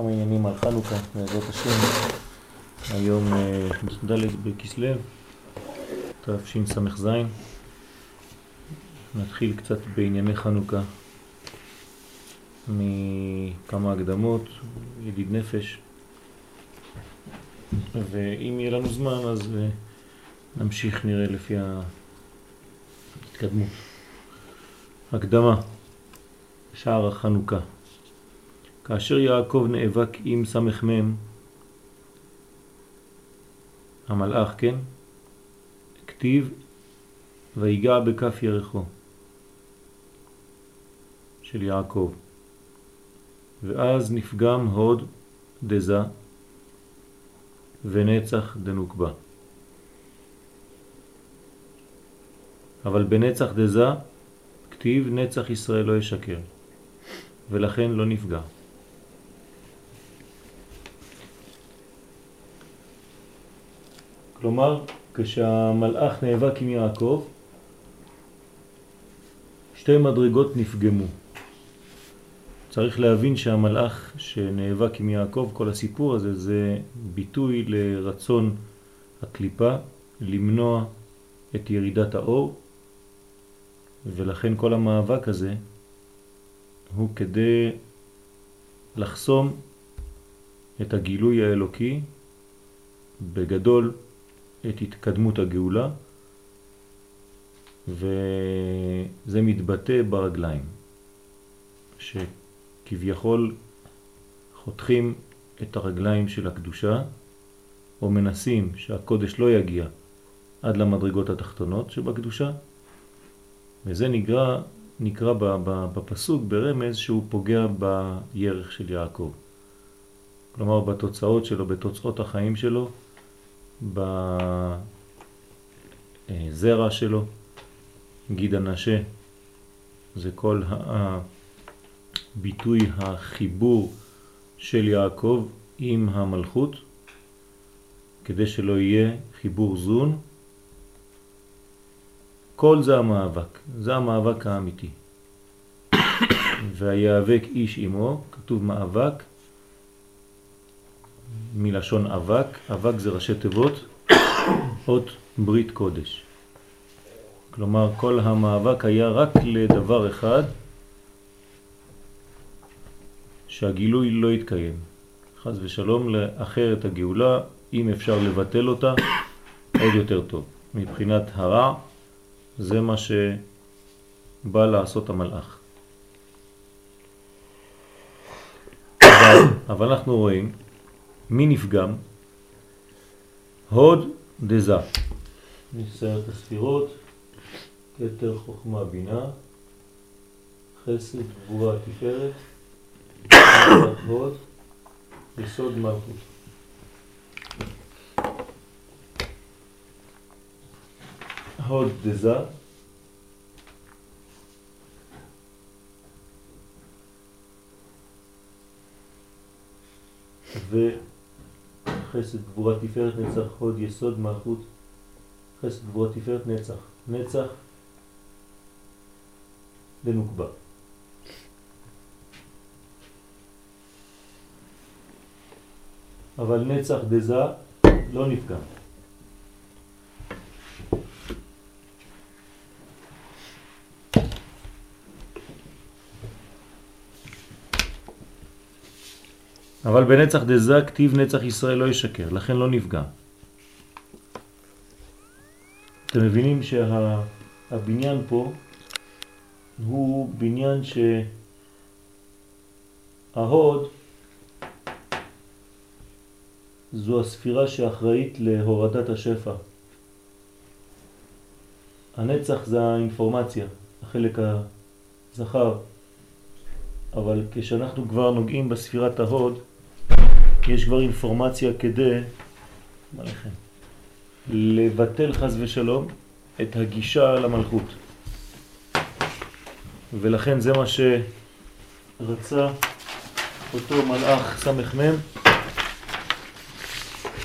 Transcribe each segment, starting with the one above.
כמה עניינים על חנוכה, בעזרת השם, היום אה, ד' בכסלו, תשס"ז. נתחיל קצת בענייני חנוכה מכמה הקדמות, ידיד נפש, ואם יהיה לנו זמן אז אה, נמשיך נראה לפי ההתקדמות. הקדמה, שער החנוכה. כאשר יעקב נאבק עם סמ"ם, המלאך, כן? כתיב ויגע בכף ירחו של יעקב. ואז נפגם הוד דזה ונצח דנוקבה. אבל בנצח דזה כתיב נצח ישראל לא ישקר, ולכן לא נפגע. כלומר, כשהמלאך נאבק עם יעקב, שתי מדרגות נפגמו. צריך להבין שהמלאך שנאבק עם יעקב, כל הסיפור הזה זה ביטוי לרצון הקליפה למנוע את ירידת האור, ולכן כל המאבק הזה הוא כדי לחסום את הגילוי האלוקי בגדול את התקדמות הגאולה, וזה מתבטא ברגליים, שכביכול חותכים את הרגליים של הקדושה, או מנסים שהקודש לא יגיע עד למדרגות התחתונות שבקדושה, וזה נקרא, נקרא בפסוק ברמז שהוא פוגע בירך של יעקב. כלומר בתוצאות שלו, בתוצאות החיים שלו, בזרע שלו, גיד הנשה, זה כל הביטוי החיבור של יעקב עם המלכות, כדי שלא יהיה חיבור זון. כל זה המאבק, זה המאבק האמיתי. והיאבק איש עמו, כתוב מאבק, מלשון אבק, אבק זה ראשי תיבות, אות ברית קודש. כלומר כל המאבק היה רק לדבר אחד, שהגילוי לא יתקיים. חז ושלום לאחר את הגאולה, אם אפשר לבטל אותה, עוד יותר טוב. מבחינת הרע, זה מה שבא לעשות המלאך. אבל, אבל אנחנו רואים מי נפגם? הוד דזה. נסייר את הספירות, כתר חוכמה בינה, חסד גבורה תפארת, הוד, יסוד מלכות. הוד דזה ו... חסד גבורה תפארת נצח הוד יסוד מלכות. חסד גבורה תפארת נצח. נצח בנוקבה אבל נצח דזה לא נפגע אבל בנצח דזה כתיב נצח ישראל לא ישקר, לכן לא נפגע. אתם מבינים שהבניין שה, פה הוא בניין שההוד זו הספירה שאחראית להורדת השפע. הנצח זה האינפורמציה, החלק הזכר, אבל כשאנחנו כבר נוגעים בספירת ההוד, יש כבר אינפורמציה כדי מלכם, לבטל חז ושלום את הגישה למלכות. ולכן זה מה שרצה אותו מלאך סמ"ם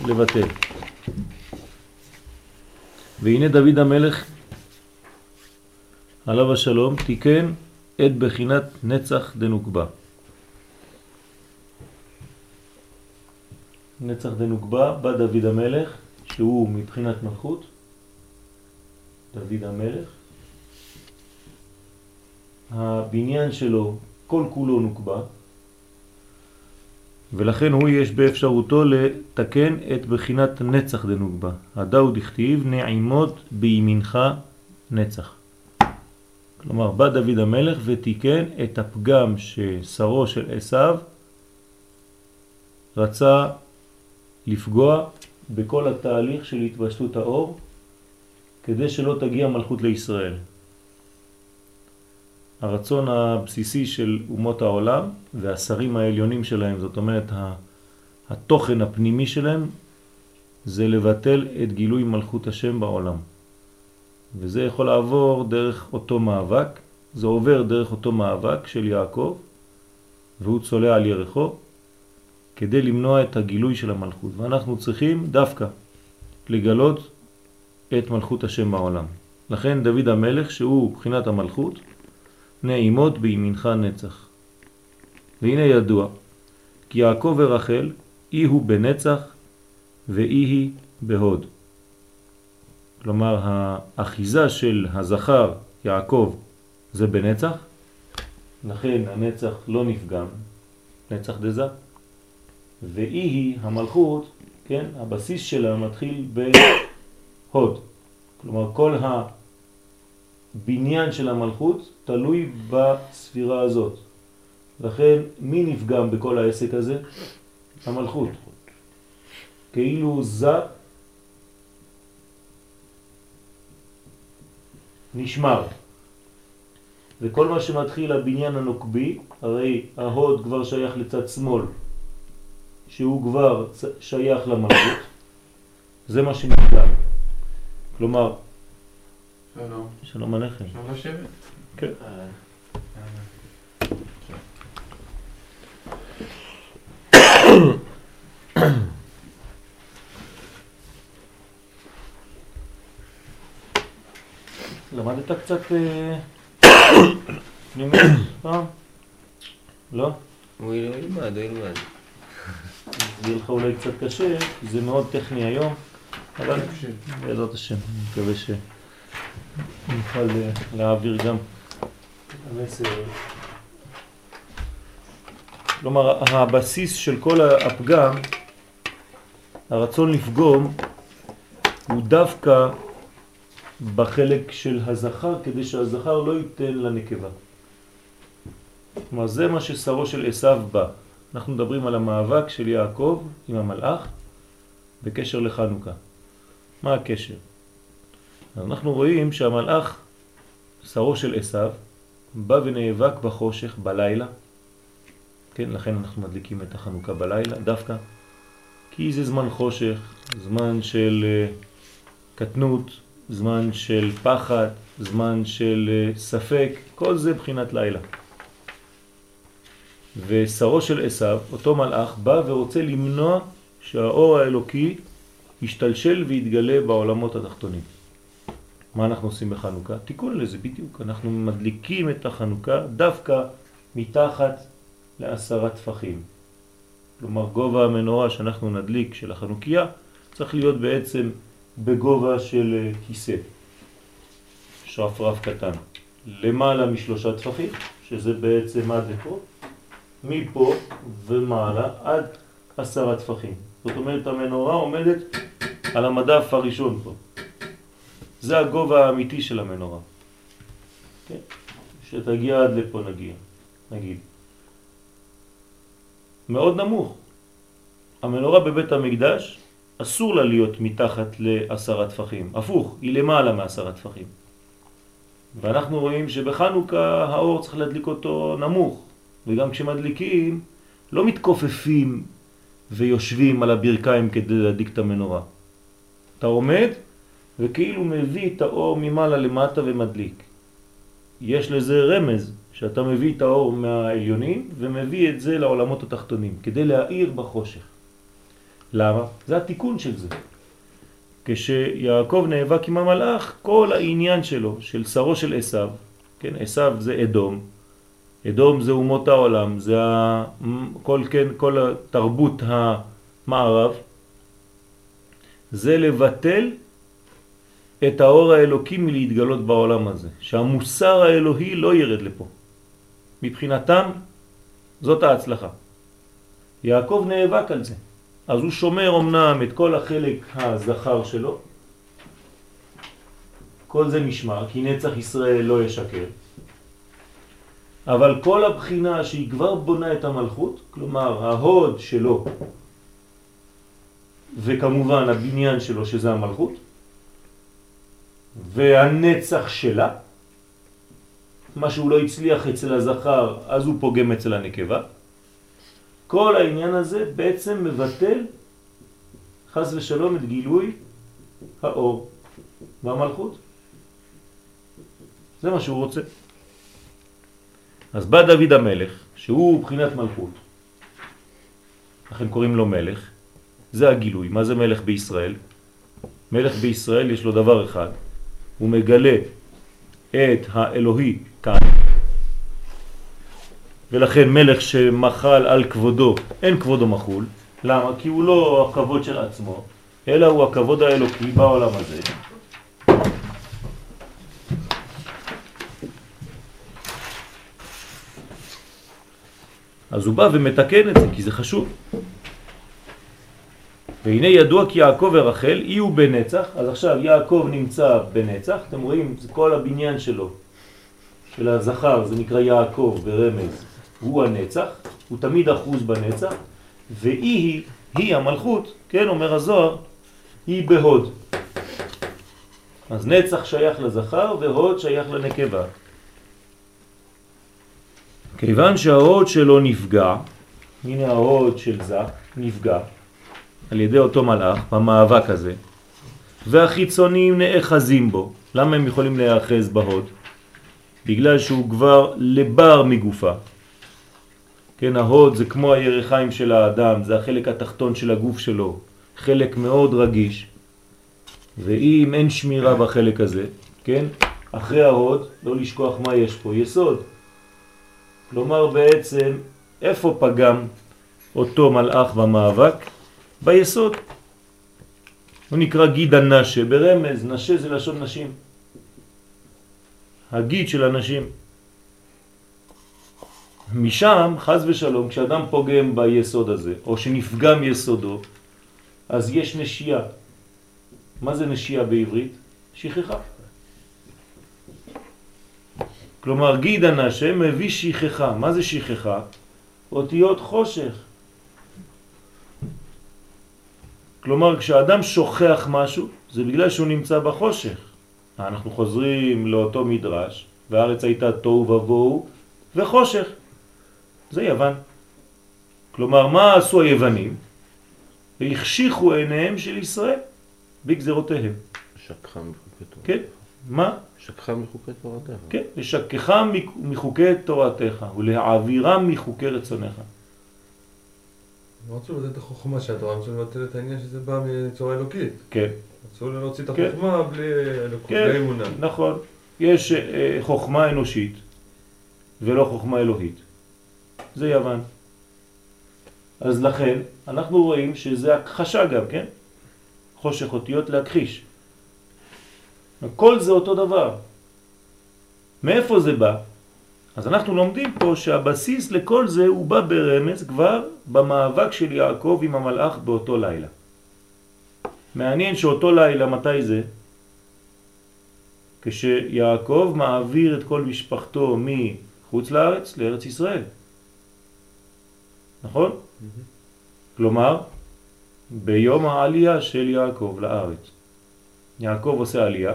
לבטל. והנה דוד המלך עליו השלום תיקן את בחינת נצח דנוקבה. נצח דנוגבה, בא דוד המלך, שהוא מבחינת מלכות, דוד המלך. הבניין שלו כל כולו נוקבה, ולכן הוא יש באפשרותו לתקן את בחינת נצח דנוגבה. הדאו דכתיב נעימות בימינך נצח. כלומר, בא דוד המלך ותיקן את הפגם ששרו של עשיו רצה לפגוע בכל התהליך של התפשטות האור כדי שלא תגיע מלכות לישראל. הרצון הבסיסי של אומות העולם והשרים העליונים שלהם, זאת אומרת התוכן הפנימי שלהם, זה לבטל את גילוי מלכות השם בעולם. וזה יכול לעבור דרך אותו מאבק, זה עובר דרך אותו מאבק של יעקב, והוא צולע על ירחו, כדי למנוע את הגילוי של המלכות. ואנחנו צריכים דווקא לגלות את מלכות השם בעולם. לכן דוד המלך, שהוא בחינת המלכות, נעימות בימינך נצח. והנה ידוע, כי יעקב ורחל, אי הוא בנצח ואי היא בהוד. כלומר, האחיזה של הזכר יעקב זה בנצח, לכן הנצח לא נפגם, נצח דזה, ואי היא המלכות, כן, הבסיס שלה מתחיל בהוד. כלומר, כל הבניין של המלכות תלוי בספירה הזאת. לכן, מי נפגם בכל העסק הזה? המלכות. כאילו זה נשמר. וכל מה שמתחיל הבניין הנוקבי, הרי ההוד כבר שייך לצד שמאל, שהוא כבר שייך למלכות, זה מה שנפגם. כלומר, שלום. שלום עליכם. אפשר לשבת? כן. למדת קצת אה, פנימית פעם? לא? הוא ילמד, הוא ילמד. זה יהיה לך אולי קצת קשה, זה מאוד טכני היום, אבל בעזרת השם, אני מקווה שנוכל אה, להעביר גם. כלומר, הבסיס של כל הפגם, הרצון לפגום, הוא דווקא בחלק של הזכר, כדי שהזכר לא ייתן לנקבה. כלומר, זה מה ששרו של עשיו בא. אנחנו מדברים על המאבק של יעקב עם המלאך בקשר לחנוכה. מה הקשר? אנחנו רואים שהמלאך, שרו של עשיו, בא ונאבק בחושך בלילה. כן, לכן אנחנו מדליקים את החנוכה בלילה דווקא, כי זה זמן חושך, זמן של uh, קטנות, זמן של פחד, זמן של uh, ספק, כל זה בחינת לילה. ושרו של עשיו, אותו מלאך, בא ורוצה למנוע שהאור האלוקי ישתלשל ויתגלה בעולמות התחתונים. מה אנחנו עושים בחנוכה? תיקון לזה בדיוק. אנחנו מדליקים את החנוכה דווקא מתחת לעשרה טפחים. כלומר, גובה המנורה שאנחנו נדליק של החנוכיה צריך להיות בעצם בגובה של כיסא, שרפרף קטן. למעלה משלושה טפחים, שזה בעצם עד לפה, מפה ומעלה עד עשרה טפחים. זאת אומרת, המנורה עומדת על המדף הראשון פה. זה הגובה האמיתי של המנורה. כן? שתגיע עד לפה נגיע, נגיד. מאוד נמוך. המנורה בבית המקדש אסור לה להיות מתחת לעשרה טפחים, הפוך, היא למעלה מעשרה טפחים. ואנחנו רואים שבחנוכה האור צריך להדליק אותו נמוך, וגם כשמדליקים לא מתכופפים ויושבים על הברכיים כדי להדליק את המנורה. אתה עומד וכאילו מביא את האור ממעלה למטה ומדליק. יש לזה רמז, שאתה מביא את האור מהעליונים ומביא את זה לעולמות התחתונים, כדי להאיר בחושך. למה? זה התיקון של זה. כשיעקב נאבק עם המלאך, כל העניין שלו, של שרו של עשיו, כן, עשיו זה אדום, אדום זה אומות העולם, זה. כל, כן, כל התרבות מערב, זה לבטל את האור האלוקי מלהתגלות בעולם הזה, שהמוסר האלוהי לא ירד לפה. מבחינתם זאת ההצלחה. יעקב נאבק על זה. אז הוא שומר אמנם את כל החלק הזכר שלו, כל זה נשמר, כי נצח ישראל לא ישקר. אבל כל הבחינה שהיא כבר בונה את המלכות, כלומר ההוד שלו, וכמובן הבניין שלו שזה המלכות, והנצח שלה, מה שהוא לא הצליח אצל הזכר אז הוא פוגם אצל הנקבה, כל העניין הזה בעצם מבטל חס ושלום את גילוי האור והמלכות. זה מה שהוא רוצה. אז בא דוד המלך, שהוא בחינת מלכות, לכן קוראים לו מלך, זה הגילוי. מה זה מלך בישראל? מלך בישראל יש לו דבר אחד, הוא מגלה את האלוהי כאן, ולכן מלך שמחל על כבודו, אין כבודו מחול. למה? כי הוא לא הכבוד של עצמו, אלא הוא הכבוד האלוקי בעולם הזה. אז הוא בא ומתקן את זה, כי זה חשוב. והנה ידוע כי יעקב ורחל יהיו בנצח, אז עכשיו יעקב נמצא בנצח, אתם רואים, זה כל הבניין שלו, של הזכר, זה נקרא יעקב ברמז, הוא הנצח, הוא תמיד אחוז בנצח, והיא היא, היא המלכות, כן, אומר הזוהר, היא בהוד. אז נצח שייך לזכר והוד שייך לנקבה. כיוון שההוד שלו נפגע, הנה ההוד של זק נפגע על ידי אותו מלאך במאבק הזה, והחיצונים נאחזים בו. למה הם יכולים להאחז בהוד? בגלל שהוא כבר לבר מגופה. כן, ההוד זה כמו הירחיים של האדם, זה החלק התחתון של הגוף שלו, חלק מאוד רגיש, ואם אין שמירה בחלק הזה, כן, אחרי ההוד, לא לשכוח מה יש פה, יסוד. כלומר בעצם, איפה פגם אותו מלאך במאבק? ביסוד. הוא נקרא גיד הנשה, ברמז, נשה זה לשון נשים. הגיד של הנשים. משם, חז ושלום, כשאדם פוגם ביסוד הזה, או שנפגם יסודו, אז יש נשייה. מה זה נשייה בעברית? שכחה. כלומר, גיד הנשה מביא שכחה. מה זה שכחה? אותיות חושך. כלומר, כשאדם שוכח משהו, זה בגלל שהוא נמצא בחושך. אנחנו חוזרים לאותו מדרש, והארץ הייתה תוהו ובוהו וחושך. זה יוון. כלומר, מה עשו היוונים? והחשיכו עיניהם של ישראל בגזרותיהם. מחוקי תורתך. כן, מה? שקחה מחוקי תורתך. כן, לשכחה מחוקי תורתך ולהעבירם מחוקי רצונך. רצו לבטל את החוכמה של התורה, רצו לבטל את העניין שזה בא מצורה אלוקית. כן. רצו להוציא את כן. החוכמה בלי אלוקות, כן, בלי אמונה. נכון. יש אה, חוכמה אנושית ולא חוכמה אלוהית. זה יוון. אז לכן אנחנו רואים שזה הכחשה גם, כן? חושך אותיות להכחיש. כל זה אותו דבר. מאיפה זה בא? אז אנחנו לומדים פה שהבסיס לכל זה הוא בא ברמז כבר במאבק של יעקב עם המלאך באותו לילה. מעניין שאותו לילה, מתי זה? כשיעקב מעביר את כל משפחתו מחוץ לארץ לארץ ישראל. נכון? כלומר, ביום העלייה של יעקב לארץ. יעקב עושה עלייה,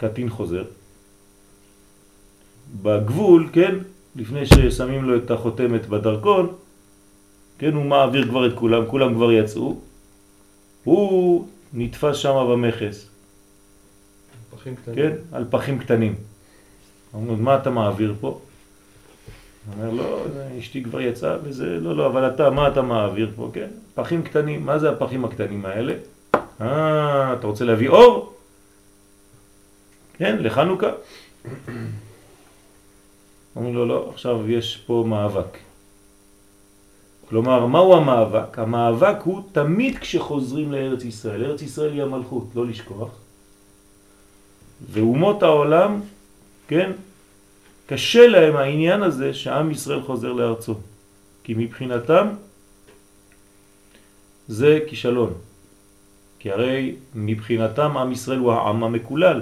קטין חוזר. בגבול, כן, לפני ששמים לו את החותמת בדרכון, כן, הוא מעביר כבר את כולם, כולם כבר יצאו, הוא נתפס שם במכס, פחים קטנים. כן, על פחים קטנים. אומרים, מה אתה מעביר פה? אומר, לא, אשתי כבר יצאה וזה, לא, לא, אבל אתה, מה אתה מעביר פה, כן? פחים קטנים, מה זה הפחים הקטנים האלה? אה, אתה רוצה להביא אור? כן, לחנוכה. אומרים לו, לא, עכשיו יש פה מאבק. כלומר, מהו המאבק? המאבק הוא תמיד כשחוזרים לארץ ישראל. ארץ ישראל היא המלכות, לא לשכוח. ואומות העולם, כן, קשה להם העניין הזה שעם ישראל חוזר לארצו. כי מבחינתם זה כישלון. כי הרי מבחינתם עם ישראל הוא העם המקולל,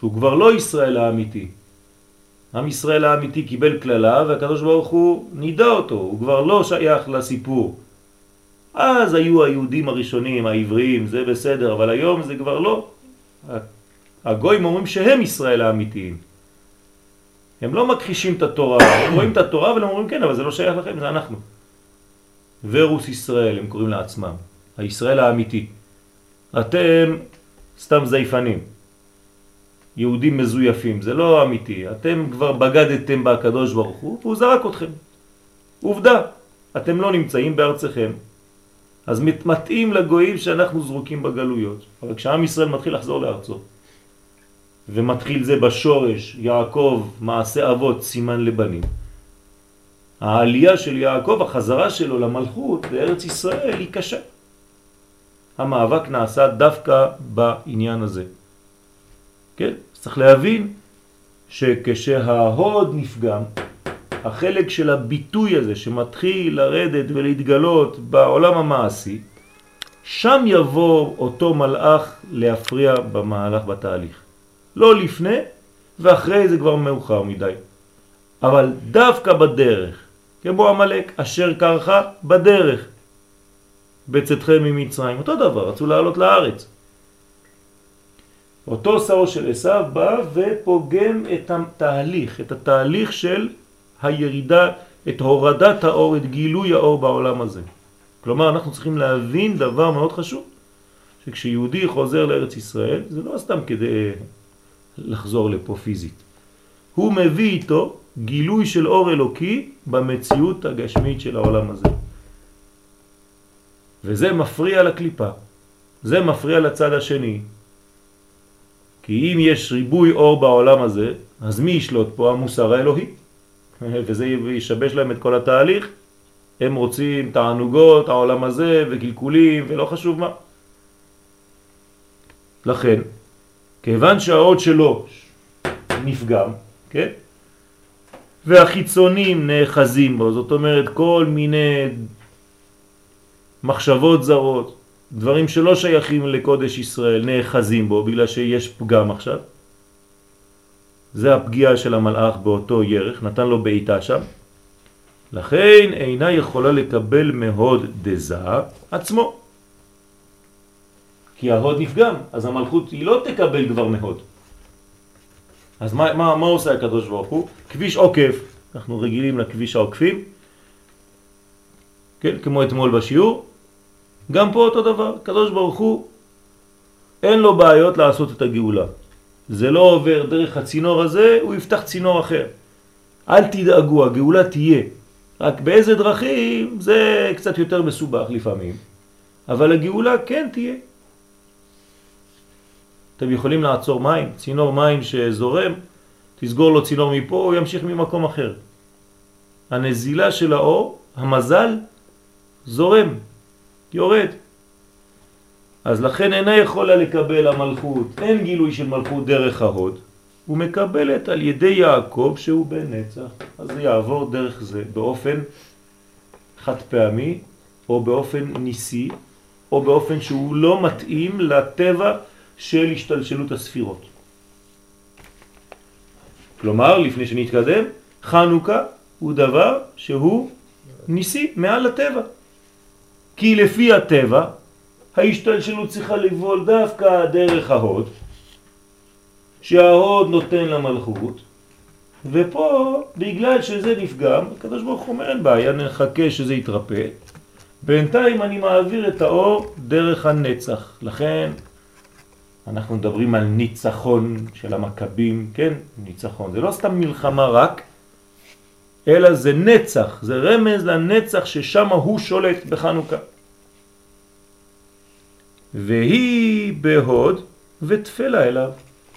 שהוא כבר לא ישראל האמיתי. עם ישראל האמיתי קיבל כללה והקדוש ברוך הוא נידע אותו, הוא כבר לא שייך לסיפור. אז היו היהודים הראשונים, העבריים, זה בסדר, אבל היום זה כבר לא. הגויים אומרים שהם ישראל האמיתיים. הם לא מכחישים את התורה, הם רואים את התורה אבל הם אומרים כן, אבל זה לא שייך לכם, זה אנחנו. ורוס ישראל הם קוראים לעצמם, הישראל האמיתי. אתם סתם זייפנים, יהודים מזויפים, זה לא אמיתי. אתם כבר בגדתם בקדוש ברוך הוא והוא זרק אתכם. עובדה, אתם לא נמצאים בארצכם. אז מתאים לגויים שאנחנו זרוקים בגלויות. אבל כשעם ישראל מתחיל לחזור לארצו, ומתחיל זה בשורש, יעקב, מעשה אבות, סימן לבנים. העלייה של יעקב, החזרה שלו למלכות, לארץ ישראל, היא קשה. המאבק נעשה דווקא בעניין הזה. כן? צריך להבין שכשההוד נפגם, החלק של הביטוי הזה שמתחיל לרדת ולהתגלות בעולם המעשי, שם יבוא אותו מלאך להפריע במהלך בתהליך. לא לפני ואחרי זה כבר מאוחר מדי. אבל דווקא בדרך, כמו המלאק, אשר קרחה בדרך, בצאתכם ממצרים. אותו דבר, רצו לעלות לארץ. אותו שעור של עשיו בא ופוגם את התהליך, את התהליך של הירידה, את הורדת האור, את גילוי האור בעולם הזה. כלומר, אנחנו צריכים להבין דבר מאוד חשוב, שכשיהודי חוזר לארץ ישראל, זה לא סתם כדי לחזור לפה פיזית. הוא מביא איתו גילוי של אור אלוקי במציאות הגשמית של העולם הזה. וזה מפריע לקליפה, זה מפריע לצד השני. כי אם יש ריבוי אור בעולם הזה, אז מי ישלוט פה? המוסר האלוהי. וזה ישבש להם את כל התהליך. הם רוצים תענוגות, העולם הזה, וקלקולים, ולא חשוב מה. לכן, כיוון שהעוד שלו נפגם, כן? והחיצונים נאחזים בו, זאת אומרת כל מיני מחשבות זרות, דברים שלא שייכים לקודש ישראל נאחזים בו בגלל שיש פגם עכשיו. זה הפגיעה של המלאך באותו ירך, נתן לו בעיטה שם. לכן אינה יכולה לקבל מהוד דזה עצמו. כי ההוד נפגם, אז המלכות היא לא תקבל כבר מהוד. אז מה, מה, מה עושה הקדוש ברוך הוא? כביש עוקף, אנחנו רגילים לכביש העוקפים, כן, כמו אתמול בשיעור, גם פה אותו דבר, קדוש ברוך הוא אין לו בעיות לעשות את הגאולה. זה לא עובר דרך הצינור הזה, הוא יפתח צינור אחר. אל תדאגו, הגאולה תהיה. רק באיזה דרכים זה קצת יותר מסובך לפעמים, אבל הגאולה כן תהיה. אתם יכולים לעצור מים, צינור מים שזורם, תסגור לו צינור מפה, הוא ימשיך ממקום אחר. הנזילה של האור, המזל, זורם, יורד. אז לכן אינה יכולה לקבל המלכות, אין גילוי של מלכות דרך ההוד, הוא מקבלת על ידי יעקב שהוא בן נצח, אז זה יעבור דרך זה באופן חד פעמי, או באופן ניסי, או באופן שהוא לא מתאים לטבע של השתלשלות הספירות. כלומר, לפני שנתקדם, חנוכה הוא דבר שהוא ניסי מעל הטבע. כי לפי הטבע, ההשתלשלות צריכה לבול דווקא דרך ההוד, שההוד נותן למלכות, ופה, בגלל שזה נפגם, הקדוש ברוך הוא אומר, אין בעיה, נחכה שזה יתרפא. בינתיים אני מעביר את האור דרך הנצח. לכן אנחנו מדברים על ניצחון של המכבים, כן? ניצחון. זה לא סתם מלחמה רק, אלא זה נצח, זה רמז לנצח ששם הוא שולט בחנוכה. והיא בהוד ותפלה אליו.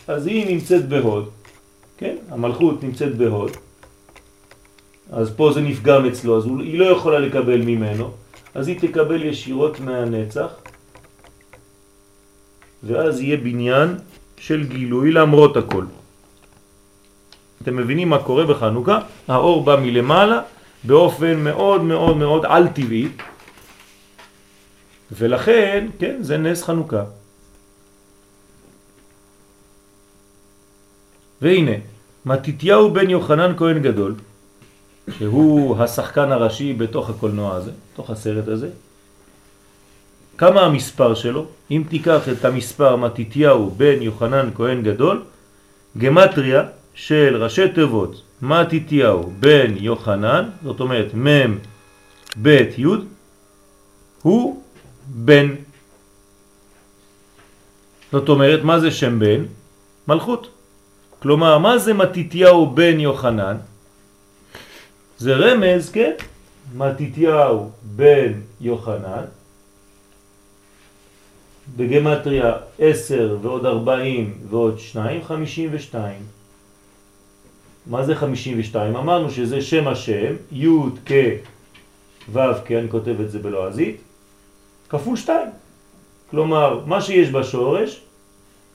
אז היא נמצאת בהוד, כן? המלכות נמצאת בהוד. אז פה זה נפגם אצלו, אז היא לא יכולה לקבל ממנו, אז היא תקבל ישירות מהנצח, ואז יהיה בניין של גילוי למרות הכל. אתם מבינים מה קורה בחנוכה? האור בא מלמעלה באופן מאוד מאוד מאוד על טבעי, ולכן, כן, זה נס חנוכה. והנה, מתיתיהו בן יוחנן כהן גדול, שהוא השחקן הראשי בתוך הקולנוע הזה, בתוך הסרט הזה. כמה המספר שלו? אם תיקח את המספר מתיתיהו בן יוחנן כהן גדול, גמטריה של ראשי תיבות מתיתיהו בן יוחנן, זאת אומרת מם בית י', הוא בן. זאת אומרת, מה זה שם בן? מלכות. כלומר, מה זה מתיתיהו בן יוחנן? זה רמז, כן? מתיתיהו בן יוחנן, בגמטריה 10 ועוד 40 ועוד 2, 52. מה זה 52? אמרנו שזה שם השם, י' כ' ו' כ', אני כותב את זה בלועזית, כפול 2. כלומר, מה שיש בשורש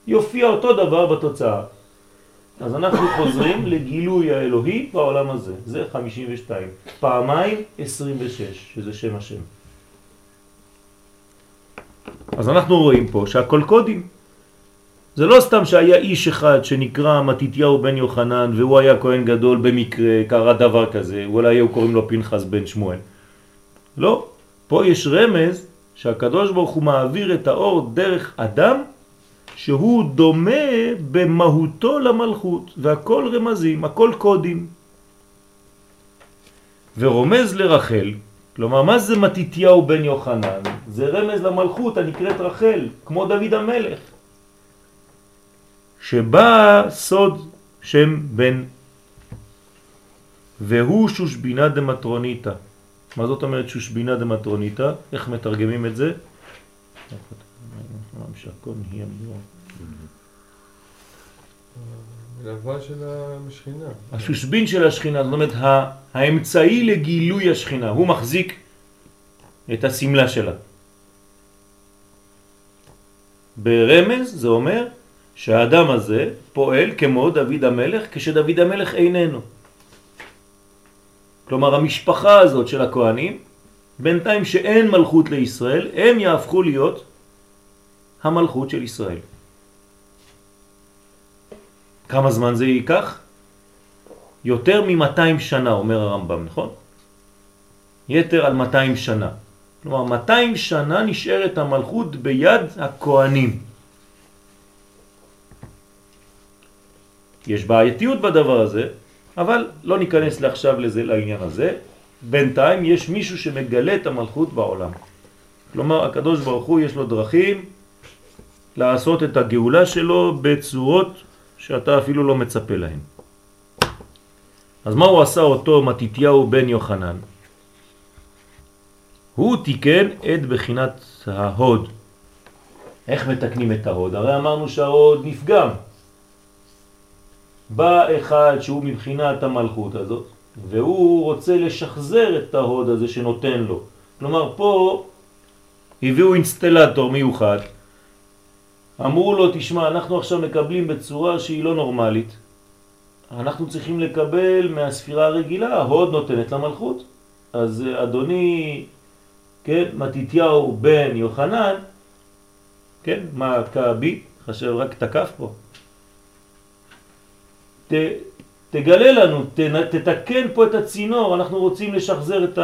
יופיע אותו דבר בתוצאה. אז אנחנו חוזרים לגילוי האלוהי בעולם הזה, זה 52. פעמיים 26, שזה שם השם. אז אנחנו רואים פה שהכל קודים. זה לא סתם שהיה איש אחד שנקרא מתיתיהו בן יוחנן והוא היה כהן גדול במקרה, קרה דבר כזה, אולי היו קוראים לו פנחס בן שמואל. לא, פה יש רמז שהקדוש ברוך הוא מעביר את האור דרך אדם שהוא דומה במהותו למלכות, והכל רמזים, הכל קודים. ורומז לרחל, כלומר מה זה מתיתיהו בן יוחנן? זה רמז למלכות הנקראת רחל, כמו דוד המלך, שבא סוד שם בן, והוא שושבינה דמטרוניתא. מה זאת אומרת שושבינה דמטרוניתא? איך מתרגמים את זה? השושבין של השכינה, זאת אומרת האמצעי לגילוי השכינה, הוא מחזיק את הסמלה שלה. ברמז זה אומר שהאדם הזה פועל כמו דוד המלך כשדוד המלך איננו. כלומר המשפחה הזאת של הכהנים, בינתיים שאין מלכות לישראל, הם יהפכו להיות המלכות של ישראל. כמה זמן זה ייקח? יותר מ-200 שנה, אומר הרמב"ם, נכון? יתר על 200 שנה. כלומר, 200 שנה נשארת המלכות ביד הכהנים. יש בעייתיות בדבר הזה, אבל לא ניכנס לעכשיו לזה, לעניין הזה. בינתיים יש מישהו שמגלה את המלכות בעולם. כלומר, הקדוש ברוך הוא יש לו דרכים לעשות את הגאולה שלו בצורות שאתה אפילו לא מצפה להן. אז מה הוא עשה אותו מתיתיהו בן יוחנן? הוא תיקן את בחינת ההוד. איך מתקנים את ההוד? הרי אמרנו שההוד נפגם. בא אחד שהוא מבחינת המלכות הזאת, והוא רוצה לשחזר את ההוד הזה שנותן לו. כלומר, פה הביאו אינסטלטור מיוחד, אמרו לו, תשמע, אנחנו עכשיו מקבלים בצורה שהיא לא נורמלית. אנחנו צריכים לקבל מהספירה הרגילה, ההוד נותנת למלכות. אז אדוני, כן, מתיתיהו בן יוחנן, כן, מה קאבי, חשב רק תקף פה. ת, תגלה לנו, ת, תתקן פה את הצינור, אנחנו רוצים לשחזר את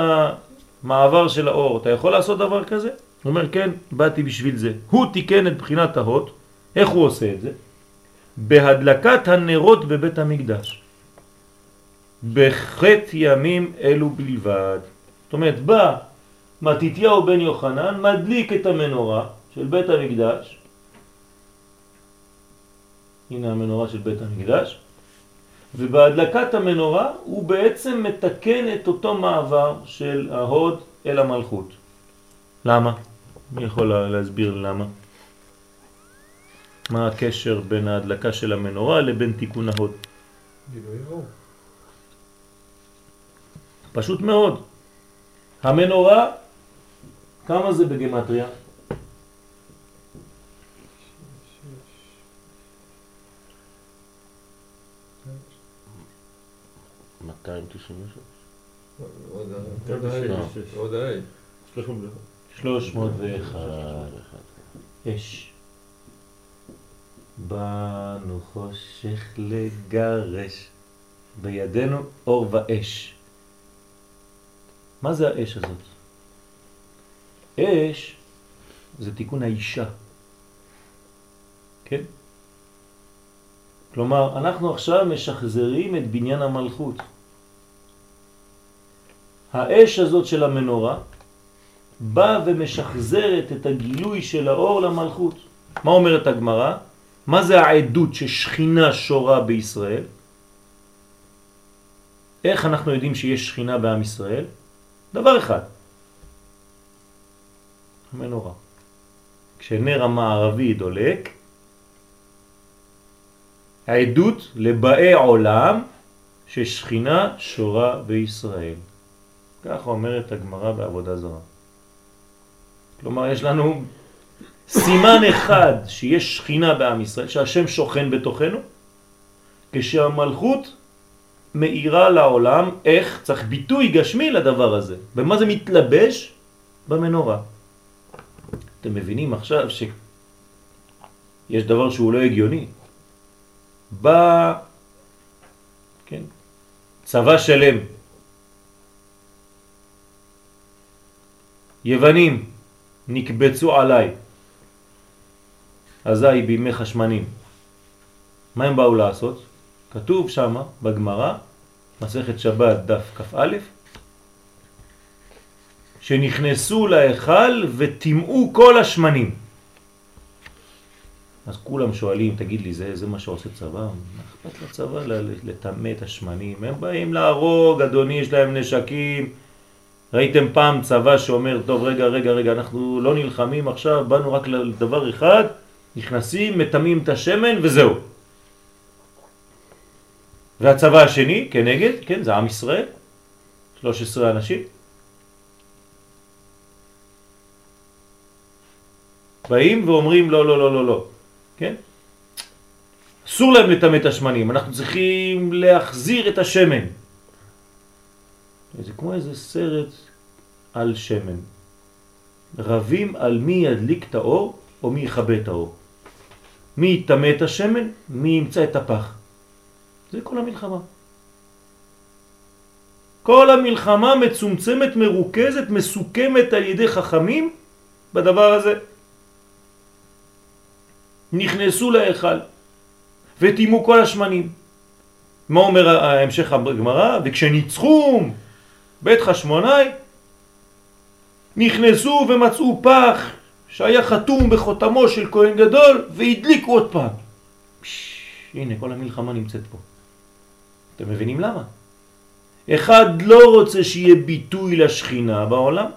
המעבר של האור. אתה יכול לעשות דבר כזה? הוא אומר, כן, באתי בשביל זה. הוא תיקן את בחינת ההוד. איך הוא עושה את זה? בהדלקת הנרות בבית המקדש. בחטא ימים אלו בלבד. זאת אומרת, בא מתיתיהו בן יוחנן, מדליק את המנורה של בית המקדש. הנה המנורה של בית המקדש. ובהדלקת המנורה הוא בעצם מתקן את אותו מעבר של ההוד אל המלכות. למה? מי יכול להסביר למה? מה הקשר בין ההדלקה של המנורה לבין תיקון ההוד? פשוט מאוד. המנורה, כמה זה בגמטריה? מאתיים תשעים ושש. עוד ה- עוד ה- בשש. עוד ה- 301. 301. אש. באנו חושך לגרש, בידינו אור ואש. מה זה האש הזאת? אש זה תיקון האישה. כן? כלומר, אנחנו עכשיו משחזרים את בניין המלכות. האש הזאת של המנורה באה ומשחזרת את הגילוי של האור למלכות. מה אומרת הגמרא? מה זה העדות ששכינה שורה בישראל? איך אנחנו יודעים שיש שכינה בעם ישראל? דבר אחד, המנורה. כשנר המערבי דולק, העדות לבאי עולם ששכינה שורה בישראל. ככה אומרת הגמרא בעבודה זרה. כלומר, יש לנו סימן אחד שיש שכינה בעם ישראל, שהשם שוכן בתוכנו, כשהמלכות מאירה לעולם, איך צריך ביטוי גשמי לדבר הזה. ומה זה מתלבש? במנורה. אתם מבינים עכשיו שיש דבר שהוא לא הגיוני. בא, כן, צבא שלם, יוונים נקבצו עליי, אזי בימי חשמנים. מה הם באו לעשות? כתוב שם בגמרא, מסכת שבת דף כ"א, שנכנסו להיכל וטימאו כל השמנים. אז כולם שואלים, תגיד לי, זה, זה מה שעושה צבא? מה אכפת לצבא לטמא את השמנים? הם באים להרוג, אדוני, יש להם נשקים. ראיתם פעם צבא שאומר, טוב, רגע, רגע, רגע, אנחנו לא נלחמים עכשיו, באנו רק לדבר אחד, נכנסים, מטמאים את השמן וזהו. והצבא השני, כנגד, כן, זה עם ישראל, 13 אנשים. באים ואומרים לא, לא, לא, לא, לא, כן? אסור להם לטמא את השמנים, אנחנו צריכים להחזיר את השמן. זה כמו איזה סרט על שמן. רבים על מי ידליק את האור או מי יכבה את האור. מי יטמא את השמן, מי ימצא את הפח. זה כל המלחמה. כל המלחמה מצומצמת, מרוכזת, מסוכמת על ידי חכמים בדבר הזה. נכנסו להיכל ותימו כל השמנים. מה אומר ההמשך הגמרא? וכשניצחום בית חשמונאי נכנסו ומצאו פח שהיה חתום בחותמו של כהן גדול והדליקו עוד פעם. פש, הנה כל המלחמה נמצאת פה. אתם מבינים למה? אחד לא רוצה שיהיה ביטוי לשכינה בעולם,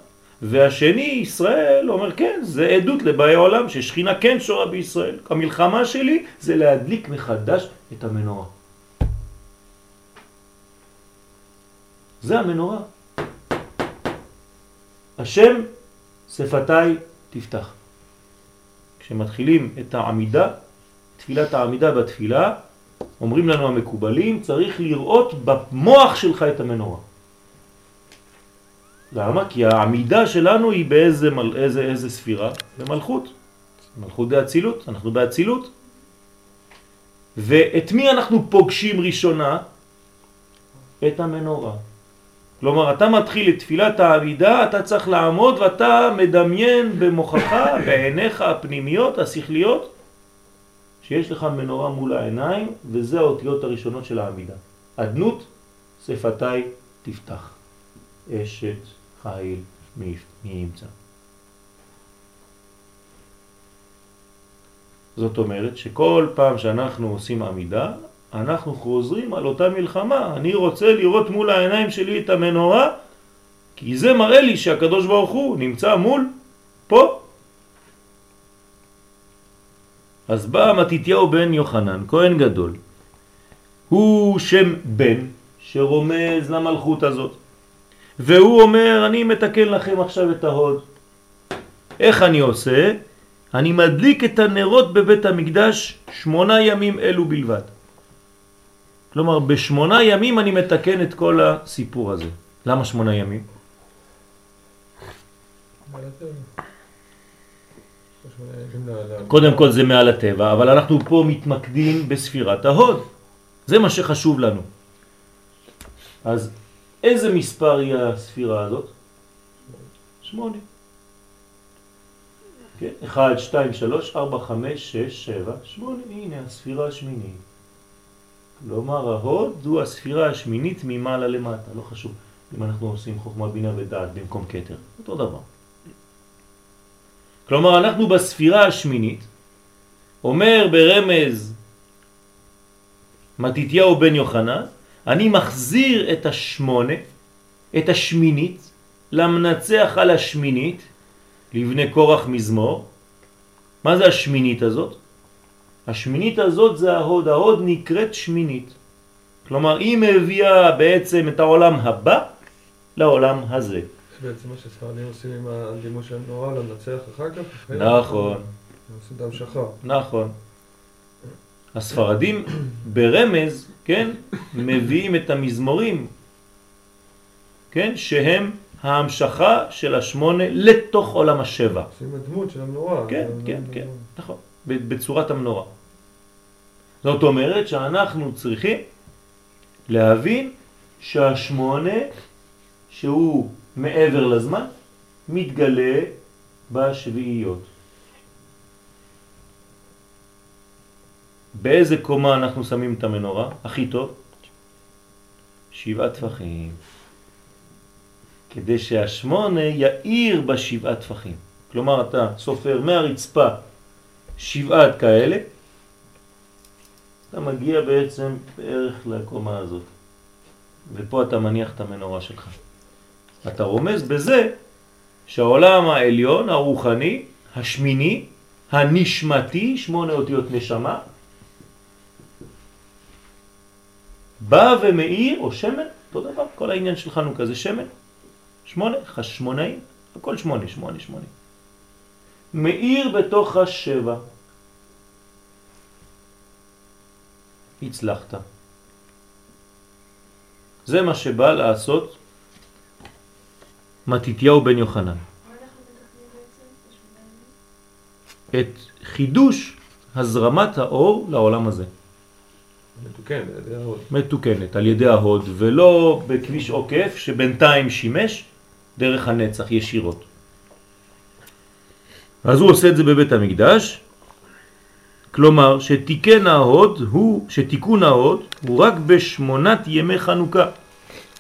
והשני, ישראל, אומר כן, זה עדות לבאי עולם ששכינה כן שורה בישראל. המלחמה שלי זה להדליק מחדש את המנורה. זה המנורה. השם שפתיי תפתח. כשמתחילים את העמידה, תפילת העמידה בתפילה, אומרים לנו המקובלים, צריך לראות במוח שלך את המנורה. למה? כי העמידה שלנו היא באיזה מל, איזה, איזה ספירה? במלכות. מלכות באצילות, אנחנו באצילות. ואת מי אנחנו פוגשים ראשונה? את המנורה. כלומר, אתה מתחיל את תפילת העמידה, אתה צריך לעמוד ואתה מדמיין במוחך, בעיניך הפנימיות, השכליות, שיש לך מנורה מול העיניים, וזה האותיות הראשונות של העמידה. אדנות, שפתיי תפתח. אשת חיל מי ימצא. זאת אומרת שכל פעם שאנחנו עושים עמידה, אנחנו חוזרים על אותה מלחמה. אני רוצה לראות מול העיניים שלי את המנורה, כי זה מראה לי שהקדוש ברוך הוא נמצא מול, פה. אז בא מתיתיהו בן יוחנן, כהן גדול. הוא שם בן שרומז למלכות הזאת. והוא אומר, אני מתקן לכם עכשיו את ההוד. איך אני עושה? אני מדליק את הנרות בבית המקדש שמונה ימים אלו בלבד. כלומר, בשמונה ימים אני מתקן את כל הסיפור הזה. למה שמונה ימים? קודם כל זה מעל הטבע, אבל אנחנו פה מתמקדים בספירת ההוד. זה מה שחשוב לנו. אז איזה מספר היא הספירה הזאת? שמונה. כן? 1, 2, 3, 4, 5, 6, 7, 8, הנה הספירה השמינית. כלומר ההוד זו הספירה השמינית ממעלה למטה, לא חשוב אם אנחנו עושים חוכמה בינה ודעת במקום קטר, אותו דבר. כלומר אנחנו בספירה השמינית, אומר ברמז מתיתיהו בן יוחנן, אני מחזיר את השמונה, את השמינית, למנצח על השמינית, לבני קורח מזמור. מה זה השמינית הזאת? השמינית הזאת זה ההוד, ההוד נקראת שמינית. כלומר, היא מביאה בעצם את העולם הבא לעולם הזה. זה בעצם מה שספרדים עושים עם הדימוי של הנורא לנצח אחר כך? נכון. עושים דם שחר. נכון. הספרדים ברמז, כן, מביאים את המזמורים, כן, שהם ההמשכה של השמונה לתוך עולם השבע. עושים הדמות של המנורה. כן, כן, כן, נכון, בצורת המנורה. זאת אומרת שאנחנו צריכים להבין שהשמונה, שהוא מעבר לזמן, מתגלה בשביעיות. באיזה קומה אנחנו שמים את המנורה? הכי טוב? שבעה טפחים. כדי שהשמונה יאיר בשבעה טפחים. כלומר, אתה סופר מהרצפה שבעת כאלה, אתה מגיע בעצם בערך לקומה הזאת. ופה אתה מניח את המנורה שלך. אתה רומז בזה שהעולם העליון, הרוחני, השמיני, הנשמתי, שמונה אותיות נשמה, בא ומאיר, או שמן, אותו דבר, כל העניין של חנוכה זה שמן, שמונה, חשמונאים, הכל שמונה, שמונה, שמונה. מאיר בתוך השבע. הצלחת. זה מה שבא לעשות מתיתיהו בן יוחנן. את חידוש הזרמת האור לעולם הזה. מתוקן, על ידי ההוד. מתוקנת על ידי ההוד ולא בכביש עוקף שבינתיים שימש דרך הנצח ישירות. אז הוא עושה את זה בבית המקדש, כלומר שתיקן ההוד הוא, שתיקון ההוד הוא רק בשמונת ימי חנוכה.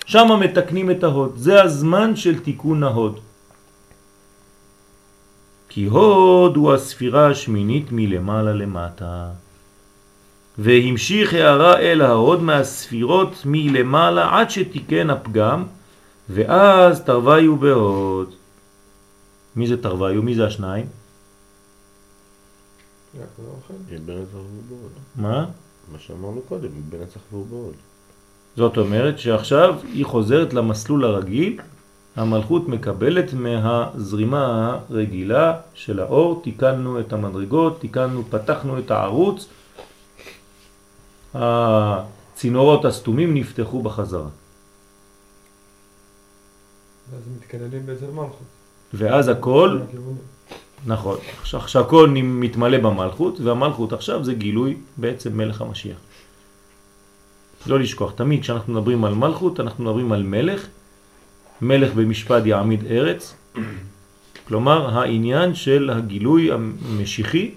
שם מתקנים את ההוד, זה הזמן של תיקון ההוד. כי הוד הוא הספירה השמינית מלמעלה למטה. והמשיך הערה אל ההוד מהספירות מלמעלה עד שתיקן הפגם, ואז תרוויו בהוד. מי זה תרוויו? מי זה השניים? יעקב אוכל. היא בנצח ובעוד. מה? מה שאמרנו קודם, היא בנצח ובעוד. זאת אומרת שעכשיו היא חוזרת למסלול הרגיל, המלכות מקבלת מהזרימה הרגילה של האור, תיקנו את המדרגות, תיקנו, פתחנו את הערוץ, הצינורות הסתומים נפתחו בחזרה. ואז מתקללים בעצם מלכות. ואז הכל. נכון, עכשיו שהכל מתמלא במלכות, והמלכות עכשיו זה גילוי בעצם מלך המשיח. לא לשכוח, תמיד כשאנחנו מדברים על מלכות, אנחנו מדברים על מלך, מלך במשפט יעמיד ארץ, כלומר העניין של הגילוי המשיחי,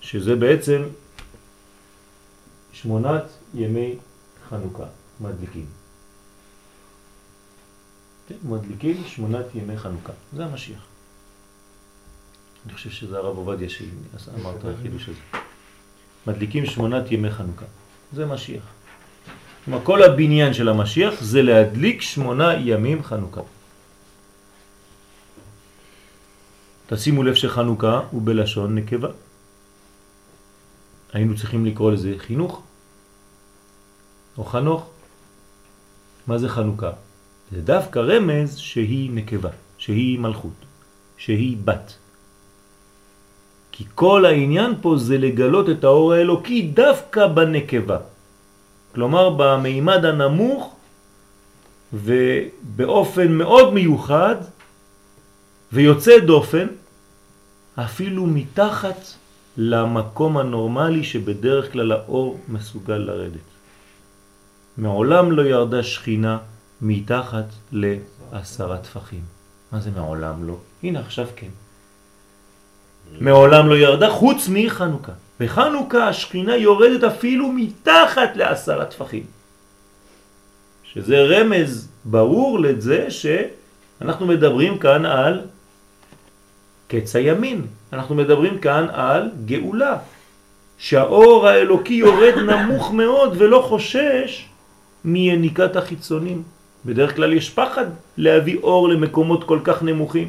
שזה בעצם שמונת ימי חנוכה, מדליקים. כן, מדליקים שמונת ימי חנוכה, זה המשיח. אני חושב שזה הרב עובדיה שאמר את החידוש הזה. מדליקים שמונת ימי חנוכה, זה משיח. כלומר, כל הבניין של המשיח זה להדליק שמונה ימים חנוכה. תשימו לב שחנוכה הוא בלשון נקבה. היינו צריכים לקרוא לזה חינוך או חנוך. מה זה חנוכה? זה דווקא רמז שהיא נקבה, שהיא מלכות, שהיא בת. כי כל העניין פה זה לגלות את האור האלוקי דווקא בנקבה. כלומר במימד הנמוך ובאופן מאוד מיוחד ויוצא דופן אפילו מתחת למקום הנורמלי שבדרך כלל האור מסוגל לרדת. מעולם לא ירדה שכינה מתחת לעשרה טפחים. מה זה מעולם לא? הנה עכשיו כן. מעולם לא ירדה חוץ מחנוכה. בחנוכה השכינה יורדת אפילו מתחת לעשרה טפחים. שזה רמז ברור לזה שאנחנו מדברים כאן על קץ הימין. אנחנו מדברים כאן על גאולה. שהאור האלוקי יורד נמוך מאוד ולא חושש מיניקת החיצונים. בדרך כלל יש פחד להביא אור למקומות כל כך נמוכים.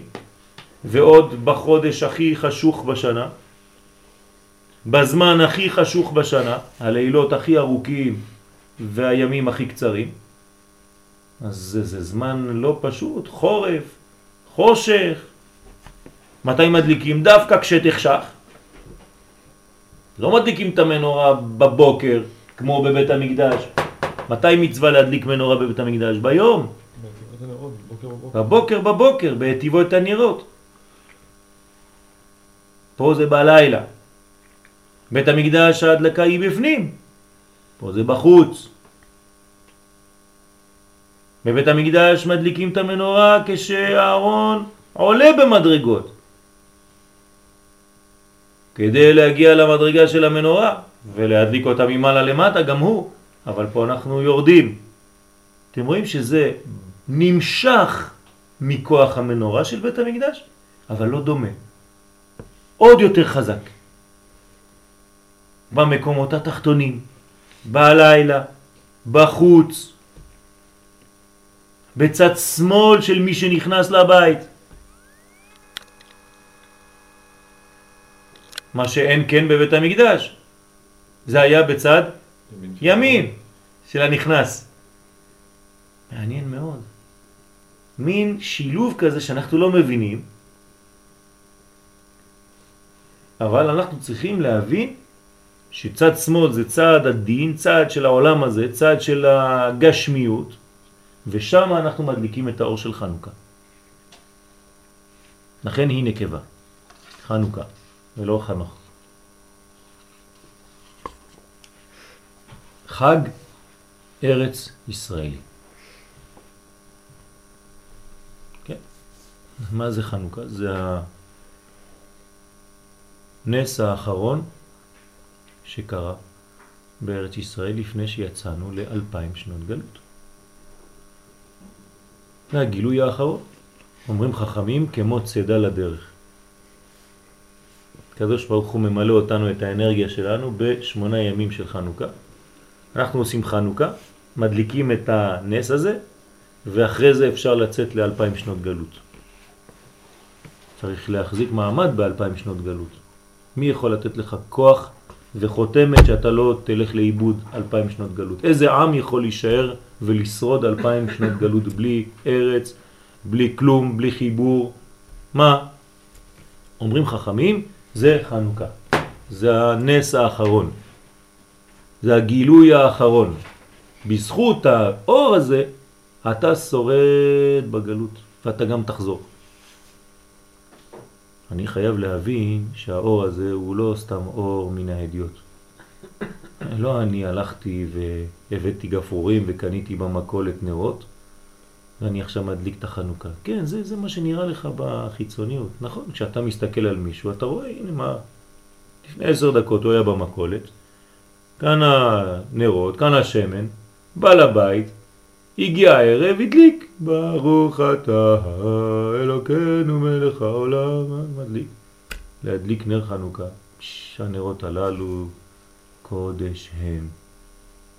ועוד בחודש הכי חשוך בשנה, בזמן הכי חשוך בשנה, הלילות הכי ארוכים והימים הכי קצרים, אז זה, זה זמן לא פשוט, חורף, חושך. מתי מדליקים? דווקא כשתחשך. לא מדליקים את המנורה בבוקר, כמו בבית המקדש. מתי מצווה להדליק מנורה בבית המקדש? ביום. בבוקר בבוקר, בהטיבו את הנרות. פה זה בלילה. בית המקדש ההדלקה היא בפנים, פה זה בחוץ. בבית המקדש מדליקים את המנורה כשהארון עולה במדרגות. כדי להגיע למדרגה של המנורה ולהדליק אותה ממעלה למטה גם הוא, אבל פה אנחנו יורדים. אתם רואים שזה נמשך מכוח המנורה של בית המקדש, אבל לא דומה. עוד יותר חזק. במקומות התחתונים, בלילה, בחוץ, בצד שמאל של מי שנכנס לבית. מה שאין כן בבית המקדש. זה היה בצד ימין של הנכנס. מעניין מאוד. מין שילוב כזה שאנחנו לא מבינים, אבל אנחנו צריכים להבין שצד שמאל זה צד הדין, צד של העולם הזה, צד של הגשמיות, ושם אנחנו מדליקים את האור של חנוכה. לכן היא נקבה, חנוכה, ולא חנוך. חג ארץ ישראלי. כן. מה זה חנוכה? זה הנס האחרון שקרה בארץ ישראל לפני שיצאנו לאלפיים שנות גלות. זה הגילוי האחרון. אומרים חכמים כמו צדה לדרך. קדוש ברוך הוא ממלא אותנו את האנרגיה שלנו בשמונה ימים של חנוכה. אנחנו עושים חנוכה, מדליקים את הנס הזה, ואחרי זה אפשר לצאת לאלפיים שנות גלות. צריך להחזיק מעמד באלפיים שנות גלות. מי יכול לתת לך כוח וחותמת שאתה לא תלך לאיבוד אלפיים שנות גלות? איזה עם יכול להישאר ולשרוד אלפיים שנות גלות בלי ארץ, בלי כלום, בלי חיבור? מה? אומרים חכמים, זה חנוכה. זה הנס האחרון. זה הגילוי האחרון. בזכות האור הזה אתה שורד בגלות ואתה גם תחזור. אני חייב להבין שהאור הזה הוא לא סתם אור מן ההדיוט. לא אני הלכתי והבאתי גפרורים וקניתי במקולת נרות ואני עכשיו מדליק את החנוכה. כן, זה, זה מה שנראה לך בחיצוניות. נכון, כשאתה מסתכל על מישהו אתה רואה, הנה מה, לפני עשר דקות הוא היה במקולת, כאן הנרות, כאן השמן, בא לבית, הגיע הערב, הדליק, ברוך אתה אלוקינו מלך העולם, מדליק. להדליק נר חנוכה, שהנרות הללו קודש הם.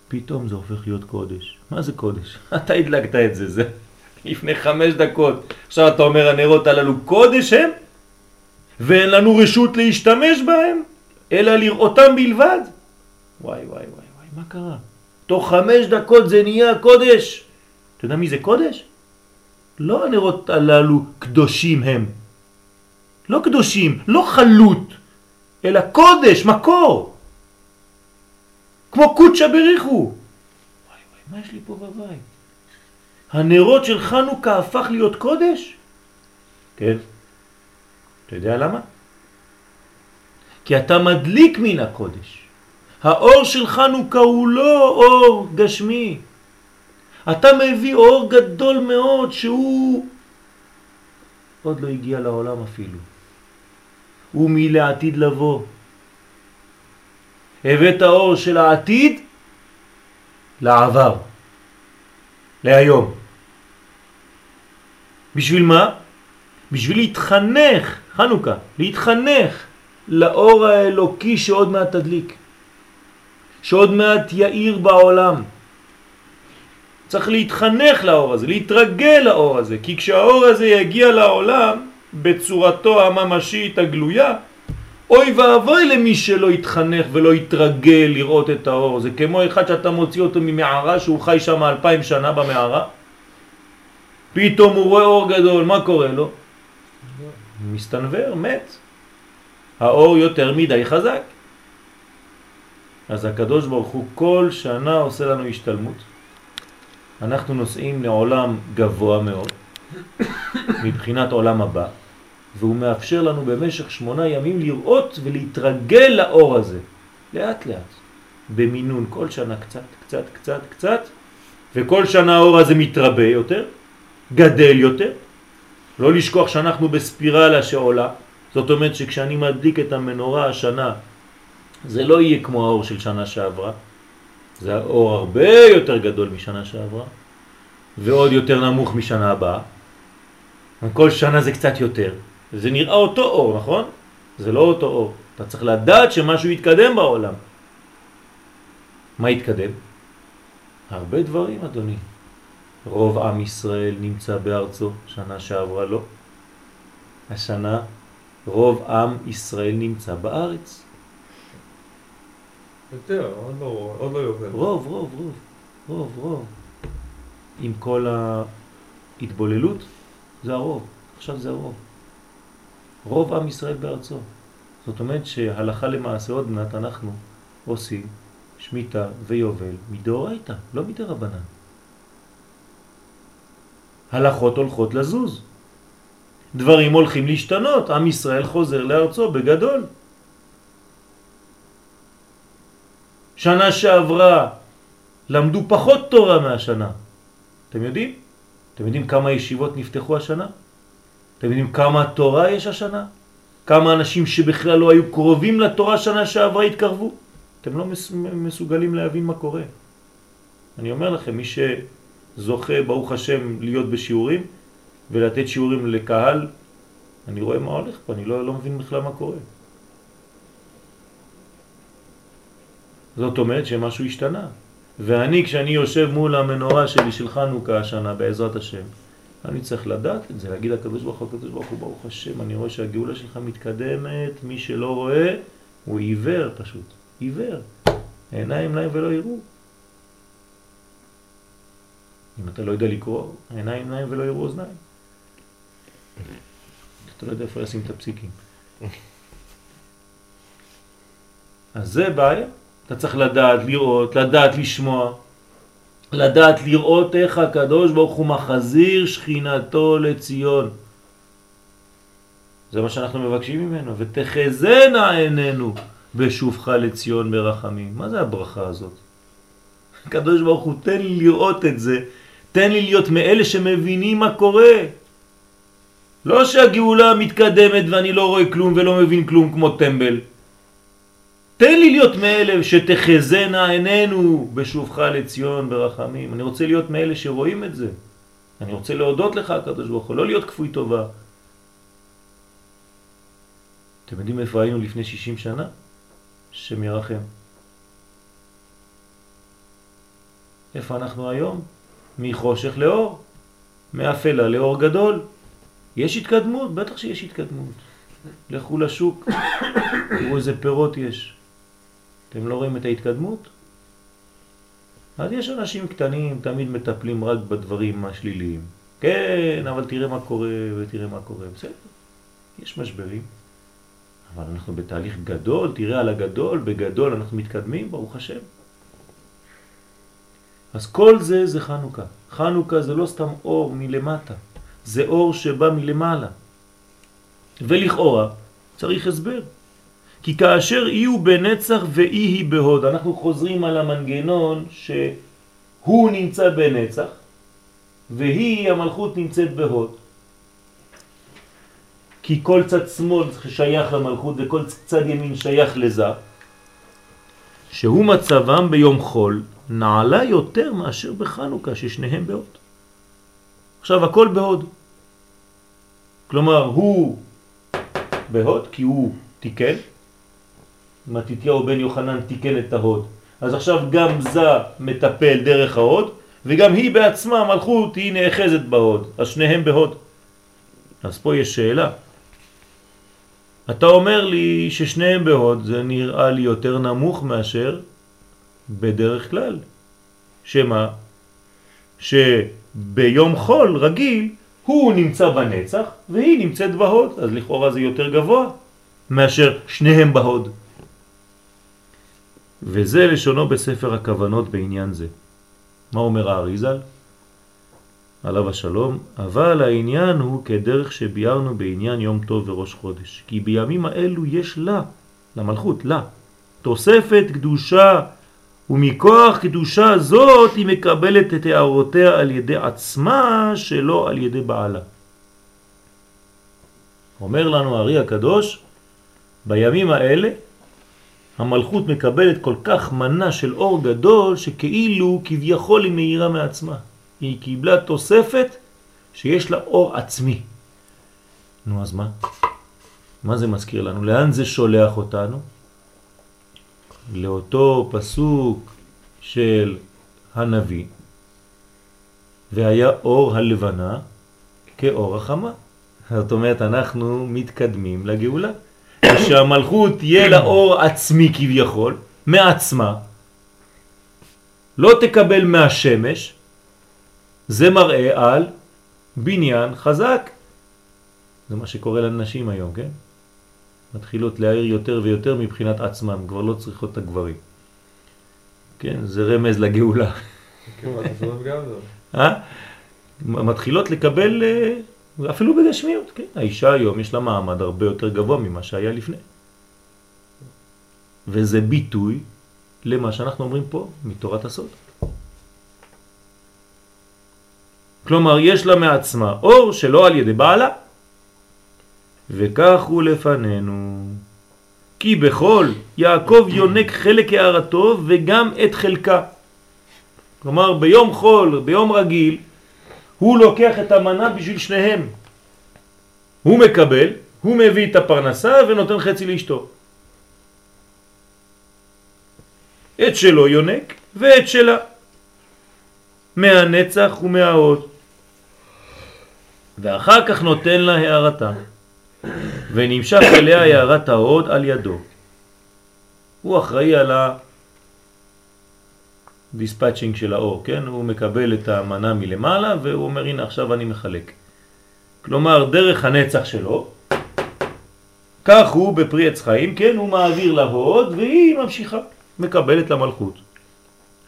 פתאום זה הופך להיות קודש. מה זה קודש? אתה הדלקת את זה, זה לפני חמש דקות. עכשיו אתה אומר הנרות הללו קודש הם, ואין לנו רשות להשתמש בהם, אלא לראותם בלבד. וואי וואי וואי וואי, מה קרה? תוך חמש דקות זה נהיה קודש. אתה יודע מי זה קודש? לא הנרות הללו קדושים הם. לא קדושים, לא חלוט, אלא קודש, מקור. כמו קודשא בריחו. וואי וואי, מה יש לי פה בבית? הנרות של חנוכה הפך להיות קודש? כן. אתה יודע למה? כי אתה מדליק מן הקודש. האור של חנוכה הוא לא אור גשמי. אתה מביא אור גדול מאוד שהוא עוד לא הגיע לעולם אפילו. הוא מלעתיד לבוא. הבאת האור של העתיד לעבר, להיום. בשביל מה? בשביל להתחנך, חנוכה, להתחנך לאור האלוקי שעוד מעט תדליק, שעוד מעט יאיר בעולם. צריך להתחנך לאור הזה, להתרגל לאור הזה, כי כשהאור הזה יגיע לעולם בצורתו הממשית הגלויה, אוי ואבוי למי שלא יתחנך ולא יתרגל לראות את האור. זה כמו אחד שאתה מוציא אותו ממערה שהוא חי שם אלפיים שנה במערה, פתאום הוא רואה אור גדול, מה קורה לו? מסתנבר, מת. האור יותר מדי חזק. אז הקדוש ברוך הוא כל שנה עושה לנו השתלמות. אנחנו נוסעים לעולם גבוה מאוד, מבחינת עולם הבא, והוא מאפשר לנו במשך שמונה ימים לראות ולהתרגל לאור הזה, לאט לאט, במינון, כל שנה קצת, קצת, קצת, קצת, וכל שנה האור הזה מתרבה יותר, גדל יותר, לא לשכוח שאנחנו בספירלה שעולה, זאת אומרת שכשאני מדליק את המנורה השנה, זה לא יהיה כמו האור של שנה שעברה, זה האור הרבה יותר גדול משנה שעברה, ועוד יותר נמוך משנה הבאה. כל שנה זה קצת יותר. זה נראה אותו אור, נכון? זה לא אותו אור. אתה צריך לדעת שמשהו יתקדם בעולם. מה יתקדם? הרבה דברים, אדוני. רוב עם ישראל נמצא בארצו, שנה שעברה לא. השנה רוב עם ישראל נמצא בארץ. יותר, עוד לא, עוד לא יובל. רוב, רוב, רוב, רוב, רוב. עם כל ההתבוללות, זה הרוב. עכשיו זה הרוב. רוב עם ישראל בארצו. זאת אומרת שהלכה למעשה עוד מעט אנחנו עושים שמיטה ויובל מדאורייתא, לא מדרבנן. הלכות הולכות לזוז. דברים הולכים להשתנות, עם ישראל חוזר לארצו בגדול. שנה שעברה למדו פחות תורה מהשנה. אתם יודעים? אתם יודעים כמה ישיבות נפתחו השנה? אתם יודעים כמה תורה יש השנה? כמה אנשים שבכלל לא היו קרובים לתורה שנה שעברה התקרבו? אתם לא מסוגלים להבין מה קורה. אני אומר לכם, מי שזוכה, ברוך השם, להיות בשיעורים ולתת שיעורים לקהל, אני רואה מה הולך פה, אני לא, לא מבין בכלל מה קורה. זאת אומרת שמשהו השתנה. ואני, כשאני יושב מול המנורה שלי של חנוכה השנה, בעזרת השם, אני צריך לדעת את זה, להגיד לקדוש ברוך הוא, הקדוש ברוך הוא, ברוך השם, אני רואה שהגאולה שלך מתקדמת, מי שלא רואה, הוא עיוור פשוט, עיוור. עיניים להם ולא יראו. אם אתה לא יודע לקרוא, עיניים להם ולא יראו אוזניים. אתה לא יודע איפה לשים את הפסיקים. אז זה בעיה. אתה צריך לדעת לראות, לדעת לשמוע, לדעת לראות איך הקדוש ברוך הוא מחזיר שכינתו לציון. זה מה שאנחנו מבקשים ממנו, ותחזנה עינינו בשובך לציון ברחמים. מה זה הברכה הזאת? הקדוש ברוך הוא, תן לי לראות את זה, תן לי להיות מאלה שמבינים מה קורה. לא שהגאולה מתקדמת ואני לא רואה כלום ולא מבין כלום כמו טמבל. תן לי להיות מאלה שתחזנה עינינו בשובך לציון ברחמים. אני רוצה להיות מאלה שרואים את זה. אני רוצה להודות לך, הקדוש ברוך הוא, לא להיות כפוי טובה. אתם יודעים איפה היינו לפני 60 שנה? שם ירחם. איפה אנחנו היום? מחושך לאור, מאפלה לאור גדול. יש התקדמות? בטח שיש התקדמות. לכו לשוק, תראו איזה פירות יש. אתם לא רואים את ההתקדמות? אז יש אנשים קטנים, תמיד מטפלים רק בדברים השליליים. כן, אבל תראה מה קורה ותראה מה קורה. בסדר, יש משברים, אבל אנחנו בתהליך גדול, תראה על הגדול, בגדול אנחנו מתקדמים, ברוך השם. אז כל זה זה חנוכה. חנוכה זה לא סתם אור מלמטה, זה אור שבא מלמעלה. ולכאורה צריך הסבר. כי כאשר אי הוא בנצח ואי היא בהוד, אנחנו חוזרים על המנגנון שהוא נמצא בנצח והיא המלכות נמצאת בהוד. כי כל צד שמאל שייך למלכות וכל צד ימין שייך לזה, שהוא מצבם ביום חול נעלה יותר מאשר בחנוכה ששניהם בהוד. עכשיו הכל בהוד. כלומר הוא בהוד כי הוא תיקן, מתיתיהו בן יוחנן תיקן את ההוד. אז עכשיו גם זה מטפל דרך ההוד, וגם היא בעצמה, המלכות, היא נאחזת בהוד. אז שניהם בהוד. אז פה יש שאלה. אתה אומר לי ששניהם בהוד, זה נראה לי יותר נמוך מאשר בדרך כלל. שמה? שביום חול רגיל הוא נמצא בנצח והיא נמצאת בהוד, אז לכאורה זה יותר גבוה מאשר שניהם בהוד. וזה לשונו בספר הכוונות בעניין זה. מה אומר האריזל? עליו השלום, אבל העניין הוא כדרך שביארנו בעניין יום טוב וראש חודש, כי בימים האלו יש לה, למלכות, לה, תוספת קדושה, ומכוח קדושה זאת היא מקבלת את הערותיה על ידי עצמה, שלא על ידי בעלה. אומר לנו הארי הקדוש, בימים האלה המלכות מקבלת כל כך מנה של אור גדול שכאילו כביכול היא מהירה מעצמה. היא קיבלה תוספת שיש לה אור עצמי. נו אז מה? מה זה מזכיר לנו? לאן זה שולח אותנו? לאותו פסוק של הנביא, והיה אור הלבנה כאור החמה. זאת אומרת, אנחנו מתקדמים לגאולה. שהמלכות תהיה לה אור עצמי כביכול, מעצמה, לא תקבל מהשמש, זה מראה על בניין חזק. זה מה שקורה לנשים היום, כן? מתחילות להעיר יותר ויותר מבחינת עצמם, כבר לא צריכות את הגברים. כן, זה רמז לגאולה. כן, אה? מתחילות לקבל אה, אפילו בגשמיות, כן. האישה היום יש לה מעמד הרבה יותר גבוה ממה שהיה לפני. וזה ביטוי למה שאנחנו אומרים פה מתורת הסוד. כלומר, יש לה מעצמה אור שלא על ידי בעלה. וכך הוא לפנינו. כי בכל יעקב יונק חלק הערתו וגם את חלקה. כלומר, ביום חול, ביום רגיל, הוא לוקח את המנה בשביל שניהם. הוא מקבל, הוא מביא את הפרנסה ונותן חצי לאשתו. את שלו יונק ואת שלה. מהנצח ומההוד. ואחר כך נותן לה הערתה. ונמשך אליה הערת ההוד על ידו. הוא אחראי על dispatching של האור, כן? הוא מקבל את המנה מלמעלה והוא אומר הנה עכשיו אני מחלק. כלומר דרך הנצח שלו, כך הוא בפרי עץ חיים, כן? הוא מעביר להוד והיא ממשיכה, מקבלת למלכות.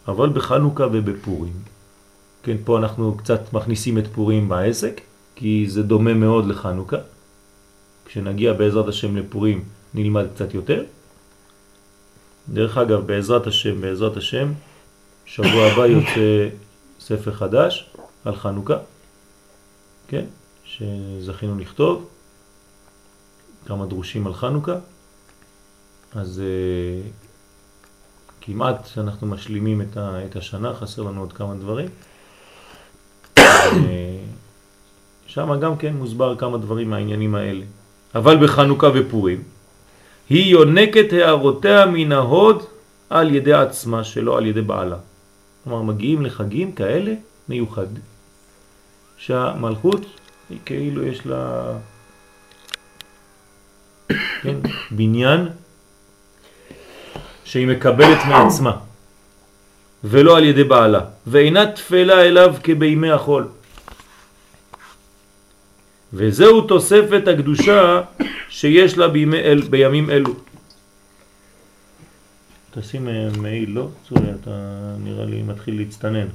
אבל בחנוכה ובפורים, כן, פה אנחנו קצת מכניסים את פורים בעסק, כי זה דומה מאוד לחנוכה. כשנגיע בעזרת השם לפורים נלמד קצת יותר. דרך אגב, בעזרת השם, בעזרת השם, שבוע הבא יוצא ספר חדש על חנוכה, כן, שזכינו לכתוב, כמה דרושים על חנוכה, אז uh, כמעט אנחנו משלימים את, ה, את השנה, חסר לנו עוד כמה דברים. אה, שם גם כן מוסבר כמה דברים מהעניינים האלה. אבל בחנוכה ופורים היא יונקת הערותיה מן ההוד על ידי עצמה שלא על ידי בעלה. כלומר, מגיעים לחגים כאלה מיוחד, שהמלכות היא כאילו יש לה כן, בניין שהיא מקבלת מעצמה. ולא על ידי בעלה, ואינה תפלה אליו כבימי החול. וזהו תוספת הקדושה שיש לה בימי אל, בימים אלו. תשים אה, מעיל, לא? צורי, אתה נראה לי מתחיל להצטנן.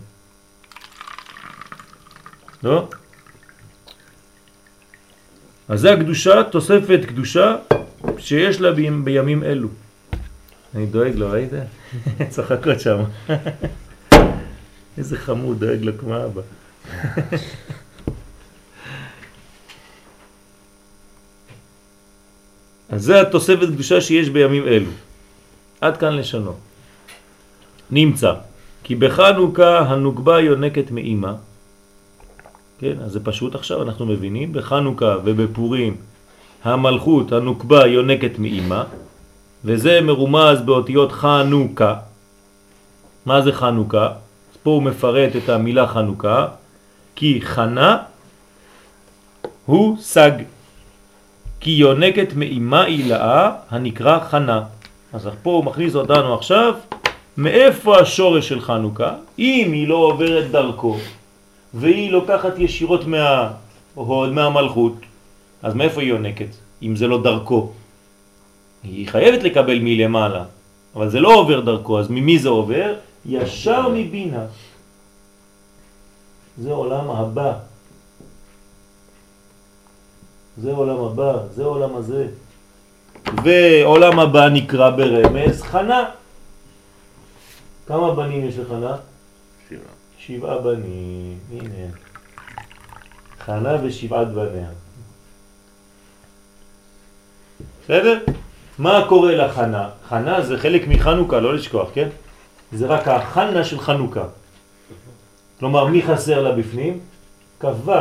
לא? אז זה הקדושה, תוספת קדושה שיש לה ב- בימים אלו. אני דואג לו, ראית? צחקות שם. איזה חמוד, דואג לו כמו אבא. אז זה התוספת קדושה שיש בימים אלו. עד כאן לשונו. נמצא, כי בחנוכה הנוגבה יונקת מאימא, כן, אז זה פשוט עכשיו, אנחנו מבינים, בחנוכה ובפורים המלכות הנוקבה יונקת מאימא, וזה מרומז באותיות חנוכה. מה זה חנוכה? אז פה הוא מפרט את המילה חנוכה, כי חנה הוא סג, כי יונקת מאימה אילאה הנקרא חנה. אז פה הוא מכניס אותנו עכשיו, מאיפה השורש של חנוכה? אם היא לא עוברת דרכו, והיא לוקחת ישירות מה, מהמלכות, אז מאיפה היא יונקת, אם זה לא דרכו? היא חייבת לקבל מלמעלה, אבל זה לא עובר דרכו, אז ממי זה עובר? ישר מבינה. זה עולם הבא. זה עולם הבא, זה עולם הזה. ועולם הבא נקרא ברמז חנה. כמה בנים יש לחנה? שבעה. שבעה בנים, הנה. חנה ושבעת בניה. בסדר? מה קורה לחנה? חנה זה חלק מחנוכה, לא לשכוח, כן? זה רק החנה של חנוכה. כלומר, מי חסר לה בפנים? כ"ו.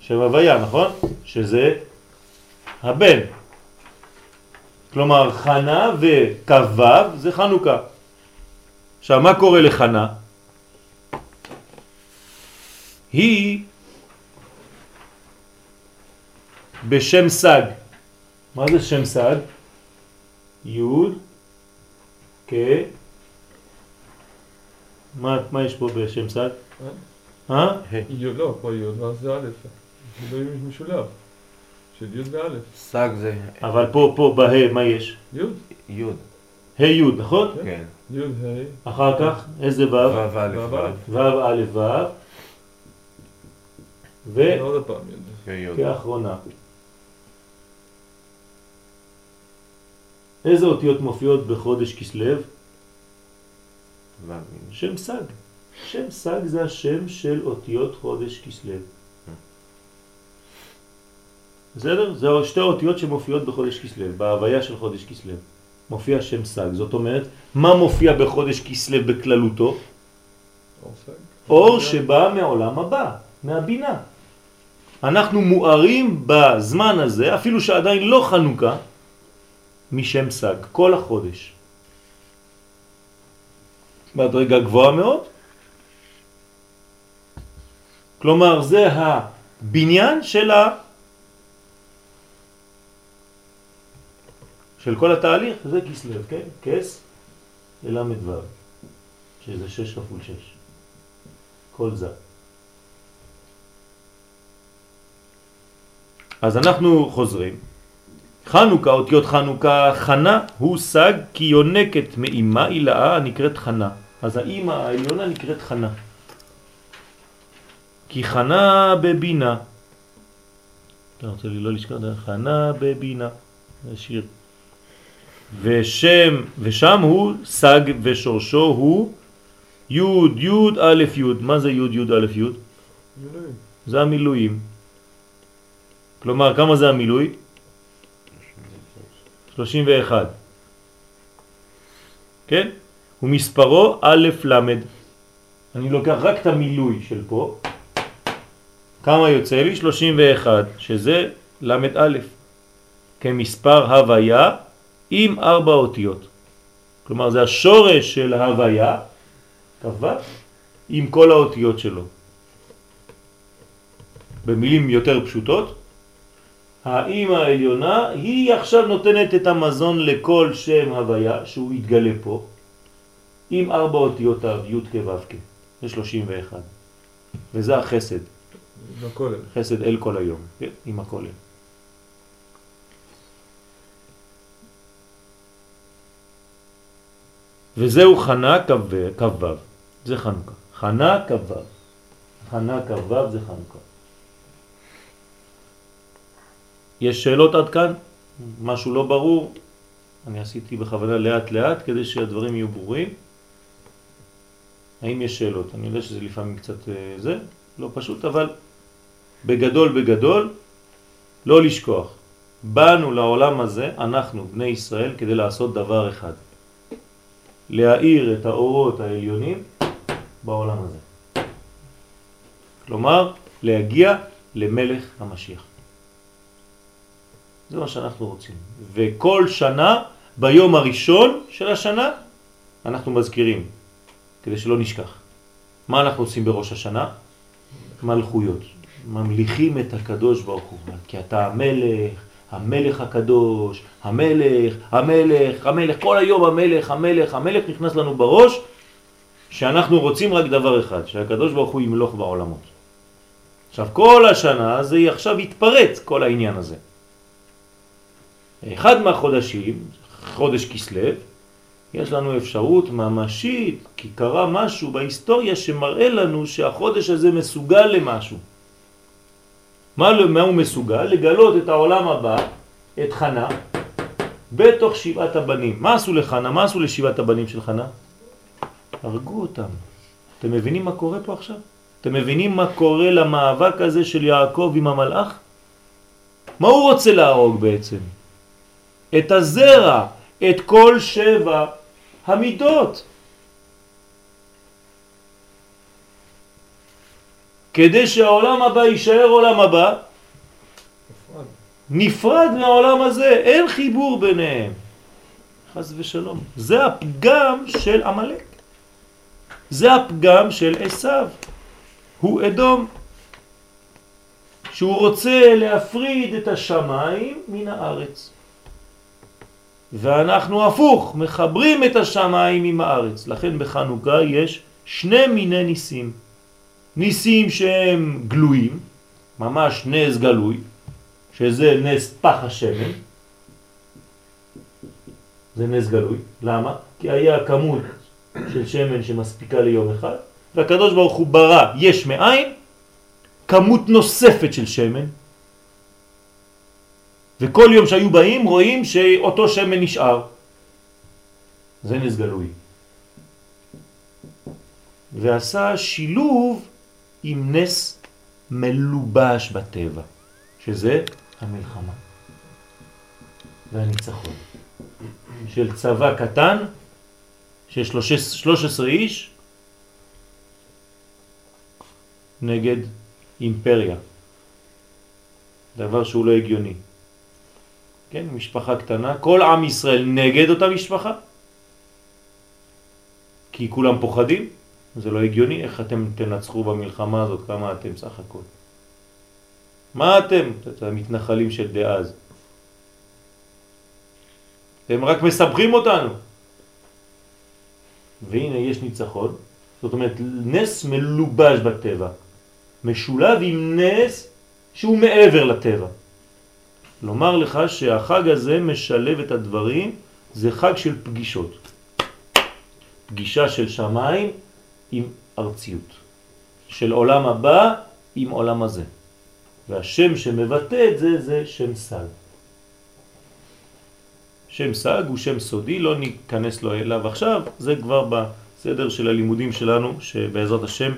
שם הוויה, נכון? שזה הבן. כלומר, חנה וכ"ו זה חנוכה. עכשיו, מה קורה לחנה? היא בשם סג. מה זה שם סג? י' כ... מה, מה יש פה בשם סג? אה? י' לא, פה י' ואז זה א'. זה משולב. של י' וא'. סג זה אבל פה, פה, בה, מה יש? י', י', ה' י', נכון? כן. י', ה', אחר כך, איזה ו'? ו' א' ו' ו', ו' א' ו' ו... ועוד פעם י'. וי'. כאחרונה. איזה אותיות מופיעות בחודש כסלו? ו'. שם סג. שם סג זה השם של אותיות חודש כסלו. בסדר? זה שתי האותיות שמופיעות בחודש כסלו, בהוויה של חודש כסלו. מופיע שם סג. זאת אומרת, מה מופיע בחודש כסלו בכללותו? אור אור שבא מעולם הבא, מהבינה. אנחנו מוארים בזמן הזה, אפילו שעדיין לא חנוכה, משם סג, כל החודש. מדרגה גבוהה מאוד. כלומר, זה הבניין של ה... של כל התהליך, זה כסלו, כן? כס לל"ו, שזה שש כפול שש. כל זה. אז אנחנו חוזרים. חנוכה, אותיות חנוכה, חנה הוא סג כי יונקת מאימה אילאה הנקראת חנה. אז האימא העליונה נקראת חנה. כי חנה בבינה. אתה רוצה לי לא לשכוח? חנה בבינה. זה שיר. ושם, ושם הוא סג ושורשו הוא י' י' א' י'. מה זה י' י' א' י'? מילואים. זה המילואים. כלומר, כמה זה המילוי? 31. כן? ומספרו א' למד. אני לוקח רק את המילוי של פה. כמה יוצא לי? 31, שזה א', כמספר הוויה עם ארבע אותיות. כלומר, זה השורש של ההוויה, כ"ו, עם כל האותיות שלו. במילים יותר פשוטות, האימא העליונה היא עכשיו נותנת את המזון לכל שם הוויה שהוא יתגלה פה עם ארבע אותיותיו, י' כ' ו' כ', זה 31. וזה החסד, בכולל. חסד אל כל היום, כן? עם הכולל. וזהו חנה כ"ו, זה חנוכה. חנה כ"ו. חנה כ"ו זה חנוכה. יש שאלות עד כאן? משהו לא ברור? אני עשיתי בכוונה לאט לאט כדי שהדברים יהיו ברורים. האם יש שאלות? אני יודע שזה לפעמים קצת אה, זה, לא פשוט, אבל בגדול בגדול, לא לשכוח. באנו לעולם הזה, אנחנו, בני ישראל, כדי לעשות דבר אחד. להאיר את האורות העליונים בעולם הזה. כלומר, להגיע למלך המשיח. זה מה שאנחנו רוצים. וכל שנה, ביום הראשון של השנה, אנחנו מזכירים, כדי שלא נשכח. מה אנחנו עושים בראש השנה? מלכויות. ממליכים את הקדוש ברוך הוא, כי אתה המלך, המלך הקדוש, המלך, המלך, המלך, כל היום המלך, המלך, המלך נכנס לנו בראש, שאנחנו רוצים רק דבר אחד, שהקדוש ברוך הוא ימלוך בעולמות. עכשיו כל השנה זה עכשיו יתפרץ כל העניין הזה. אחד מהחודשים, חודש כסלב, יש לנו אפשרות ממשית, כי קרה משהו בהיסטוריה שמראה לנו שהחודש הזה מסוגל למשהו. מה, מה הוא מסוגל? לגלות את העולם הבא, את חנה, בתוך שבעת הבנים. מה עשו לחנה? מה עשו לשבעת הבנים של חנה? הרגו אותם. אתם מבינים מה קורה פה עכשיו? אתם מבינים מה קורה למאבק הזה של יעקב עם המלאך? מה הוא רוצה להרוג בעצם? את הזרע, את כל שבע המידות. כדי שהעולם הבא יישאר עולם הבא, נפרד. מהעולם הזה, אין חיבור ביניהם. חס ושלום. זה הפגם של עמלק. זה הפגם של עשיו. הוא אדום. שהוא רוצה להפריד את השמיים מן הארץ. ואנחנו הפוך, מחברים את השמיים עם הארץ. לכן בחנוכה יש שני מיני ניסים. ניסים שהם גלויים, ממש נס גלוי, שזה נס פח השמן. זה נס גלוי. למה? כי היה כמות של שמן שמספיקה ליום אחד, והקדוש ברוך הוא ברא יש מאין כמות נוספת של שמן, וכל יום שהיו באים רואים שאותו שמן נשאר. זה נס גלוי. ועשה שילוב עם נס מלובש בטבע, שזה המלחמה והניצחון. של צבא קטן, של 13 איש, נגד אימפריה. דבר שהוא לא הגיוני. כן, משפחה קטנה, כל עם ישראל נגד אותה משפחה, כי כולם פוחדים, זה לא הגיוני, איך אתם תנצחו במלחמה הזאת, כמה אתם סך הכל. מה אתם? אתם המתנחלים של דאז. הם רק מסבכים אותנו. והנה יש ניצחון, זאת אומרת נס מלובש בטבע, משולב עם נס שהוא מעבר לטבע. לומר לך שהחג הזה משלב את הדברים, זה חג של פגישות. פגישה של שמיים עם ארציות, של עולם הבא עם עולם הזה. והשם שמבטא את זה זה שם סג. שם סג הוא שם סודי, לא ניכנס לו אליו עכשיו, זה כבר בסדר של הלימודים שלנו, שבעזרת השם,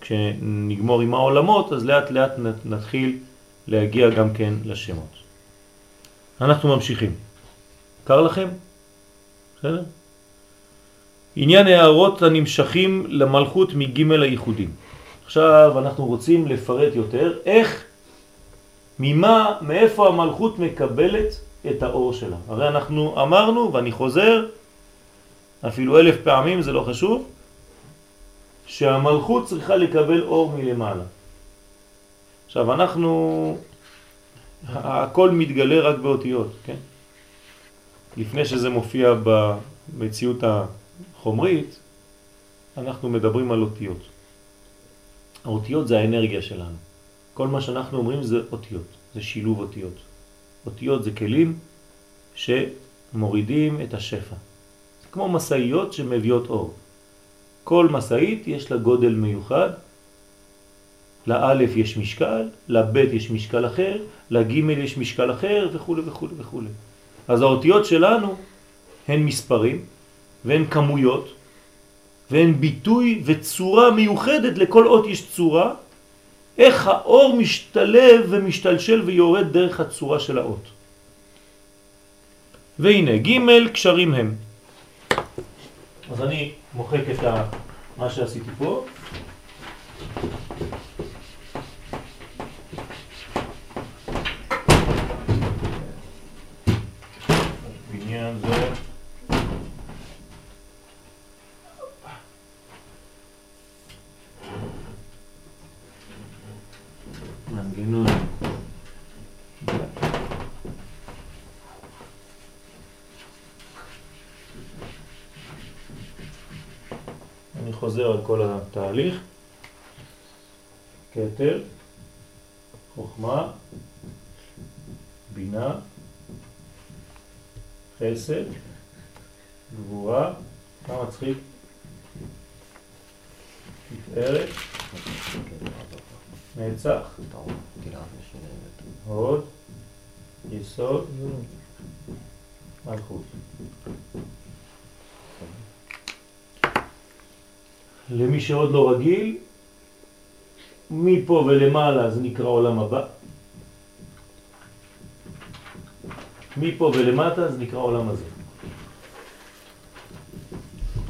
כשנגמור עם העולמות, אז לאט לאט נתחיל להגיע גם כן לשמות. אנחנו ממשיכים. קר לכם? בסדר? עניין הערות הנמשכים למלכות מג' הייחודים. עכשיו אנחנו רוצים לפרט יותר איך, ממה, מאיפה המלכות מקבלת את האור שלה. הרי אנחנו אמרנו, ואני חוזר, אפילו אלף פעמים, זה לא חשוב, שהמלכות צריכה לקבל אור מלמעלה. עכשיו אנחנו, הכל מתגלה רק באותיות, כן? לפני שזה מופיע במציאות חומרית, אנחנו מדברים על אותיות. האותיות זה האנרגיה שלנו. כל מה שאנחנו אומרים זה אותיות, זה שילוב אותיות. אותיות זה כלים שמורידים את השפע. זה כמו מסעיות שמביאות אור. כל מסעית יש לה גודל מיוחד, לאלף יש משקל, לבית יש משקל אחר, לגימל יש משקל אחר וכו' וכו' וכו'. אז האותיות שלנו הן מספרים והן כמויות והן ביטוי וצורה מיוחדת, לכל אות יש צורה, איך האור משתלב ומשתלשל ויורד דרך הצורה של האות. והנה, ג' קשרים הם. אז אני מוחק את ה... מה שעשיתי פה. בניין זה... מנגנון. אני חוזר על כל התהליך. כתר, חוכמה, בינה, חסד, גבורה, מה מצחיק? תפארת, נצח, הוד, יסוד, מלכות. למי שעוד לא רגיל, מפה ולמעלה זה נקרא עולם הבא. מפה ולמטה זה נקרא עולם הזה.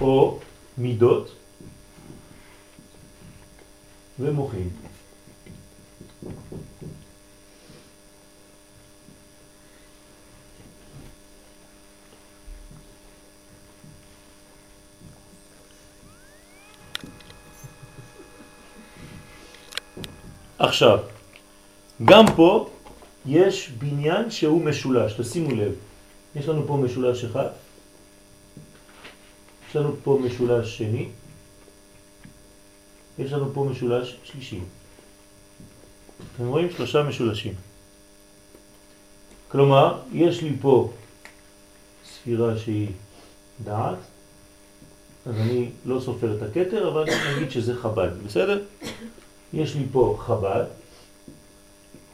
או מידות ומוחים. עכשיו, גם פה יש בניין שהוא משולש, תשימו לב. יש לנו פה משולש אחד, יש לנו פה משולש שני, יש לנו פה משולש שלישי. אתם רואים? שלושה משולשים. כלומר, יש לי פה ספירה שהיא דעת, אז אני לא סופר את הקטר, אבל נגיד שזה חב"ד, בסדר? יש לי פה חב"ד,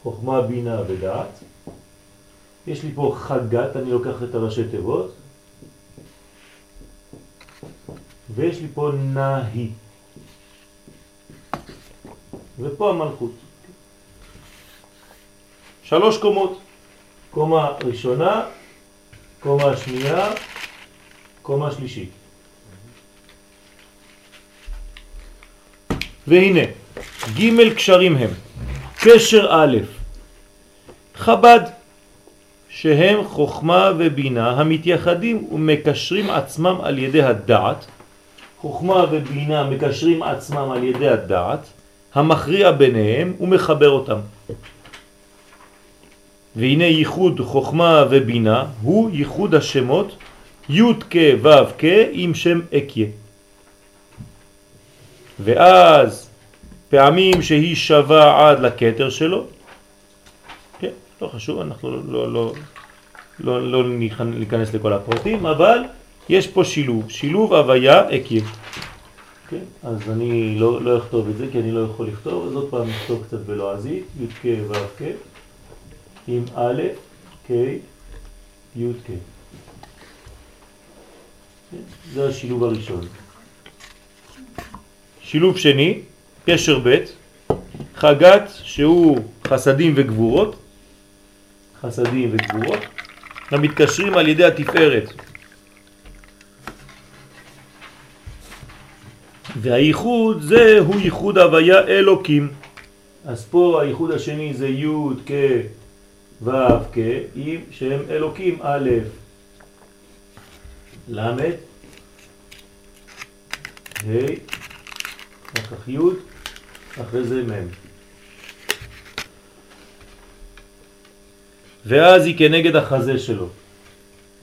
חוכמה, בינה ודעת. יש לי פה חגת, אני לוקח את הראשי תיבות. ויש לי פה נהי. ופה המלכות. שלוש קומות. קומה ראשונה, קומה שנייה, קומה שלישית. והנה, ג' קשרים הם. קשר א', חב"ד, שהם חוכמה ובינה המתייחדים ומקשרים עצמם על ידי הדעת, חוכמה ובינה מקשרים עצמם על ידי הדעת, המכריע ביניהם ומחבר אותם. והנה ייחוד חוכמה ובינה הוא ייחוד השמות י' כ' ו' כ' עם שם אקיה. ואז פעמים שהיא שווה עד לקטר שלו, כן, לא חשוב, אנחנו לא, לא, לא, לא, לא ניכנס לכל הפרטים, אבל יש פה שילוב, שילוב הוויה עקב. כן, אז אני לא, לא אכתוב את זה כי אני לא יכול לכתוב, אז עוד פעם נכתוב קצת בלועזית, י' כ' ו' כ', עם א', כ', י' כ'. כן, זה השילוב הראשון. שילוב שני, קשר ב', חגת שהוא חסדים וגבורות, חסדים וגבורות, המתקשרים על ידי התפארת. והייחוד זה הוא ייחוד הוויה אלוקים. אז פה הייחוד השני זה י' כ' ו' כ' עם שהם אלוקים א' ל' ה' אחר כך י' אחרי זה מ'. ואז היא כנגד החזה שלו.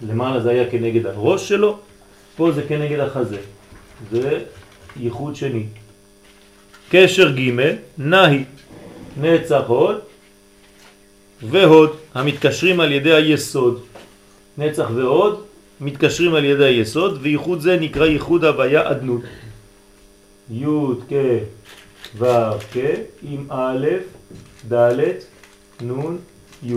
למעלה זה היה כנגד הראש שלו, פה זה כנגד החזה. זה ייחוד שני. קשר ג' נהי, נצח הוד והוד המתקשרים על ידי היסוד. נצח והוד מתקשרים על ידי היסוד וייחוד זה נקרא ייחוד הוויה אדנות. י' כ' ו' כ' עם א', ד', נ', י'.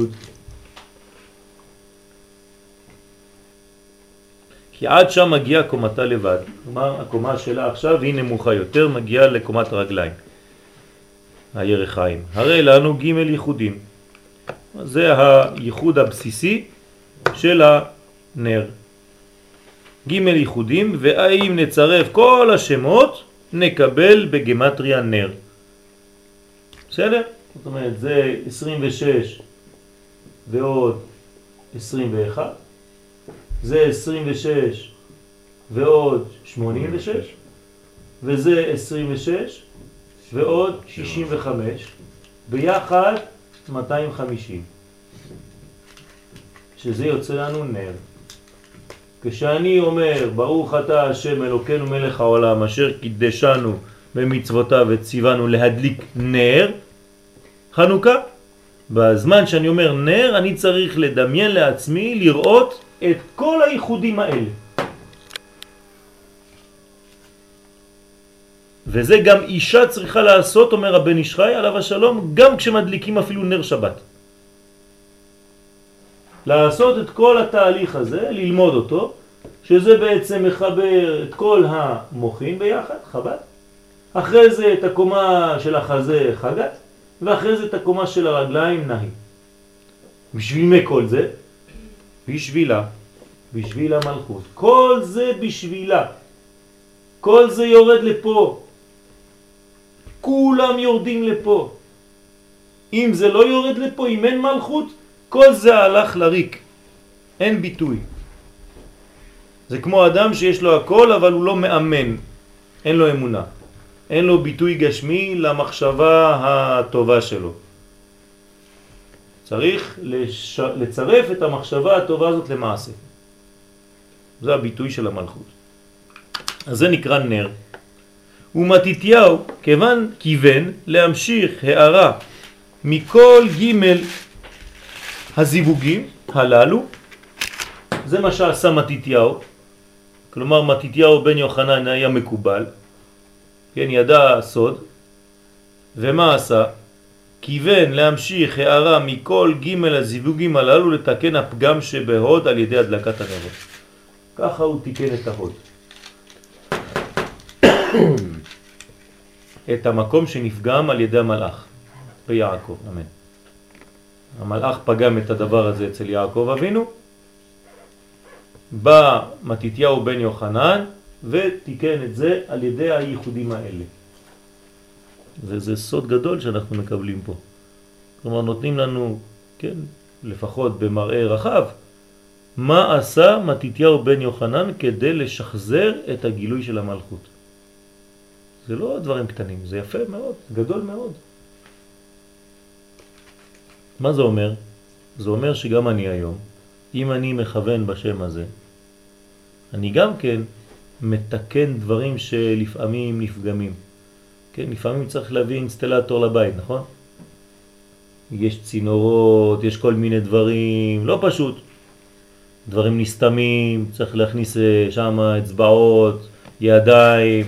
כי עד שם מגיעה קומתה לבד. כלומר, הקומה שלה עכשיו היא נמוכה יותר, מגיעה לקומת הרגליים. הירחיים. הרי לנו ג' ייחודים. זה הייחוד הבסיסי של הנר. ג' ייחודים, והאם נצרף כל השמות, נקבל בגמטריה נר. בסדר? זאת אומרת, זה 26 ועוד 21, זה 26 ועוד 86, וזה 26 ועוד 65, ביחד 250, שזה יוצא לנו נר. כשאני אומר, ברוך אתה השם אלוקינו מלך העולם, אשר קידשנו במצוותיו וציוונו להדליק נר, חנוכה, בזמן שאני אומר נר, אני צריך לדמיין לעצמי, לראות את כל הייחודים האלה. וזה גם אישה צריכה לעשות, אומר הבן ישחי עליו השלום, גם כשמדליקים אפילו נר שבת. לעשות את כל התהליך הזה, ללמוד אותו, שזה בעצם מחבר את כל המוחים ביחד, חב"ד, אחרי זה את הקומה של החזה חגת, ואחרי זה את הקומה של הרגליים נהי. בשביל מי כל זה? בשבילה, בשביל המלכות. כל זה בשבילה. כל זה יורד לפה. כולם יורדים לפה. אם זה לא יורד לפה, אם אין מלכות, כל זה הלך לריק. אין ביטוי. זה כמו אדם שיש לו הכל אבל הוא לא מאמן, אין לו אמונה. אין לו ביטוי גשמי למחשבה הטובה שלו. צריך לש... לצרף את המחשבה הטובה הזאת למעשה. זה הביטוי של המלכות. אז זה נקרא נר. ומתיתיהו כיוון כיוון להמשיך הערה מכל ג' הזיווגים הללו, זה מה שעשה מתיתיהו, כלומר מתיתיהו בן יוחנן היה מקובל, כן, ידע סוד, ומה עשה? כיוון להמשיך הערה מכל ג' הזיווגים הללו לתקן הפגם שבהוד על ידי הדלקת הנרות. ככה הוא תיקן את ההוד. את המקום שנפגם על ידי המלאך ביעקב, אמן. המלאך פגם את הדבר הזה אצל יעקב אבינו, בא מתיתיהו בן יוחנן ותיקן את זה על ידי הייחודים האלה. וזה סוד גדול שאנחנו מקבלים פה. כלומר נותנים לנו, כן, לפחות במראה רחב, מה עשה מתיתיהו בן יוחנן כדי לשחזר את הגילוי של המלכות. זה לא דברים קטנים, זה יפה מאוד, גדול מאוד. מה זה אומר? זה אומר שגם אני היום, אם אני מכוון בשם הזה, אני גם כן מתקן דברים שלפעמים נפגמים. כן, לפעמים צריך להביא אינסטלטור לבית, נכון? יש צינורות, יש כל מיני דברים, לא פשוט. דברים נסתמים, צריך להכניס אה, שם אצבעות, ידיים.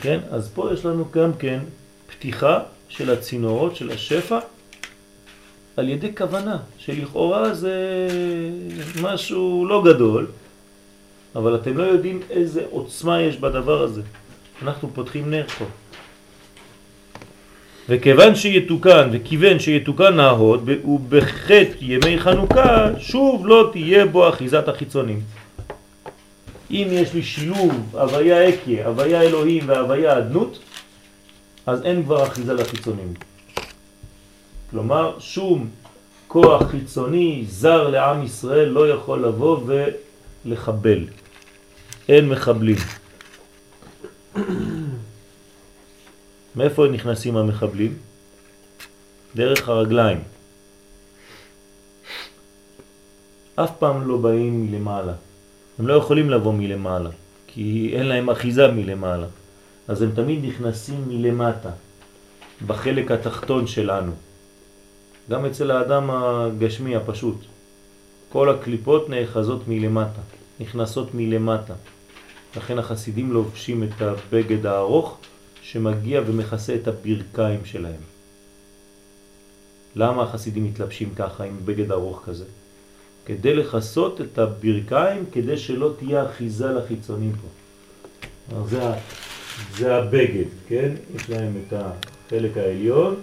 כן? אז פה יש לנו גם כן פתיחה של הצינורות, של השפע, על ידי כוונה, שלכאורה זה משהו לא גדול, אבל אתם לא יודעים איזה עוצמה יש בדבר הזה. אנחנו פותחים נר פה. וכיוון שיתוקן וכיוון שיתוקן ההוד ובחטא ימי חנוכה שוב לא תהיה בו אחיזת החיצונים. אם יש לי שילוב הוויה אקיה, הוויה אלוהים והוויה אדנות, אז אין כבר אחיזה לחיצונים. כלומר, שום כוח חיצוני זר לעם ישראל לא יכול לבוא ולחבל. אין מחבלים. מאיפה נכנסים המחבלים? דרך הרגליים. אף פעם לא באים למעלה. הם לא יכולים לבוא מלמעלה, כי אין להם אחיזה מלמעלה. אז הם תמיד נכנסים מלמטה, בחלק התחתון שלנו. גם אצל האדם הגשמי הפשוט. כל הקליפות נאחזות מלמטה, נכנסות מלמטה. לכן החסידים לובשים את הבגד הארוך שמגיע ומכסה את הברכיים שלהם. למה החסידים מתלבשים ככה עם בגד ארוך כזה? כדי לחסות את הברכיים, כדי שלא תהיה אחיזה לחיצונים פה. זה, זה הבגד, כן? יש להם את החלק העליון,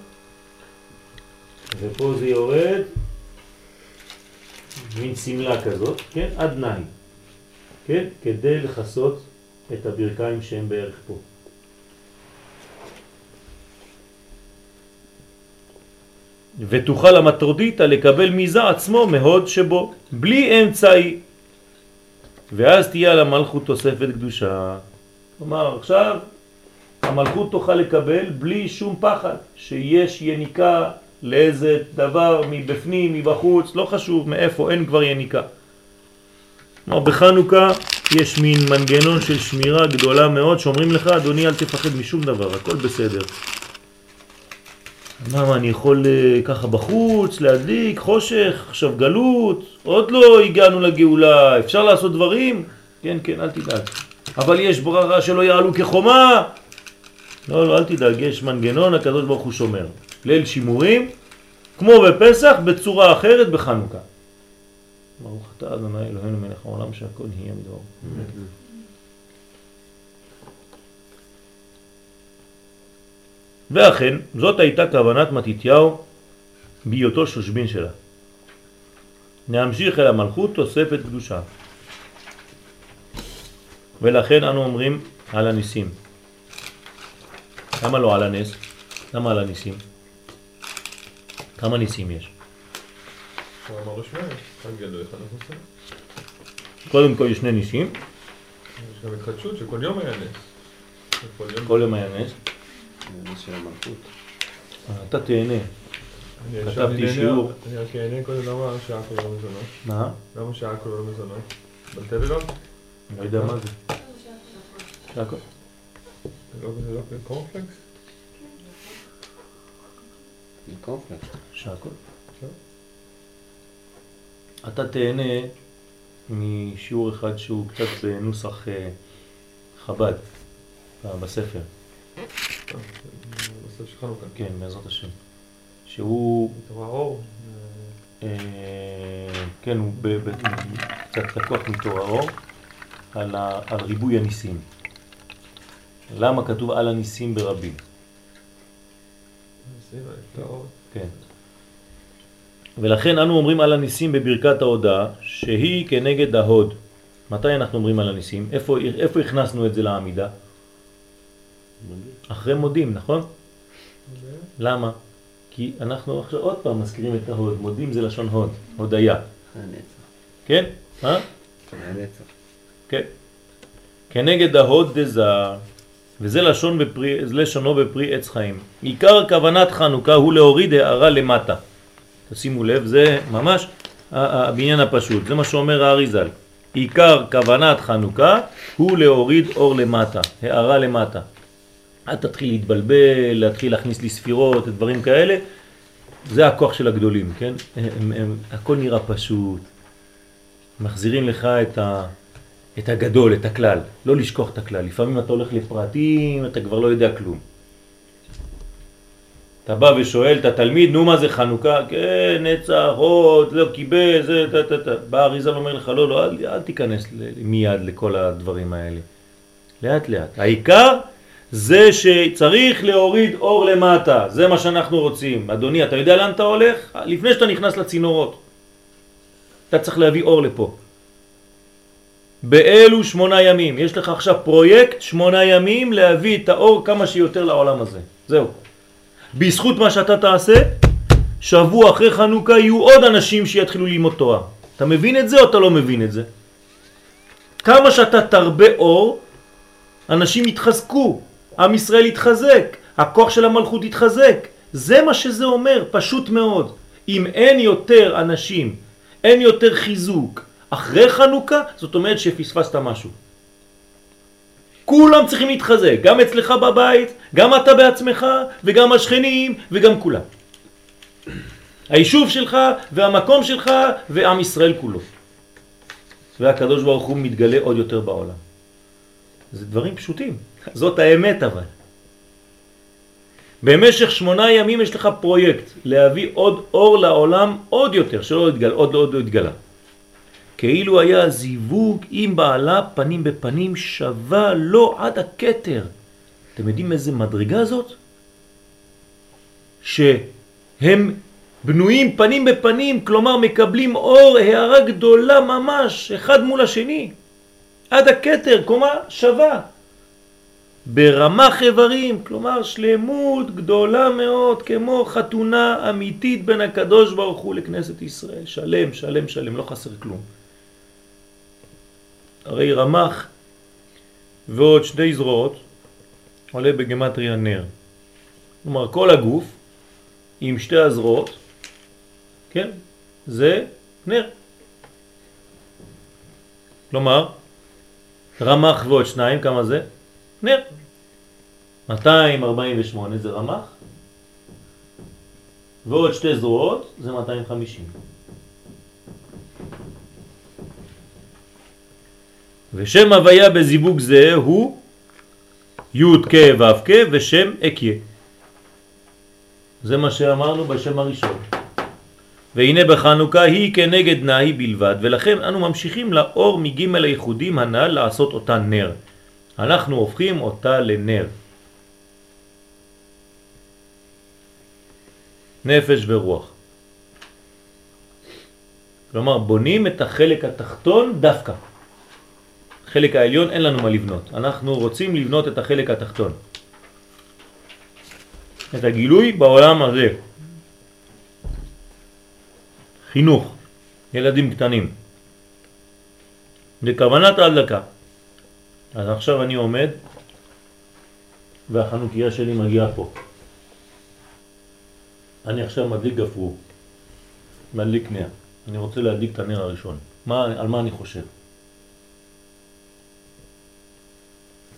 ופה זה יורד, מין סמלה כזאת, כן? עד ניים, כן? כדי לחסות את הברכיים שהם בערך פה. ותוכל המטרודיתא לקבל מזה עצמו מהוד שבו, בלי אמצעי. ואז תהיה על המלכות תוספת קדושה. כלומר, עכשיו המלכות תוכל לקבל בלי שום פחד, שיש יניקה לאיזה דבר מבפנים, מבחוץ, לא חשוב מאיפה, אין כבר יניקה. כלומר, בחנוכה יש מין מנגנון של שמירה גדולה מאוד שאומרים לך, אדוני אל תפחד משום דבר, הכל בסדר. למה אני יכול אה, ככה בחוץ, להדליק, חושך, עכשיו גלות, עוד לא הגענו לגאולה, אפשר לעשות דברים? כן, כן, אל תדאג. אבל יש ברירה שלא יעלו כחומה. לא, לא, אל תדאג, יש מנגנון, הקדוש ברוך הוא שומר. ליל שימורים, כמו בפסח, בצורה אחרת בחנוכה. ברוך אתה אדוני אלוהינו מלך העולם שהכל יהיה מדור. ואכן, זאת הייתה כוונת מתיתיהו בהיותו שושבין שלה. נמשיך אל המלכות תוספת קדושה. ולכן אנו אומרים על הניסים. למה לא על הנס? למה על הניסים? כמה ניסים יש? מחוסר. קודם כל יש שני ניסים, יש גם התחדשות שכל יום היה נס. כל יום. היה נס. זה נס של המלכות. אתה תהנה. כתבתי שיעור. אני רק אענה קודם למה שעה כולה לא מזונות. מה? למה שעה כולה לא מזונות? בטלגרם? לא יודע מה זה. שהכל. זה לא זה לא קורנפלקס? זה קורנפלקס. שהכל. כן. אתה תהנה משיעור אחד שהוא קצת בנוסח אה, חב"ד בספר, אה, בסוף של חנוכה. כן, בעזרת השם. שהוא, תורה אור. אה, כן, הוא קצת לקוח מתור האור על, ה- על ריבוי הניסים. למה כתוב על הניסים ברבים? אה. כן. ולכן אנו אומרים על הניסים בברכת ההודעה שהיא כנגד ההוד. מתי אנחנו אומרים על הניסים? איפה, איפה הכנסנו את זה לעמידה? אחרי מודים, נכון? למה? כי אנחנו עכשיו עוד פעם מזכירים את ההוד. מודים זה לשון הוד, הודיה. כן? הנצח. כן. כנגד ההוד דזה, וזה לשון בפרי, לשונו בפרי עץ חיים. עיקר כוונת חנוכה הוא להוריד הערה למטה. תשימו לב, זה ממש הבניין הפשוט, זה מה שאומר האריזל. עיקר כוונת חנוכה הוא להוריד אור למטה, הערה למטה. אל תתחיל להתבלבל, להתחיל להכניס לי ספירות, דברים כאלה. זה הכוח של הגדולים, כן? הם, הם, הכל נראה פשוט. מחזירים לך את, ה, את הגדול, את הכלל. לא לשכוח את הכלל. לפעמים אתה הולך לפרטים, אתה כבר לא יודע כלום. אתה בא ושואל את התלמיד, נו מה זה חנוכה? כן, נצח, עוד, לא קיבל, זה, תה, תה, תה. בא אריזה ואומר לך, לא, לא, אל, אל תיכנס מיד לכל הדברים האלה. לאט לאט. העיקר זה שצריך להוריד אור למטה, זה מה שאנחנו רוצים. אדוני, אתה יודע לאן אתה הולך? לפני שאתה נכנס לצינורות. אתה צריך להביא אור לפה. באלו שמונה ימים. יש לך עכשיו פרויקט שמונה ימים להביא את האור כמה שיותר לעולם הזה. זהו. בזכות מה שאתה תעשה, שבוע אחרי חנוכה יהיו עוד אנשים שיתחילו ללמוד תורה. אתה מבין את זה או אתה לא מבין את זה? כמה שאתה תרבה אור, אנשים יתחזקו, עם ישראל יתחזק, הכוח של המלכות יתחזק. זה מה שזה אומר, פשוט מאוד. אם אין יותר אנשים, אין יותר חיזוק, אחרי חנוכה, זאת אומרת שפספסת משהו. כולם צריכים להתחזק, גם אצלך בבית, גם אתה בעצמך, וגם השכנים, וגם כולם. היישוב שלך, והמקום שלך, ועם ישראל כולו. והקדוש ברוך הוא מתגלה עוד יותר בעולם. זה דברים פשוטים, זאת האמת אבל. במשך שמונה ימים יש לך פרויקט להביא עוד אור לעולם עוד יותר, שלא התגלה, עוד לא התגלה. כאילו היה זיווג עם בעלה פנים בפנים שווה לו עד הכתר. אתם יודעים איזה מדרגה זאת? שהם בנויים פנים בפנים, כלומר מקבלים אור, הערה גדולה ממש, אחד מול השני. עד הכתר, קומה שווה. ברמח איברים, כלומר שלמות גדולה מאוד, כמו חתונה אמיתית בין הקדוש ברוך הוא לכנסת ישראל. שלם, שלם, שלם, לא חסר כלום. הרי רמח ועוד שני זרועות עולה בגמטריה נר. כלומר, כל הגוף עם שתי הזרועות, כן, זה נר. כלומר, רמח ועוד שניים, כמה זה? נר. 248 זה רמח, ועוד שתי זרועות זה 250. ושם הוויה בזיווג זה הוא י' כ' ו' כ' ושם אקיה. זה מה שאמרנו בשם הראשון. והנה בחנוכה היא כנגד נאי בלבד, ולכן אנו ממשיכים לאור מג' הייחודים הנ"ל לעשות אותה נר. אנחנו הופכים אותה לנר. נפש ורוח. כלומר, בונים את החלק התחתון דווקא. חלק העליון אין לנו מה לבנות. אנחנו רוצים לבנות את החלק התחתון. את הגילוי בעולם הזה. חינוך, ילדים קטנים. בכוונת ההדלקה. אז עכשיו אני עומד והחנוכיה שלי מגיעה פה. אני עכשיו מדליק גפרור, מדליק נר. אני רוצה להדליק את הנר הראשון. מה, על מה אני חושב?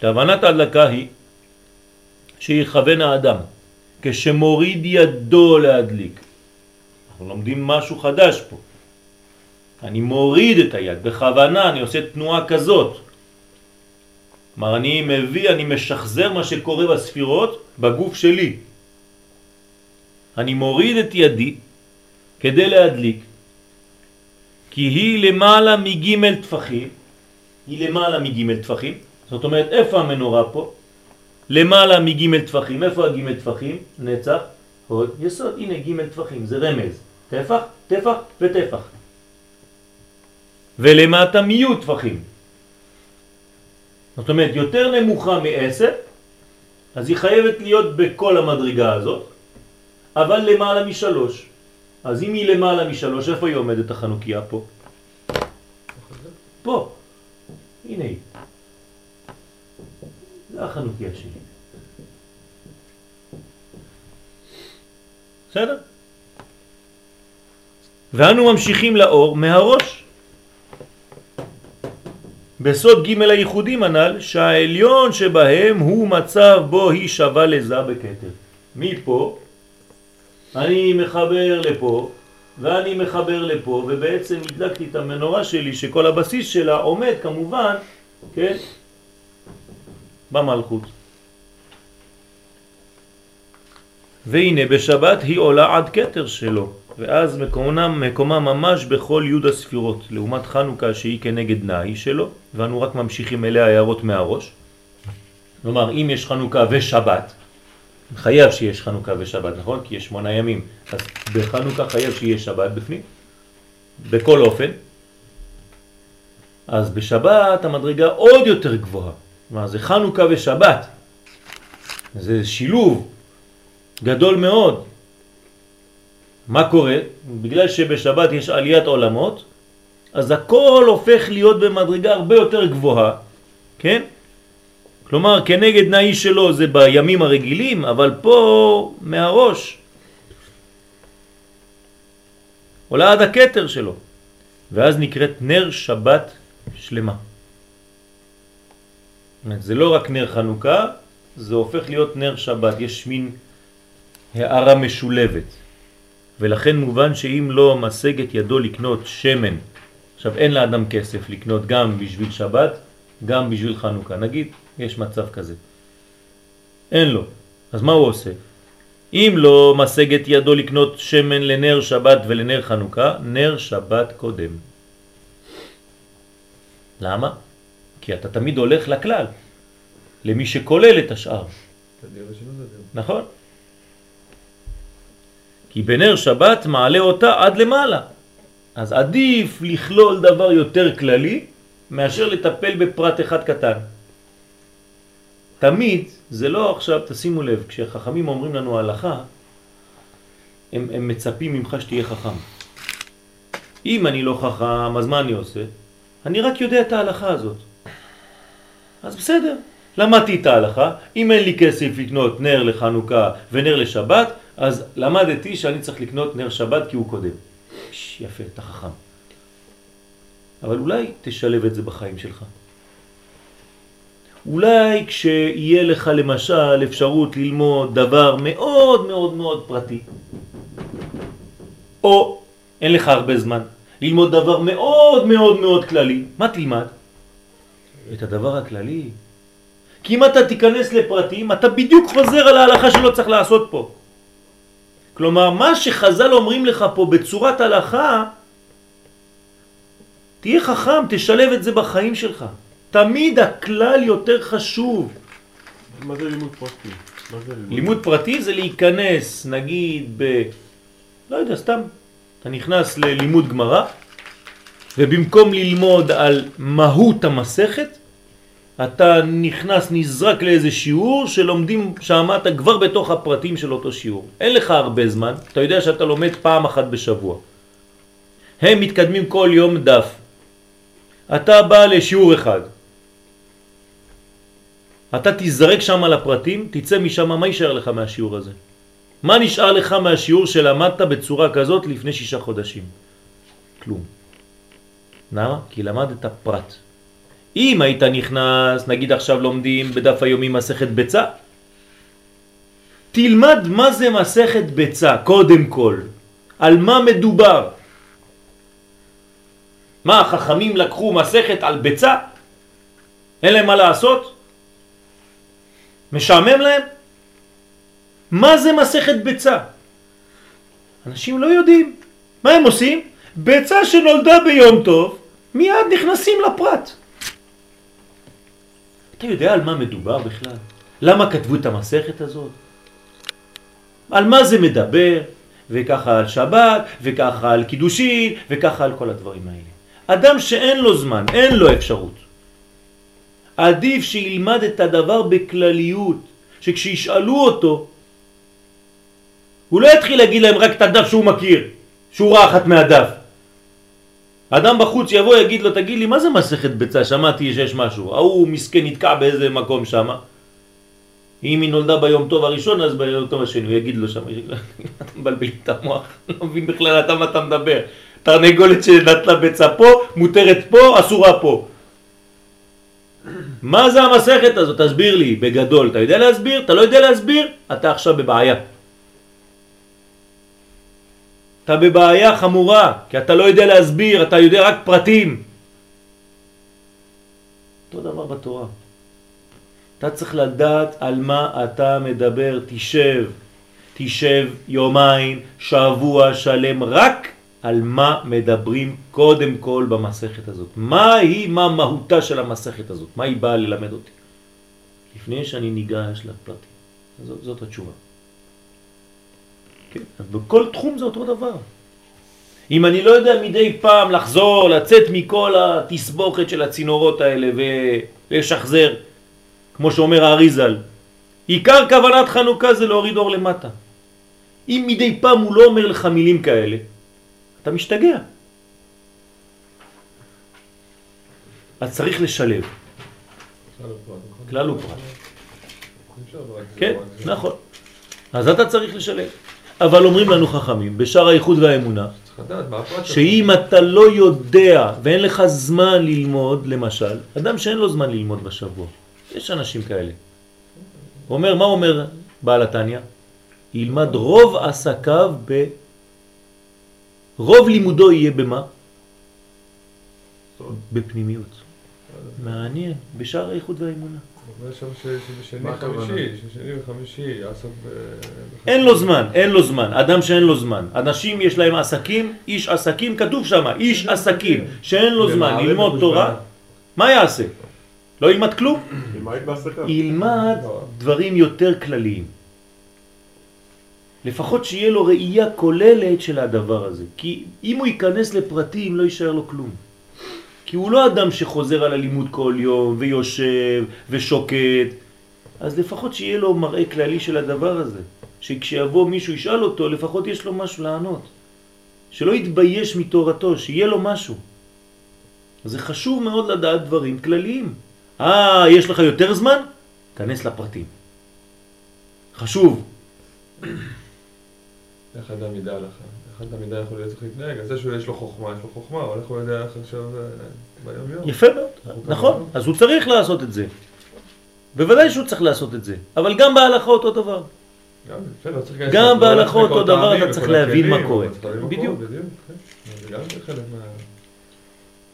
כוונת ההדלקה היא שיכוון האדם כשמוריד ידו להדליק. אנחנו לומדים משהו חדש פה. אני מוריד את היד, בכוונה אני עושה תנועה כזאת. כלומר אני מביא, אני משחזר מה שקורה בספירות בגוף שלי. אני מוריד את ידי כדי להדליק, כי היא למעלה מג' תפחים, היא למעלה מג' תפחים, זאת אומרת, איפה המנורה פה? למעלה מג' טפחים. איפה הג' טפחים? נצח, הוד, יסוד. הנה ג' טפחים, זה רמז. טפח, טפח וטפח. ולמטה מי' טפחים. זאת אומרת, יותר נמוכה מעשר, אז היא חייבת להיות בכל המדרגה הזאת, אבל למעלה משלוש. אז אם היא למעלה משלוש, איפה היא עומדת החנוכיה פה? פה. הנה היא. זה החנוכיה שלי. בסדר? ואנו ממשיכים לאור מהראש. בסוד ג' הייחודים הנ"ל שהעליון שבהם הוא מצב בו היא שווה לזה בכתר. מפה אני מחבר לפה ואני מחבר לפה ובעצם הדלקתי את המנורה שלי שכל הבסיס שלה עומד כמובן, כן, במלכות. והנה בשבת היא עולה עד קטר שלו, ואז מקומה, מקומה ממש בכל י' הספירות, לעומת חנוכה שהיא כנגד נאי שלו, ואנו רק ממשיכים אליה הערות מהראש. כלומר, אם יש חנוכה ושבת, חייב שיש חנוכה ושבת, נכון? כי יש שמונה ימים, אז בחנוכה חייב שיש שבת בפנים, בכל אופן. אז בשבת המדרגה עוד יותר גבוהה. מה זה חנוכה ושבת. זה שילוב גדול מאוד. מה קורה? בגלל שבשבת יש עליית עולמות, אז הכל הופך להיות במדרגה הרבה יותר גבוהה, כן? כלומר, כנגד נאי שלו זה בימים הרגילים, אבל פה מהראש. עולה עד הקטר שלו. ואז נקראת נר שבת שלמה. זה לא רק נר חנוכה, זה הופך להיות נר שבת, יש מין הערה משולבת. ולכן מובן שאם לא משג את ידו לקנות שמן, עכשיו אין לאדם כסף לקנות גם בשביל שבת, גם בשביל חנוכה, נגיד יש מצב כזה. אין לו, אז מה הוא עושה? אם לא משג את ידו לקנות שמן לנר שבת ולנר חנוכה, נר שבת קודם. למה? כי אתה תמיד הולך לכלל, למי שכולל את השאר. נכון? כי בנר שבת מעלה אותה עד למעלה. אז עדיף לכלול דבר יותר כללי מאשר לטפל בפרט אחד קטן. תמיד, זה לא עכשיו, תשימו לב, כשחכמים אומרים לנו הלכה, הם, הם מצפים ממך שתהיה חכם. אם אני לא חכם, אז מה אני עושה? אני רק יודע את ההלכה הזאת. אז בסדר, למדתי את ההלכה, אם אין לי כסף לקנות נר לחנוכה ונר לשבת, אז למדתי שאני צריך לקנות נר שבת כי הוא קודם. ש, יפה, אתה חכם. אבל אולי תשלב את זה בחיים שלך. אולי כשיהיה לך למשל אפשרות ללמוד דבר מאוד מאוד מאוד פרטי, או אין לך הרבה זמן, ללמוד דבר מאוד מאוד מאוד כללי, מה תלמד? את הדבר הכללי. כי אם אתה תיכנס לפרטים, אתה בדיוק חוזר על ההלכה שלא צריך לעשות פה. כלומר, מה שחז"ל אומרים לך פה בצורת הלכה, תהיה חכם, תשלב את זה בחיים שלך. תמיד הכלל יותר חשוב. מה זה לימוד פרטי? מה זה לימוד? לימוד פרטי זה להיכנס, נגיד, ב... לא יודע, סתם. אתה נכנס ללימוד גמרא, ובמקום ללמוד על מהות המסכת, אתה נכנס, נזרק לאיזה שיעור שלומדים שם אתה כבר בתוך הפרטים של אותו שיעור. אין לך הרבה זמן, אתה יודע שאתה לומד פעם אחת בשבוע. הם מתקדמים כל יום דף. אתה בא לשיעור אחד. אתה תזרק שם על הפרטים, תצא משם, מה יישאר לך מהשיעור הזה? מה נשאר לך מהשיעור שלמדת בצורה כזאת לפני שישה חודשים? כלום. למה? כי למדת פרט. אם היית נכנס, נגיד עכשיו לומדים בדף היומי מסכת ביצה, תלמד מה זה מסכת ביצה, קודם כל. על מה מדובר? מה, החכמים לקחו מסכת על ביצה? אין להם מה לעשות? משעמם להם? מה זה מסכת ביצה? אנשים לא יודעים. מה הם עושים? ביצה שנולדה ביום טוב, מיד נכנסים לפרט. אתה יודע על מה מדובר בכלל? למה כתבו את המסכת הזאת? על מה זה מדבר? וככה על שבת, וככה על קידושין, וככה על כל הדברים האלה. אדם שאין לו זמן, אין לו אפשרות. עדיף שילמד את הדבר בכלליות, שכשישאלו אותו, הוא לא יתחיל להגיד להם רק את הדף שהוא מכיר, שורה אחת מהדף. אדם בחוץ יבוא יגיד לו, תגיד לי, מה זה מסכת ביצה? שמעתי שיש משהו. ההוא מסכן נתקע באיזה מקום שם. אם היא נולדה ביום טוב הראשון, אז ביום טוב השני, הוא יגיד לו שם, אתה מבלבל את המוח, לא מבין בכלל אתה מה אתה מדבר. תרנגולת שנטלה ביצה פה, מותרת פה, אסורה פה. מה זה המסכת הזאת? תסביר לי, בגדול. אתה יודע להסביר? אתה לא יודע להסביר? אתה עכשיו בבעיה. אתה בבעיה חמורה, כי אתה לא יודע להסביר, אתה יודע רק פרטים. אותו דבר בתורה. אתה צריך לדעת על מה אתה מדבר, תשב, תשב יומיים, שבוע שלם, רק על מה מדברים קודם כל במסכת הזאת. מה היא, מה מהותה של המסכת הזאת? מה היא באה ללמד אותי? לפני שאני ניגש לפרטים. זאת, זאת התשובה. כן, אז בכל תחום זה אותו דבר. אם אני לא יודע מדי פעם לחזור, לצאת מכל התסבוכת של הצינורות האלה ולשחזר, כמו שאומר האריזל, עיקר כוונת חנוכה זה להוריד אור למטה. אם מדי פעם הוא לא אומר לך מילים כאלה, אתה משתגע. אז צריך לשלב, כלל ופרט, נכון? כן, זה. נכון. אז אתה צריך לשלב. אבל אומרים לנו חכמים, בשאר האיחוד והאמונה. שאם אתה לא יודע ואין לך זמן ללמוד, למשל, אדם שאין לו זמן ללמוד בשבוע, יש אנשים כאלה. הוא אומר, מה אומר בעל התניא? ילמד רוב עסקיו ב... רוב לימודו יהיה במה? בפנימיות. מעניין, בשער האיחוד והאמונה. ב... אין לו זמן, אין לו זמן, אדם שאין לו זמן. אנשים יש להם עסקים, איש עסקים, כתוב שם, איש עסקים, שאין לו זמן ללמוד. תורה, מה יעשה? לא ילמד כלום? ילמד לא. דברים יותר כלליים. לפחות שיהיה לו ראייה כוללת של הדבר הזה. כי אם הוא ייכנס לפרטים לא יישאר לו כלום. כי הוא לא אדם שחוזר על הלימוד כל יום ויושב ושוקט. אז לפחות שיהיה לו מראה כללי של הדבר הזה. שכשיבוא מישהו ישאל אותו, לפחות יש לו משהו לענות. שלא יתבייש מתורתו, שיהיה לו משהו. זה חשוב מאוד לדעת דברים כלליים. אה, יש לך יותר זמן? כנס לפרטים. חשוב. איך אדם ידע לך? איך אדם ידע איך הוא צריך להתנהג? אז זה שיש לו חוכמה, יש לו חוכמה, אבל איך הוא יודע איך עכשיו אה, ביום יום? יפה מאוד. נכון, אז הוא צריך לעשות את זה. בוודאי שהוא צריך לעשות את זה. אבל גם בהלכה אותו דבר. גם, גם בהלכה אותו דבר אתה צריך להבין מה קורה. בדיוק. כן. גם.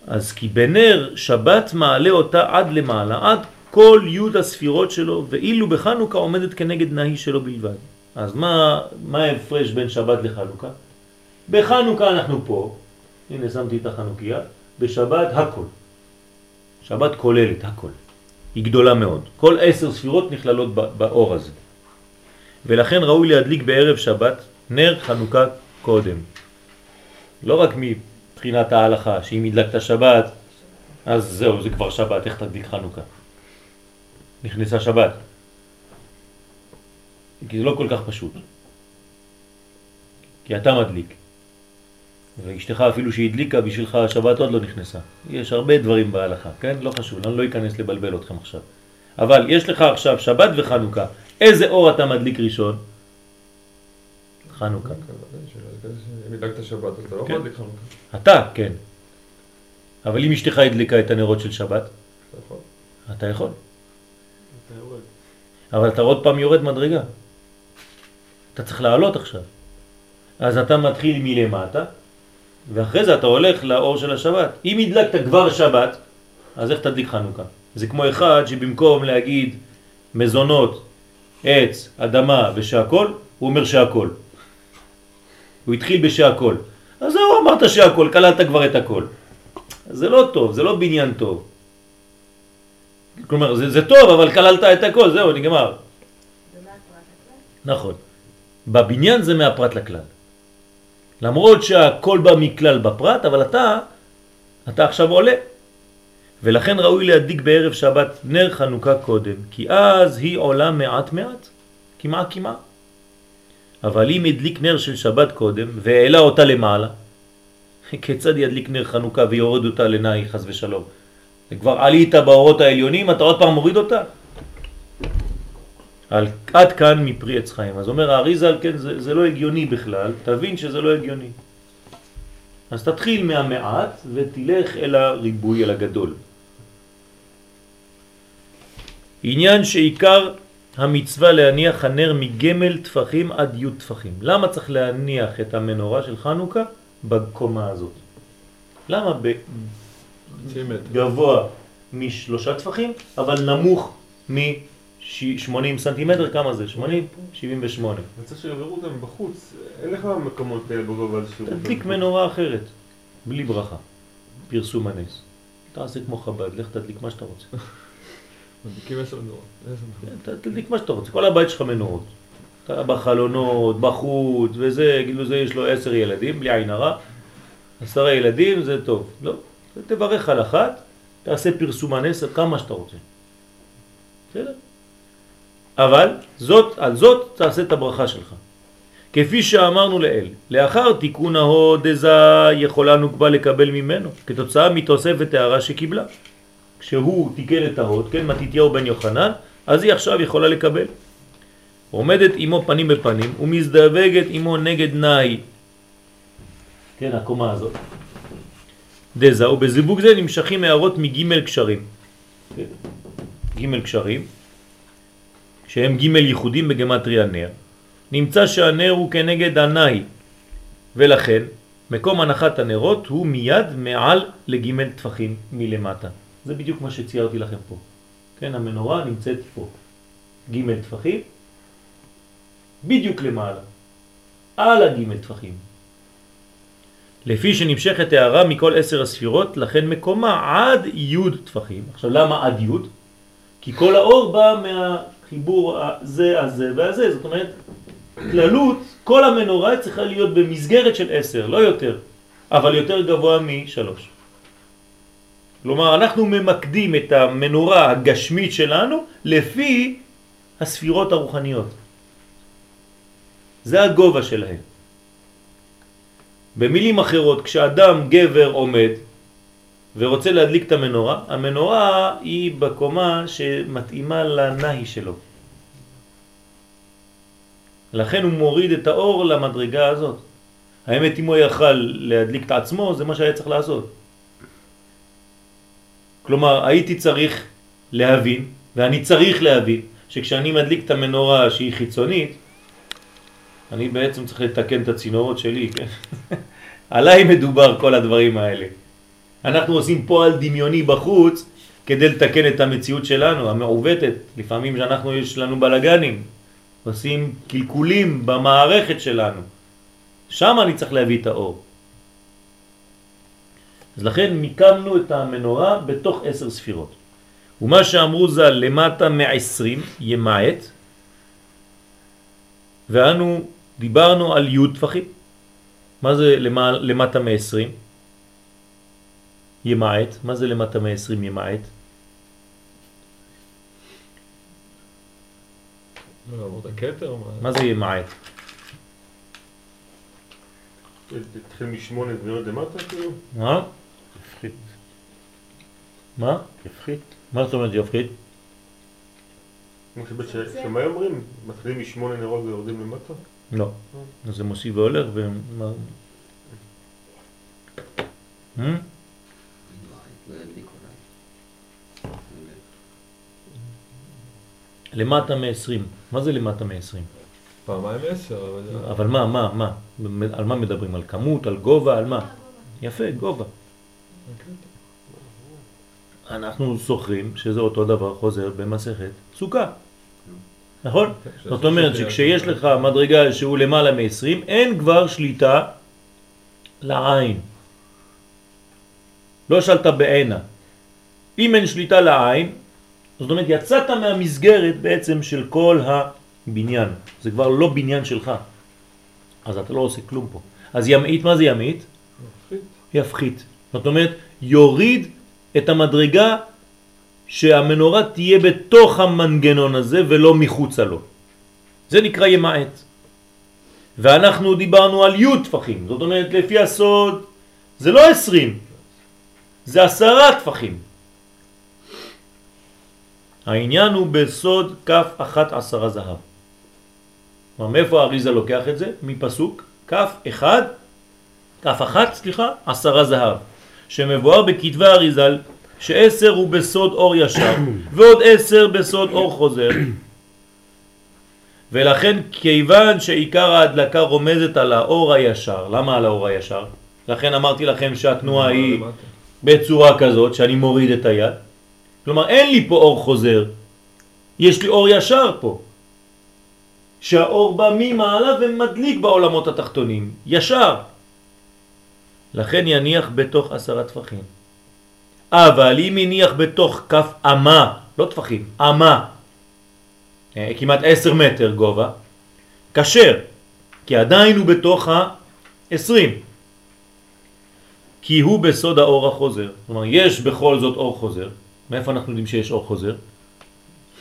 אז כי בנר שבת מעלה אותה עד למעלה, עד כל י' הספירות שלו, ואילו בחנוכה עומדת כנגד נהי שלו בלבד. אז מה ההפרש בין שבת לחנוכה? בחנוכה אנחנו פה, הנה שמתי את החנוכיה, בשבת הכל. שבת כוללת הכל. היא גדולה מאוד. כל עשר ספירות נכללות באור הזה. ולכן ראוי להדליק בערב שבת נר חנוכה קודם. לא רק מבחינת ההלכה, שאם הדלקת שבת, אז זהו, זה כבר שבת, איך תדליק חנוכה? נכנסה שבת. כי זה לא כל כך פשוט. כי אתה מדליק. ואשתך אפילו שהדליקה בשבילך השבת עוד לא נכנסה. יש הרבה דברים בהלכה, כן? לא חשוב, אני לא אכנס לבלבל אתכם עכשיו. אבל יש לך עכשיו שבת וחנוכה. איזה אור אתה מדליק ראשון? חנוכה. אם הדלקת שבת, אז אתה לא כן. חנוכה. אתה, כן. אבל אם אשתך הדליקה את הנרות של שבת, אתה יכול. אתה יכול. אתה יורד. אבל אתה עוד פעם יורד מדרגה. אתה צריך לעלות עכשיו. אז אתה מתחיל מלמטה, ואחרי זה אתה הולך לאור של השבת. אם הדלקת כבר שבת, אז איך תדליק חנוכה? זה כמו אחד שבמקום להגיד מזונות, עץ, אדמה ושהכל, הוא אומר שהכל. הוא התחיל בשהכל. אז זהו, אמרת שהכל, כללת כבר את הכל. זה לא טוב, זה לא בניין טוב. כלומר, זה, זה טוב, אבל כללת את הכל, זהו, נגמר. נכון. בבניין זה מהפרט לכלל. למרות שהכל בא מכלל בפרט, אבל אתה, אתה עכשיו עולה. ולכן ראוי להדליק בערב שבת נר חנוכה קודם, כי אז היא עולה מעט מעט, כמעט כמעט. אבל אם הדליק נר של שבת קודם והעלה אותה למעלה, כיצד ידליק נר חנוכה ויורד אותה לנאי חס ושלום? כבר עלית באורות העליונים, אתה עוד פעם מוריד אותה? על, עד כאן מפרי עץ חיים. אז אומר האריזל, כן, זה, זה לא הגיוני בכלל, תבין שזה לא הגיוני. אז תתחיל מהמעט ותלך אל הריבוי, אל הגדול. עניין שעיקר המצווה להניח הנר מגמל תפחים עד י' תפחים. למה צריך להניח את המנורה של חנוכה בקומה הזאת? למה. בגבוה משלושה טפחים, אבל נמוך מ-80 סנטימטר, כמה זה? 80? 78. אני רוצה שיעברו גם בחוץ, אין לך מקומות בגובה הזה שיעברו תדליק מנורה אחרת, בלי ברכה, פרסום הנס. תעשה כמו חב"ד, לך תדליק מה שאתה רוצה. מדליקים עשר נורות. עשר נורות. ת- תדליק מה שאתה רוצה, כל הבית שלך מנורות. אתה בחלונות, בחוץ, וזה, כאילו זה יש לו עשר ילדים, בלי עין הרע. עשרה ילדים זה טוב. לא, תברך על אחת, תעשה פרסום הנס כמה שאתה רוצה. בסדר? אבל זאת, על זאת תעשה את הברכה שלך. כפי שאמרנו לאל, לאחר תיקון ההוד דזה יכולה נוקבה לקבל ממנו, כתוצאה מתוספת הערה שקיבלה. כשהוא תיקן את ההוד, כן, מתיתיהו בן יוחנן, אז היא עכשיו יכולה לקבל. עומדת עמו פנים בפנים ומזדווגת עמו נגד נאי. כן, הקומה הזאת. דזה, ובזיווג זה נמשכים הערות מג' קשרים. כן, ג' קשרים, שהם ג' ייחודים בגמטריה נר. נמצא שהנר הוא כנגד הנאי, ולכן מקום הנחת הנרות הוא מיד מעל לג' טפחים מלמטה. זה בדיוק מה שציירתי לכם פה. כן, המנורה נמצאת פה. ג' טפחים, בדיוק למעלה, על הג' טפחים. לפי שנמשכת הערה מכל עשר הספירות, לכן מקומה עד י' טפחים. עכשיו למה עד י'? כי כל האור בא מהחיבור הזה, הזה והזה, זאת אומרת, כללות, כל המנורה צריכה להיות במסגרת של עשר, לא יותר, אבל יותר גבוה משלוש. כלומר, אנחנו ממקדים את המנורה הגשמית שלנו לפי הספירות הרוחניות. זה הגובה שלהם. במילים אחרות, כשאדם גבר עומד ורוצה להדליק את המנורה, המנורה היא בקומה שמתאימה לנהי שלו. לכן הוא מוריד את האור למדרגה הזאת. האמת אם הוא יכל להדליק את עצמו, זה מה שהיה צריך לעשות. כלומר, הייתי צריך להבין, ואני צריך להבין, שכשאני מדליק את המנורה שהיא חיצונית, אני בעצם צריך לתקן את הצינורות שלי, כן? עליי מדובר כל הדברים האלה. אנחנו עושים פועל דמיוני בחוץ כדי לתקן את המציאות שלנו, המעוותת. לפעמים שאנחנו, יש לנו בלגנים, עושים קלקולים במערכת שלנו. שם אני צריך להביא את האור. אז לכן מיקמנו את המנורה בתוך עשר ספירות. ומה שאמרו זה למטה מעשרים ימעט, ואנו דיברנו על י' טפחים. מה זה למטה מ-20? ימעט. מה זה למטה מ-20 ימעט? לא, כתר? מה זה ימעט? תתחיל משמונה וירד למטה כאילו? מה? יפחית. מה? יפחית. מה זאת אומרת יפחית? שמאי אומרים, מתחילים משמונה נרות ויורדים למטה? לא. אז זה מוסיף והולך ו... מה- Hmm? לא ידליק אולי. למטה מ-20. מה זה למטה מ-20? פעמיים עשר, אבל... אבל מה, מה, מה? על מה מדברים? על כמות, על גובה, על מה? יפה, גובה. אנחנו זוכרים שזה אותו דבר חוזר במסכת סוכה. נכון? זאת אומרת שכשיש לך מדרגה שהוא למעלה מ-20, אין כבר שליטה לעין. לא שאלת בעינה. אם אין שליטה לעין, זאת אומרת יצאת מהמסגרת בעצם של כל הבניין. זה כבר לא בניין שלך. אז אתה לא עושה כלום פה. אז ימעיט, מה זה ימעיט? יפחית. זאת אומרת, יוריד את המדרגה שהמנורה תהיה בתוך המנגנון הזה ולא מחוצה לו. זה נקרא ימעט. ואנחנו דיברנו על י' טפחים, זאת אומרת לפי הסוד זה לא עשרים, זה עשרה טפחים. העניין הוא בסוד כף אחת עשרה זהב. כלומר, מאיפה האריזה לוקח את זה? מפסוק כף אחד, כף אחת, סליחה, עשרה זהב, שמבואר בכתבי האריזל שעשר הוא בסוד אור ישר ועוד עשר בסוד אור חוזר ולכן כיוון שעיקר ההדלקה רומזת על האור הישר, למה על האור הישר? לכן אמרתי לכם שהתנועה היא בצורה כזאת שאני מוריד את היד. כלומר אין לי פה אור חוזר יש לי אור ישר פה. שהאור בא ממעלה ומדליק בעולמות התחתונים ישר. לכן יניח בתוך עשרה טפחים. אבל אם הניח בתוך כף אמה, לא טפחים, אמה, אה, כמעט עשר מטר גובה, כשר, כי עדיין הוא בתוך ה-20. כי הוא בסוד האור החוזר. כלומר, יש בכל זאת אור חוזר. מאיפה אנחנו יודעים שיש אור חוזר?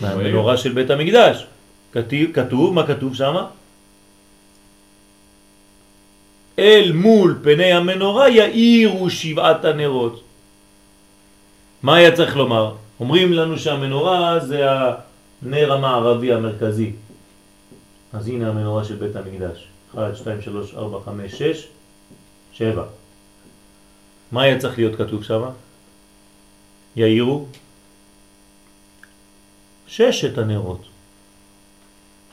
מהמנורה של בית המקדש. כתוב, כתוב, מה כתוב שם? אל מול פני המנורה יאירו שבעת הנרות. מה היה צריך לומר? אומרים לנו שהמנורה זה הנר המערבי המרכזי. אז הנה המנורה של בית המקדש. 1, 2, 3, 4, 5, 6, שבע. מה היה צריך להיות כתוב שם? יאירו ששת הנרות.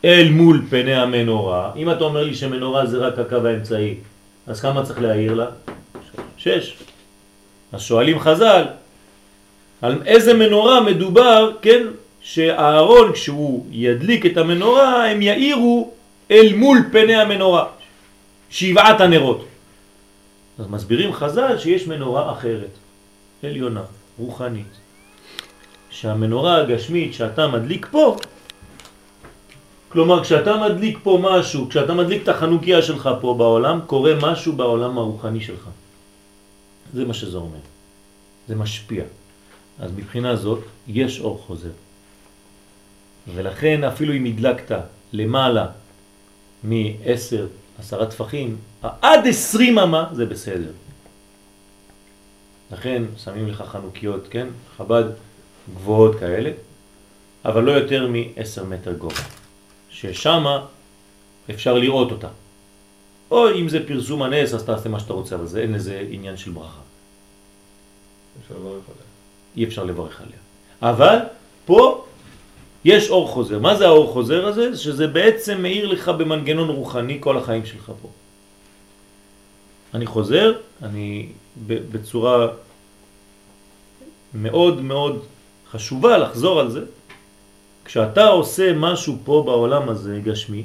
אל מול פני המנורה, אם אתה אומר לי שמנורה זה רק הקו האמצעי, אז כמה צריך להעיר לה? שש. אז שואלים חז"ל, על איזה מנורה מדובר, כן, שהארון כשהוא ידליק את המנורה הם יאירו אל מול פני המנורה, שבעת הנרות. אז מסבירים חז"ל שיש מנורה אחרת, עליונה, רוחנית, שהמנורה הגשמית שאתה מדליק פה, כלומר כשאתה מדליק פה משהו, כשאתה מדליק את החנוכיה שלך פה בעולם, קורה משהו בעולם הרוחני שלך. זה מה שזה אומר. זה משפיע. אז מבחינה זאת יש אור חוזר. ולכן אפילו אם הדלקת למעלה מ-10, עשרה טפחים, עד 20 אמה זה בסדר. לכן שמים לך חנוכיות, כן? חב"ד גבוהות כאלה, אבל לא יותר מ-10 מטר גובה, ששם אפשר לראות אותה. או אם זה פרסום הנס, אז תעשה מה שאתה רוצה, אבל זה אין לזה עניין של ברכה. אפשר לברך עליה. אי אפשר לברך עליה. אבל פה יש אור חוזר. מה זה האור חוזר הזה? שזה בעצם מאיר לך במנגנון רוחני כל החיים שלך פה. אני חוזר, אני בצורה מאוד מאוד חשובה לחזור על זה. כשאתה עושה משהו פה בעולם הזה גשמי,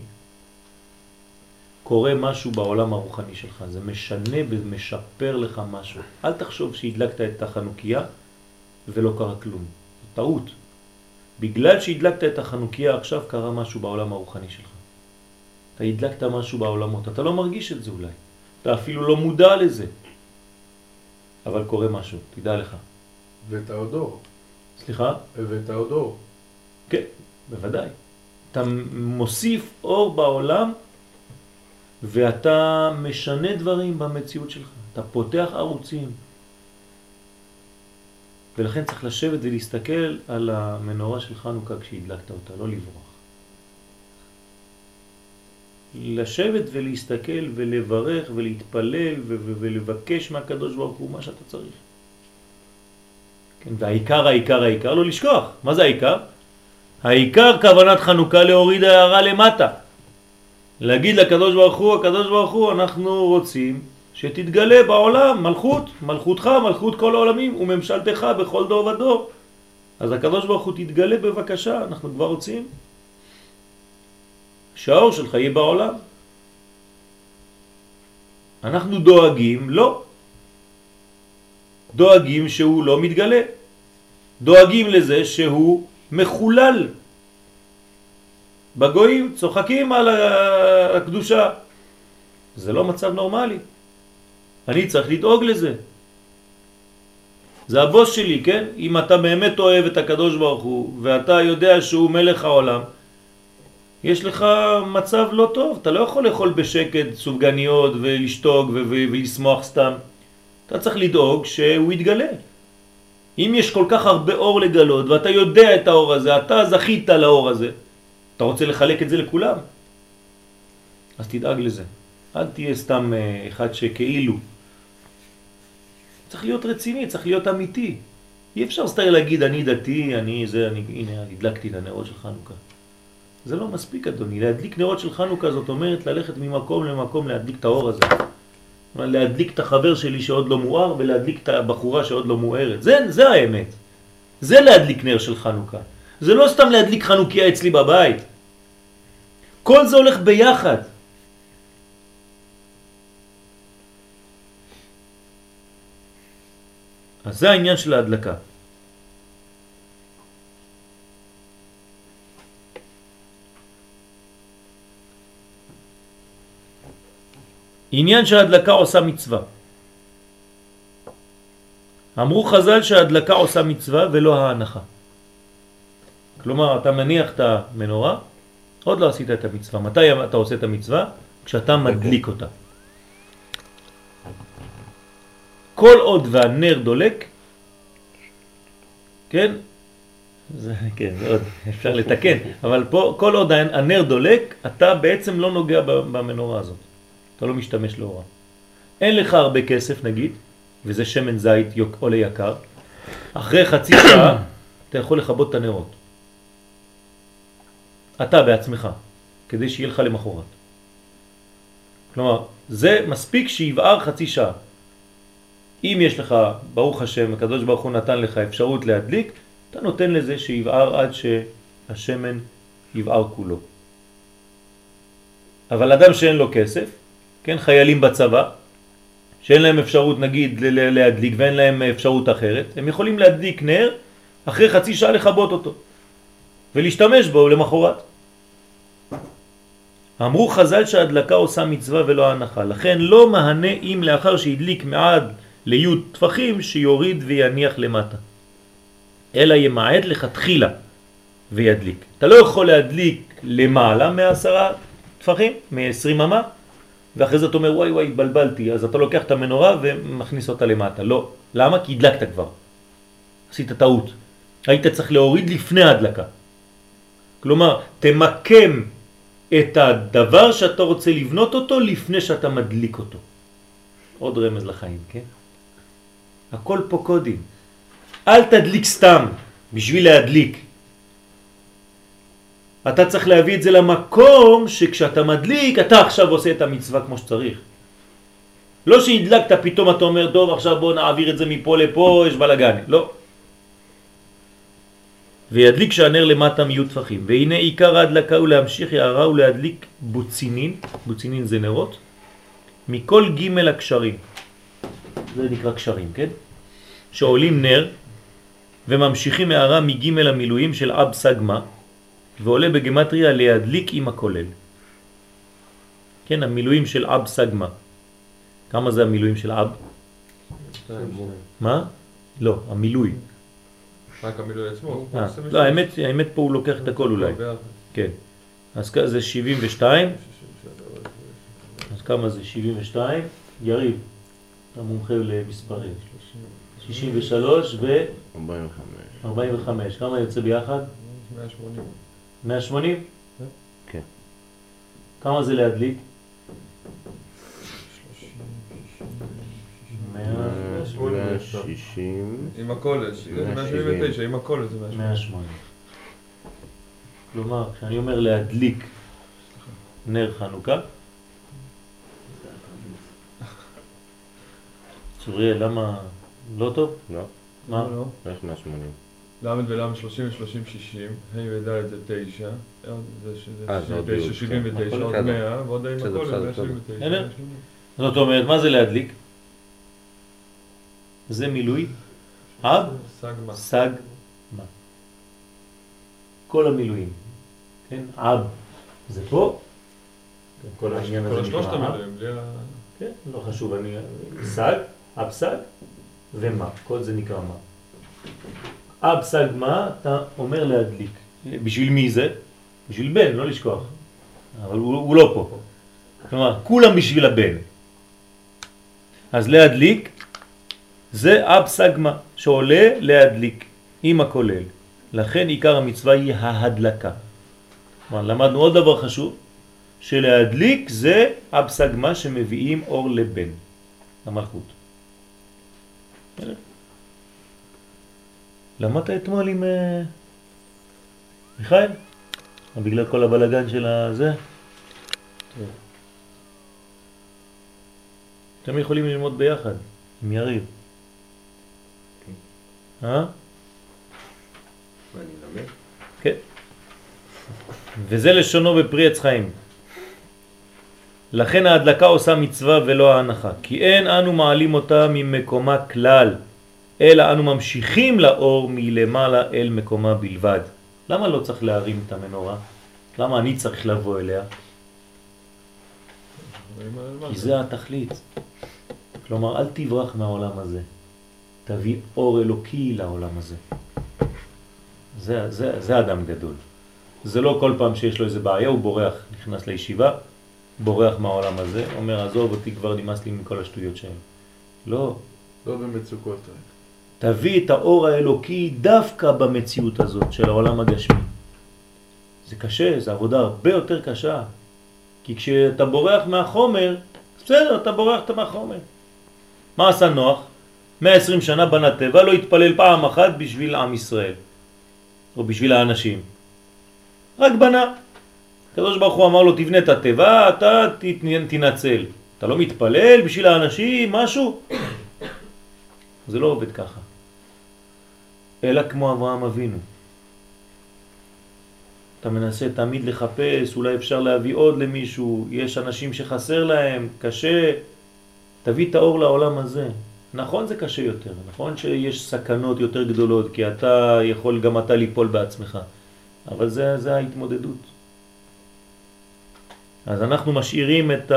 קורה משהו בעולם הרוחני שלך, זה משנה ומשפר לך משהו. אל תחשוב שהדלקת את החנוכיה ולא קרה כלום. טעות. בגלל שהדלקת את החנוכיה עכשיו קרה משהו בעולם הרוחני שלך. אתה הדלקת משהו בעולמות, אתה לא מרגיש את זה אולי. אתה אפילו לא מודע לזה. אבל קורה משהו, תדע לך. ואת האודור. סליחה? ואת האודור. כן, בוודאי. אתה מוסיף אור בעולם ואתה משנה דברים במציאות שלך. אתה פותח ערוצים. ולכן צריך לשבת ולהסתכל על המנורה של חנוכה כשהדלקת אותה, לא לברוח. לשבת ולהסתכל ולברך ולהתפלל ולבקש מהקדוש ברוך הוא מה שאתה צריך. כן, והעיקר, העיקר, העיקר, לא לשכוח. מה זה העיקר? העיקר כוונת חנוכה להוריד הערה למטה. להגיד לקדוש ברוך הוא, הקדוש ברוך הוא, אנחנו רוצים שתתגלה בעולם מלכות, מלכותך, מלכות כל העולמים וממשלתך בכל דור ודור. אז הקדוש ברוך הוא תתגלה בבקשה, אנחנו כבר רוצים שהאור שלך יהיה בעולם. אנחנו דואגים, לא. דואגים שהוא לא מתגלה. דואגים לזה שהוא מחולל. בגויים צוחקים על הקדושה. זה לא מצב נורמלי. אני צריך לדאוג לזה. זה הבוס שלי, כן? אם אתה באמת אוהב את הקדוש ברוך הוא ואתה יודע שהוא מלך העולם, יש לך מצב לא טוב, אתה לא יכול לאכול בשקט סופגניות ולשתוק ולשמוח סתם. אתה צריך לדאוג שהוא יתגלה. אם יש כל כך הרבה אור לגלות ואתה יודע את האור הזה, אתה זכית לאור הזה, אתה רוצה לחלק את זה לכולם, אז תדאג לזה. אל תהיה סתם אה, אחד שכאילו. צריך להיות רציני, צריך להיות אמיתי. אי אפשר סתם להגיד אני דתי, אני זה, אני, הנה, הדלקתי את הנרות של חנוכה. זה לא מספיק אדוני, להדליק נרות של חנוכה זאת אומרת ללכת ממקום למקום להדליק את האור הזה. להדליק את החבר שלי שעוד לא מואר ולהדליק את הבחורה שעוד לא מוארת. זה, זה האמת. זה להדליק נר של חנוכה. זה לא סתם להדליק חנוכיה אצלי בבית. כל זה הולך ביחד. אז זה העניין של ההדלקה. עניין שההדלקה עושה מצווה. אמרו חז"ל שההדלקה עושה מצווה ולא ההנחה. כלומר, אתה מניח את המנורה, עוד לא עשית את המצווה. מתי אתה עושה את המצווה? כשאתה מדליק אותה. כל עוד והנר דולק, כן? זה, כן, זה עוד אפשר לתקן, אבל פה כל עוד הנר דולק, אתה בעצם לא נוגע במנורה הזאת. אתה לא משתמש לאורה. אין לך הרבה כסף נגיד, וזה שמן זית יוק- עולה יקר, אחרי חצי שעה אתה יכול לכבות את הנרות. אתה בעצמך, כדי שיהיה לך למחרת. כלומר, זה מספיק שיבער חצי שעה. אם יש לך, ברוך השם, הקדוש ברוך הוא נתן לך אפשרות להדליק, אתה נותן לזה שיבער עד שהשמן יבער כולו. אבל אדם שאין לו כסף, כן, חיילים בצבא, שאין להם אפשרות נגיד להדליק ואין להם אפשרות אחרת, הם יכולים להדליק נר, אחרי חצי שעה לכבות אותו ולהשתמש בו למחרת. אמרו חז"ל שההדלקה עושה מצווה ולא הנחה, לכן לא מהנה אם לאחר שהדליק מעד ליוד טפחים שיוריד ויניח למטה, אלא ימעט לכתחילה וידליק. אתה לא יכול להדליק למעלה מעשרה טפחים, מ-20 אמה, ואחרי זה אתה אומר וואי וואי התבלבלתי, אז אתה לוקח את המנורה ומכניס אותה למטה. לא. למה? כי הדלקת כבר. עשית טעות. היית צריך להוריד לפני ההדלקה. כלומר, תמקם את הדבר שאתה רוצה לבנות אותו לפני שאתה מדליק אותו. עוד רמז לחיים, כן? הכל פה קודים. אל תדליק סתם בשביל להדליק. אתה צריך להביא את זה למקום שכשאתה מדליק, אתה עכשיו עושה את המצווה כמו שצריך. לא שהדלקת, פתאום אתה אומר, טוב, עכשיו בוא נעביר את זה מפה לפה, יש בלגן. לא. וידליק שהנר למטה מיהיו טפחים. והנה עיקר ההדלקה הוא להמשיך יערה ולהדליק בוצינין, בוצינין זה נרות, מכל ג' הקשרים. זה נקרא קשרים, כן? שעולים נר וממשיכים הערה מג' המילואים של אב סגמה, ועולה בגמטריה להדליק עם הכולל. כן, המילואים של אב סגמה. כמה זה המילואים של אב? מה? לא, המילוי. רק המילוי עצמו. אה, לא. האמת, האמת פה הוא לוקח את הכל אולי. כן. אז זה 72, אז כמה זה 72? יריב, אתה מומחה למספרים. 63 ו-45. 45. כמה יוצא ביחד? 180. 180? כן. כמה זה להדליק? 100, 160. עם 170. 179, עם הכולל זה 180. 180. כלומר, כשאני אומר להדליק נר חנוכה, צוריאל, למה לא טוב? לא, מה? לא. איך 180? ל' ול' 30 ו-30 60, ה' וד' זה 9, עוד זה שזה אה, זה עוד 69, י', 79, כן. עוד בסדר. 100, ועוד עם הכולל בסדר, 179. בסדר. 180. זאת אומרת, מה זה להדליק? זה מילוי אב סגמה. סג מה. כל המילואים, כן? אב זה פה, כל העניין הזה נקרא אב. כן, לא חשוב, אני... סג, אב סג ומה, כל זה נקרא מה. אב סג מה, אתה אומר להדליק. בשביל מי זה? בשביל בן, לא לשכוח. אבל הוא, הוא לא פה. כלומר, כולם בשביל הבן. אז להדליק זה אב סגמה, שעולה להדליק עם הכולל. לכן עיקר המצווה היא ההדלקה. כלומר, למדנו עוד דבר חשוב, שלהדליק זה אב סגמה שמביאים אור לבן, למלכות. למדת אתמול עם אה, מיכאל? בגלל כל הבלגן של הזה? אתם יכולים ללמוד ביחד, עם יריב. אה? אני אלמד? כן. וזה לשונו בפרי עץ חיים. לכן ההדלקה עושה מצווה ולא ההנחה, כי אין אנו מעלים אותה ממקומה כלל, אלא אנו ממשיכים לאור מלמעלה אל מקומה בלבד. למה לא צריך להרים את המנורה? למה אני צריך לבוא אליה? כי זה התכלית. כלומר, אל תברח מהעולם הזה. תביא אור אלוקי לעולם הזה. זה, זה, זה אדם גדול. זה לא כל פעם שיש לו איזה בעיה, הוא בורח, נכנס לישיבה, בורח מהעולם הזה, אומר, עזוב אותי, כבר נמאס לי מכל השטויות שלהם. לא, לא במצוקות. תביא את האור האלוקי דווקא במציאות הזאת של העולם הגשמי. זה קשה, זו עבודה הרבה יותר קשה. כי כשאתה בורח מהחומר, בסדר, אתה בורח מהחומר. מה עשה נוח? 120 שנה בנה טבע, לא התפלל פעם אחת בשביל עם ישראל, או בשביל האנשים. רק בנה. הקדוש ברוך הוא אמר לו, תבנה את הטבע, אתה תנצל. אתה לא מתפלל בשביל האנשים, משהו? זה לא עובד ככה. אלא כמו אברהם אבינו. אתה מנסה תמיד לחפש, אולי אפשר להביא עוד למישהו, יש אנשים שחסר להם, קשה, תביא את האור לעולם הזה. נכון זה קשה יותר, נכון שיש סכנות יותר גדולות, כי אתה יכול גם אתה ליפול בעצמך, אבל זה, זה ההתמודדות. אז אנחנו משאירים את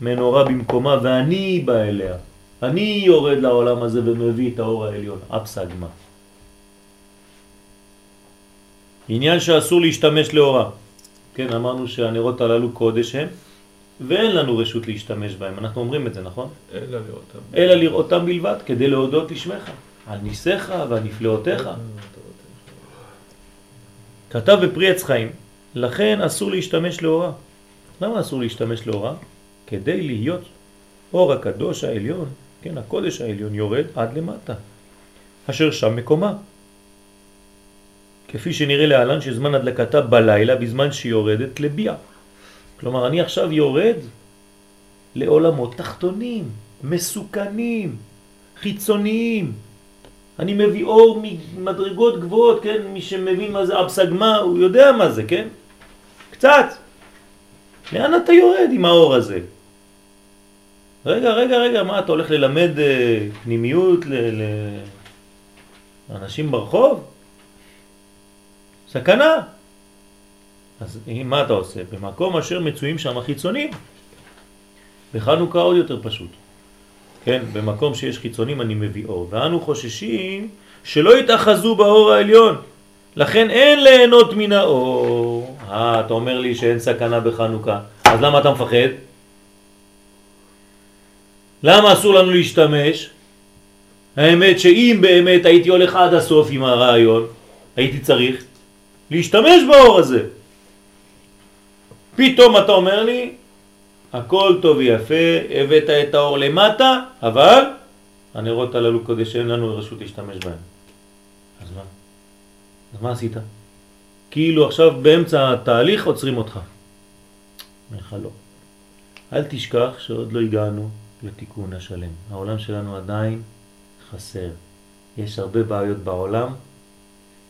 המנורה במקומה ואני בא אליה. אני יורד לעולם הזה ומביא את האור העליון, אפסגמה. עניין שאסור להשתמש לאורה. כן, אמרנו שהנרות הללו קודש הם, ואין לנו רשות להשתמש בהם. אנחנו אומרים את זה, נכון? אלא לראותם. אלא לראותם בלבד, כדי להודות לשמך, על ניסיך ועל נפלאותיך. כתב בפרי עץ חיים, לכן אסור להשתמש לאורה. למה אסור להשתמש לאורה? כדי להיות אור הקדוש העליון, כן, הקודש העליון יורד עד למטה, אשר שם מקומה. כפי שנראה להלן שזמן הדלקתה בלילה בזמן שיורדת לביע. כלומר, אני עכשיו יורד לעולמות תחתונים, מסוכנים, חיצוניים. אני מביא אור ממדרגות גבוהות, כן? מי שמבין מה זה אבסגמה, הוא יודע מה זה, כן? קצת. לאן אתה יורד עם האור הזה? רגע, רגע, רגע, מה, אתה הולך ללמד אה, פנימיות לאנשים ברחוב? סכנה. אז מה אתה עושה? במקום אשר מצויים שם החיצונים. בחנוכה עוד יותר פשוט. כן, במקום שיש חיצונים אני מביא אור. ואנו חוששים שלא יתאחזו באור העליון. לכן אין ליהנות מן האור. אה, אתה אומר לי שאין סכנה בחנוכה. אז למה אתה מפחד? למה אסור לנו להשתמש? האמת שאם באמת הייתי הולך עד הסוף עם הרעיון, הייתי צריך להשתמש באור הזה. פתאום אתה אומר לי, הכל טוב ויפה, הבאת את האור למטה, אבל הנרות הללו קודש שאין לנו רשות להשתמש בהם. אז מה? אז מה עשית? כאילו עכשיו באמצע התהליך עוצרים אותך. אומר לך לא. אל תשכח שעוד לא הגענו לתיקון השלם. העולם שלנו עדיין חסר. יש הרבה בעיות בעולם.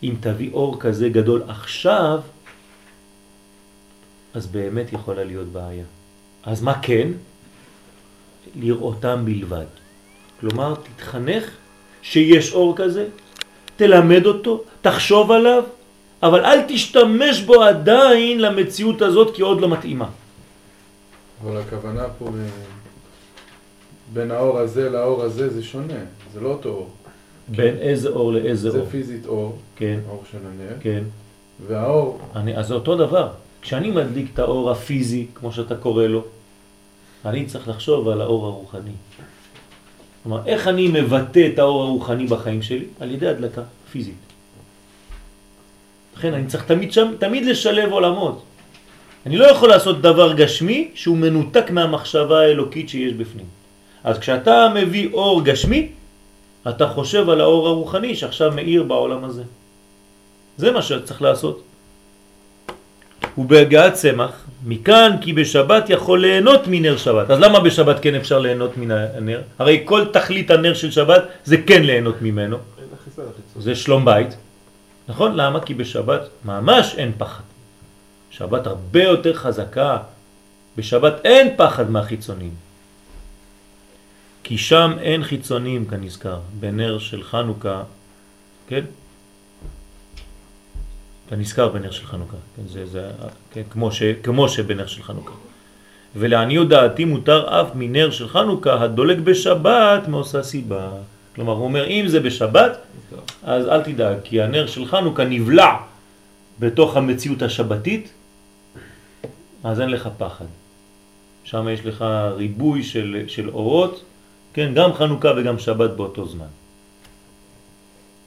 אם תביא אור כזה גדול עכשיו, אז באמת יכולה להיות בעיה. אז מה כן? לראותם בלבד. כלומר, תתחנך שיש אור כזה, תלמד אותו, תחשוב עליו, אבל אל תשתמש בו עדיין למציאות הזאת כי עוד לא מתאימה. אבל הכוונה פה בין האור הזה לאור הזה זה שונה, זה לא אותו אור. בין איזה אור לאיזה זה אור. פיזית אור, כן, האור של הנר, כן. והאור, אני, אז זה אותו דבר. כשאני מדליק את האור הפיזי, כמו שאתה קורא לו, אני צריך לחשוב על האור הרוחני. כלומר, איך אני מבטא את האור הרוחני בחיים שלי? על ידי הדלקה פיזית. לכן אני צריך תמיד, שם, תמיד לשלב עולמות. אני לא יכול לעשות דבר גשמי שהוא מנותק מהמחשבה האלוקית שיש בפנים. אז כשאתה מביא אור גשמי, אתה חושב על האור הרוחני שעכשיו מאיר בעולם הזה. זה מה שצריך לעשות. ובהגעת צמח, מכאן כי בשבת יכול ליהנות מנר שבת. אז למה בשבת כן אפשר ליהנות מן הנר? הרי כל תכלית הנר של שבת זה כן ליהנות ממנו. זה שלום בית. נכון? למה? כי בשבת ממש אין פחד. שבת הרבה יותר חזקה. בשבת אין פחד מהחיצונים. כי שם אין חיצונים כנזכר, בנר של חנוכה, כן? כנזכר בנר של חנוכה, כן? זה, זה, כן? כמו, ש, כמו שבנר של חנוכה. ולעניות דעתי מותר אף מנר של חנוכה הדולק בשבת מעושה סיבה. כלומר, הוא אומר, אם זה בשבת, אז אל תדאג, כי הנר של חנוכה נבלע בתוך המציאות השבתית, אז אין לך פחד. שם יש לך ריבוי של, של אורות, כן, גם חנוכה וגם שבת באותו זמן.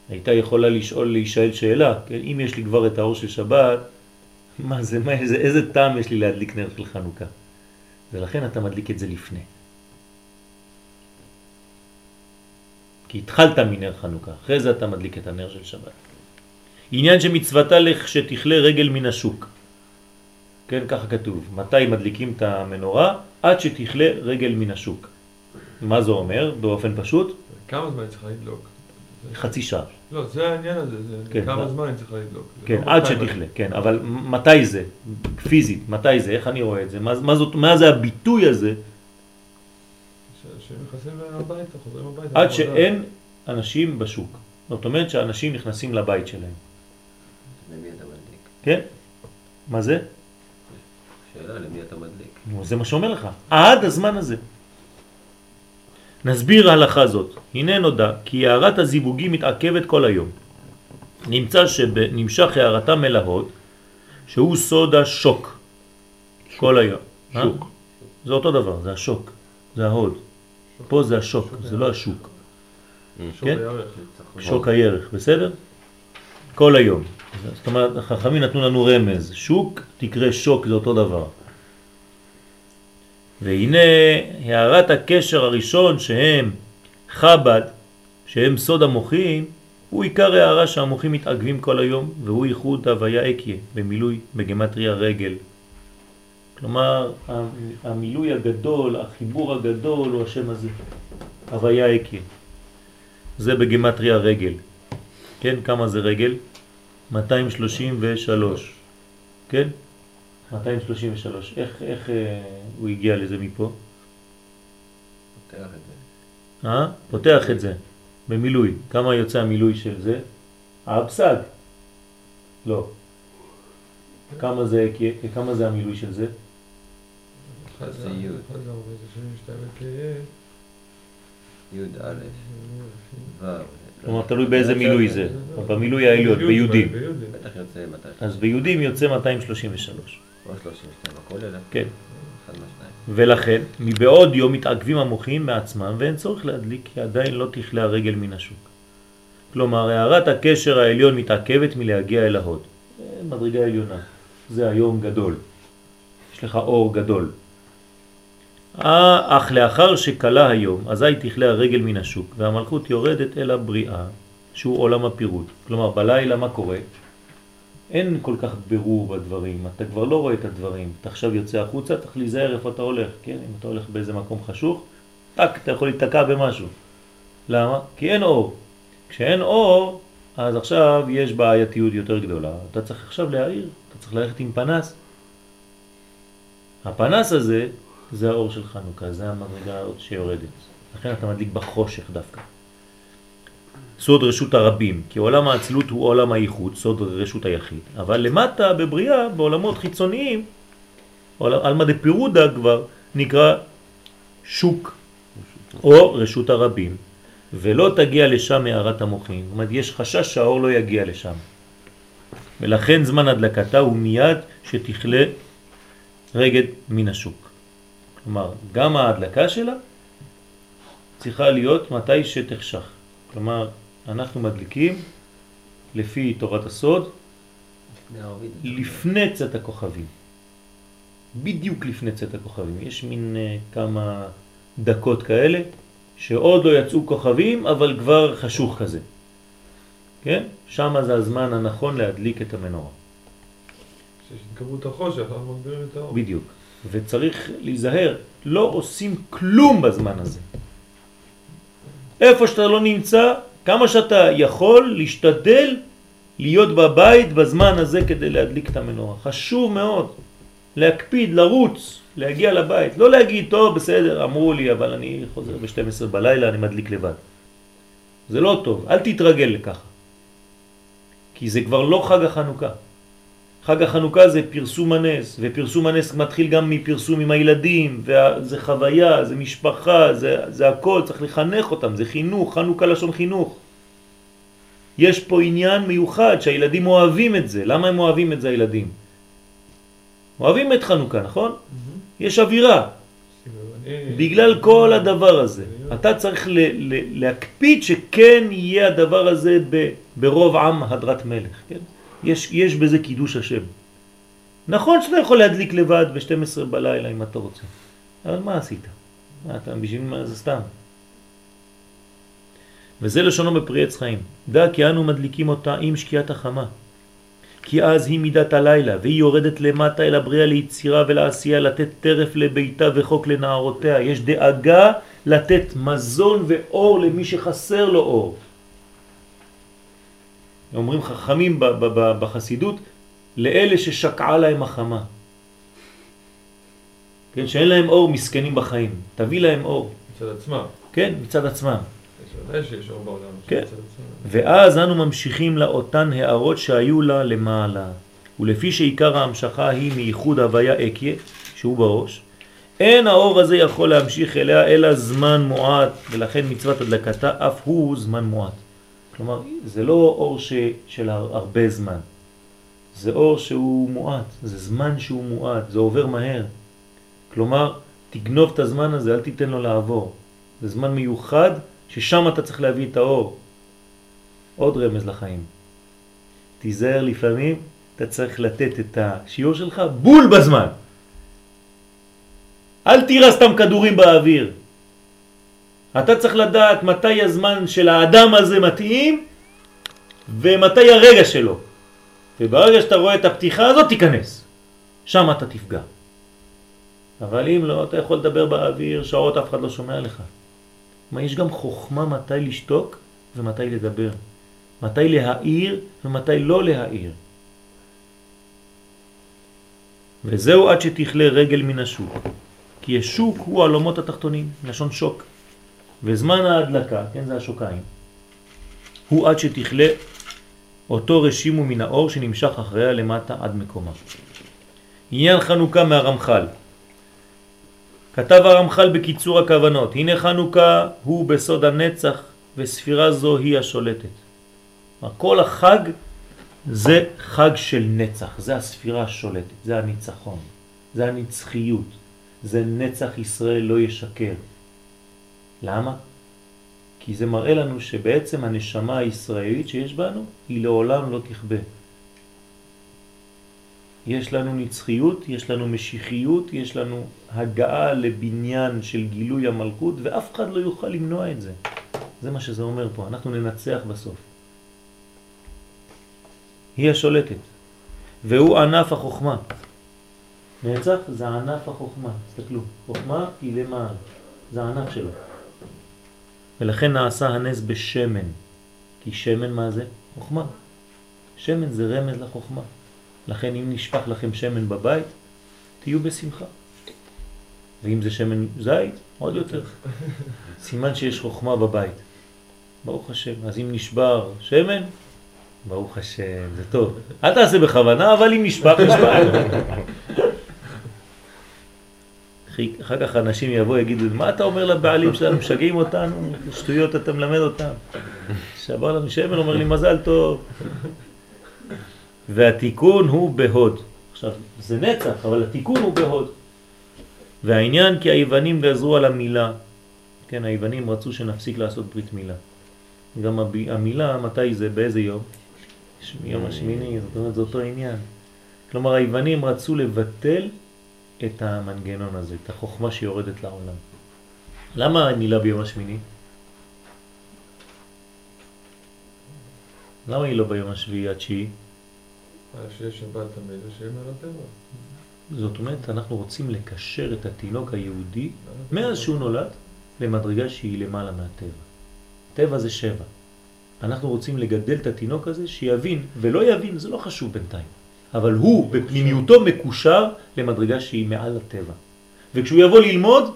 הייתה יכולה לשאול, להישאל שאלה, כן, אם יש לי כבר את האור של שבת, מה זה, מה, איזה, איזה טעם יש לי להדליק נר של חנוכה? ולכן אתה מדליק את זה לפני. כי התחלת מנר חנוכה, אחרי זה אתה מדליק את הנר של שבת. עניין שמצוותה לך שתכלה רגל מן השוק. כן, ככה כתוב. מתי מדליקים את המנורה? עד שתכלה רגל מן השוק. מה זה אומר? באופן פשוט? כמה זמן היא צריכה לדלוק? חצי שעה. לא, זה העניין הזה, זה כן, כמה מה? זמן לדלוק. זה כן, לא עד שתכלה. כן, אבל מתי זה? פיזית, מתי זה? איך אני רואה את זה? מה, מה, זאת, מה זה הביטוי הזה? ש- שהם נכנסים הביתה, חוזרים הביתה. עד. שאין אנשים בשוק. זאת אומרת שאנשים נכנסים לבית שלהם. למי אתה מדליק? כן? מה זה? שאלה, למי אתה מדליק? נו, זה מה שאומר לך. עד הזמן הזה. נסביר הלכה זאת. הנה נודע כי הערת הזיווגים מתעכבת כל היום. נמצא שנמשך הערתה מלהות, שהוא סוד השוק. כל היום. שוק. זה אותו דבר, זה השוק. זה ההוד. פה זה השוק, זה לא השוק. שוק כן? הירך. שוק הירך, בסדר? כל היום. זאת אומרת, החכמים נתנו לנו רמז. שוק, תקרא שוק, זה אותו דבר. והנה הערת הקשר הראשון שהם חב"ד, שהם סוד המוחים, הוא עיקר הערה שהמוחים מתעגבים כל היום, והוא ייחוד הוויה אקיה, במילוי בגמטריה רגל. כלומר, המילוי הגדול, החיבור הגדול הוא השם הזה, הוויה אקיה. זה בגמטריה רגל. כן, כמה זה רגל? 233. כן? 233. איך, איך אה, הוא הגיע לזה מפה? פותח את זה. אה? פותח את זה במילוי. כמה יוצא המילוי של זה? האבסג. לא. כמה זה, כמה זה המילוי של זה? אחד זה י'. אחד זה 42 וקה. י"א, ו'. כלומר, תלוי באיזה מילוי זה. במילוי העליון, ביהודים. בטח יוצא 200. אז ביהודים יוצא 233. או 32, הכל אלה. כן. ולכן, מבעוד יום מתעכבים המוחים מעצמם ואין צורך להדליק כי עדיין לא תכלה הרגל מן השוק. כלומר, הערת הקשר העליון מתעכבת מלהגיע אל ההוד. אה, מדרגה עליונה. זה היום גדול. יש לך אור גדול. אה, אך לאחר שקלה היום, אזי תכלה הרגל מן השוק, והמלכות יורדת אל הבריאה, שהוא עולם הפירוט. כלומר, בלילה מה קורה? אין כל כך ברור בדברים, אתה כבר לא רואה את הדברים. אתה עכשיו יוצא החוצה, צריך להיזהר איפה אתה הולך, כן? אם אתה הולך באיזה מקום חשוך, טק, אתה יכול להתקע במשהו. למה? כי אין אור. כשאין אור, אז עכשיו יש בעייתיות יותר גדולה. אתה צריך עכשיו להעיר, אתה צריך ללכת עם פנס. הפנס הזה זה האור של חנוכה, זה המדרגה שיורדת. לכן אתה מדליק בחושך דווקא. סוד רשות הרבים, כי עולם האצילות הוא עולם הייחוד, סוד רשות היחיד. אבל למטה בבריאה, בעולמות חיצוניים, עלמא דפירודה כבר נקרא שוק או רשות הרבים, ולא תגיע לשם מערת המוחין. זאת אומרת, יש חשש שהאור לא יגיע לשם. ולכן זמן הדלקתה הוא מיד שתכלה רגד מן השוק. כלומר, גם ההדלקה שלה צריכה להיות מתי שתחשך. כלומר, אנחנו מדליקים לפי תורת הסוד לפני צאת הכוכבים. בדיוק לפני צאת הכוכבים. יש מין uh, כמה דקות כאלה שעוד לא יצאו כוכבים אבל כבר חשוך כזה. כן? שם זה הזמן הנכון להדליק את המנורה. כשהתגברו את החושך, אנחנו מגבירים את האור. בדיוק. וצריך להיזהר, לא עושים כלום בזמן הזה. איפה שאתה לא נמצא, כמה שאתה יכול להשתדל להיות בבית בזמן הזה כדי להדליק את המנורה. חשוב מאוד להקפיד, לרוץ, להגיע לבית. לא להגיד, טוב, בסדר, אמרו לי, אבל אני חוזר ב-12 בלילה, אני מדליק לבד. זה לא טוב, אל תתרגל לככה. כי זה כבר לא חג החנוכה. חג החנוכה זה פרסום הנס, ופרסום הנס מתחיל גם מפרסום עם הילדים, וזה חוויה, זה משפחה, זה, זה הכל, צריך לחנך אותם, זה חינוך, חנוכה לשון חינוך. יש פה עניין מיוחד שהילדים אוהבים את זה. למה הם אוהבים את זה הילדים? אוהבים את חנוכה, נכון? יש אווירה. בגלל כל הדבר הזה. אתה צריך ל- ל- להקפיד שכן יהיה הדבר הזה ברוב עם הדרת מלך. כן? יש, יש בזה קידוש השם. נכון שאתה יכול להדליק לבד ב-12 בלילה אם אתה רוצה. אבל מה עשית? מה אתה, בשביל מה זה סתם? וזה לשונו בפרי עץ חיים. דע כי אנו מדליקים אותה עם שקיעת החמה. כי אז היא מידת הלילה, והיא יורדת למטה אל הבריאה ליצירה ולעשייה, לתת טרף לביתה וחוק לנערותיה. יש דאגה לתת מזון ואור למי שחסר לו אור. אומרים חכמים בחסידות, לאלה ששקעה להם החמה. כן, שאין להם אור מסכנים בחיים. תביא להם אור. מצד עצמם. כן, מצד עצמם. יש שיש אור בעולם. כן. ואז אנו ממשיכים לאותן הערות שהיו לה למעלה. ולפי שעיקר ההמשכה היא מייחוד הוויה אקיה, שהוא בראש, אין האור הזה יכול להמשיך אליה אלא זמן מועט, ולכן מצוות הדלקתה אף הוא זמן מועט. כלומר, זה לא אור ש... של הר- הרבה זמן, זה אור שהוא מועט, זה זמן שהוא מועט, זה עובר מהר. כלומר, תגנוב את הזמן הזה, אל תיתן לו לעבור. זה זמן מיוחד ששם אתה צריך להביא את האור. עוד רמז לחיים. תיזהר לפעמים, אתה צריך לתת את השיעור שלך בול בזמן. אל תירה סתם כדורים באוויר. אתה צריך לדעת מתי הזמן של האדם הזה מתאים ומתי הרגע שלו. וברגע שאתה רואה את הפתיחה הזאת, תיכנס. שם אתה תפגע. אבל אם לא, אתה יכול לדבר באוויר, שעות אף אחד לא שומע לך. מה, יש גם חוכמה מתי לשתוק ומתי לדבר. מתי להעיר ומתי לא להעיר. וזהו עד שתכלה רגל מן השוק. כי השוק הוא העולמות התחתונים, לשון שוק. וזמן ההדלקה, כן זה השוקיים, הוא עד שתכלה אותו רשימו מן האור שנמשך אחריה למטה עד מקומה. עניין חנוכה מהרמח"ל. כתב הרמח"ל בקיצור הכוונות, הנה חנוכה הוא בסוד הנצח וספירה זו היא השולטת. כל החג זה חג של נצח, זה הספירה השולטת, זה הניצחון, זה הנצחיות, זה נצח ישראל לא ישקר. למה? כי זה מראה לנו שבעצם הנשמה הישראלית שיש בנו היא לעולם לא תכבה. יש לנו נצחיות, יש לנו משיחיות, יש לנו הגעה לבניין של גילוי המלכות ואף אחד לא יוכל למנוע את זה. זה מה שזה אומר פה, אנחנו ננצח בסוף. היא השולטת, והוא ענף החוכמה. נצח זה ענף החוכמה, תסתכלו, חוכמה היא למעלה, זה הענף שלו. ולכן נעשה הנס בשמן, כי שמן מה זה? חוכמה. שמן זה רמז לחוכמה. לכן אם נשפך לכם שמן בבית, תהיו בשמחה. ואם זה שמן זית, עוד יותר. סימן שיש חוכמה בבית. ברוך השם. אז אם נשבר שמן, ברוך השם, זה טוב. אל תעשה בכוונה, אבל אם נשפך, נשפך. אחר כך אנשים יבואו יגידו, מה אתה אומר לבעלים שלנו, משגעים אותנו, שטויות אתה מלמד אותם. שבר לנו שמן, אומר לי מזל טוב. והתיקון הוא בהוד. עכשיו, זה נצח, אבל התיקון הוא בהוד. והעניין כי היוונים גזרו על המילה. כן, היוונים רצו שנפסיק לעשות ברית מילה. גם המילה, מתי זה, באיזה יום? יום השמיני, זאת אומרת, זה אותו עניין. כלומר, היוונים רצו לבטל את המנגנון הזה, את החוכמה שיורדת לעולם. למה המילה ביום השמיני? למה היא לא ביום השביעי התשיעי? אה. זאת אומרת, אנחנו רוצים לקשר את התינוק היהודי, מאז שהוא נולד, למדרגה שהיא למעלה מהטבע. טבע זה שבע. אנחנו רוצים לגדל את התינוק הזה שיבין, ולא יבין, זה לא חשוב בינתיים. אבל הוא בפנימיותו מקושר למדרגה שהיא מעל הטבע. וכשהוא יבוא ללמוד,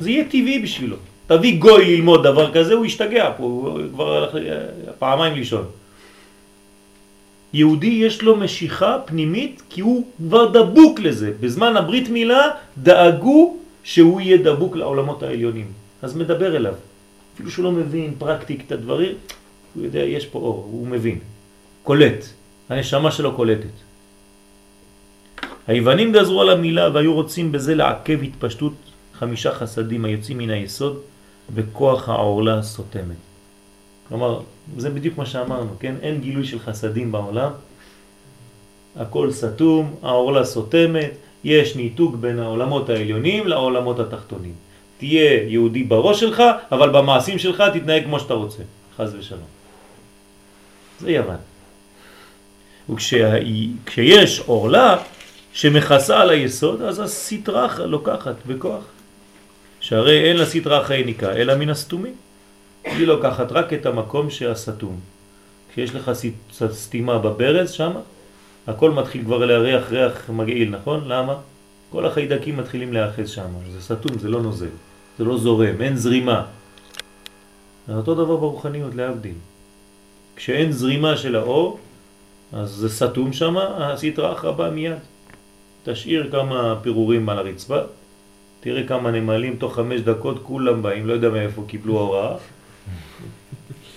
זה יהיה טבעי בשבילו. תביא גוי ללמוד דבר כזה, הוא ישתגע פה, הוא כבר הלך פעמיים לישון. יהודי יש לו משיכה פנימית כי הוא כבר דבוק לזה. בזמן הברית מילה דאגו שהוא יהיה דבוק לעולמות העליונים. אז מדבר אליו. אפילו שהוא לא מבין פרקטיק את הדברים, הוא יודע, יש פה אור, הוא מבין. קולט. הנשמה שלו קולטת. היוונים גזרו על המילה והיו רוצים בזה לעכב התפשטות חמישה חסדים היוצאים מן היסוד בכוח העורלה הסותמת. כלומר, זה בדיוק מה שאמרנו, כן? אין גילוי של חסדים בעולם, הכל סתום, העורלה סותמת, יש ניתוק בין העולמות העליונים לעולמות התחתונים. תהיה יהודי בראש שלך, אבל במעשים שלך תתנהג כמו שאתה רוצה. חז ושלום. זה יוון. וכשיש עורלה שמכסה על היסוד, אז הסטרחה לוקחת בכוח. שהרי אין לסטרחה יניקה, אלא מן הסתומים. היא לוקחת רק את המקום שהסתום. כשיש לך סתימה בברז שם, הכל מתחיל כבר להריח ריח מגעיל, נכון? למה? כל החיידקים מתחילים להאחז שם. זה סתום, זה לא נוזל, זה לא זורם, אין זרימה. אותו דבר ברוחניות, להבדיל. כשאין זרימה של האור, אז זה סתום שם, הסטרה אחרבה מיד. תשאיר כמה פירורים על הרצפה, תראה כמה נמלים, תוך חמש דקות כולם באים, לא יודע מאיפה קיבלו הוראה.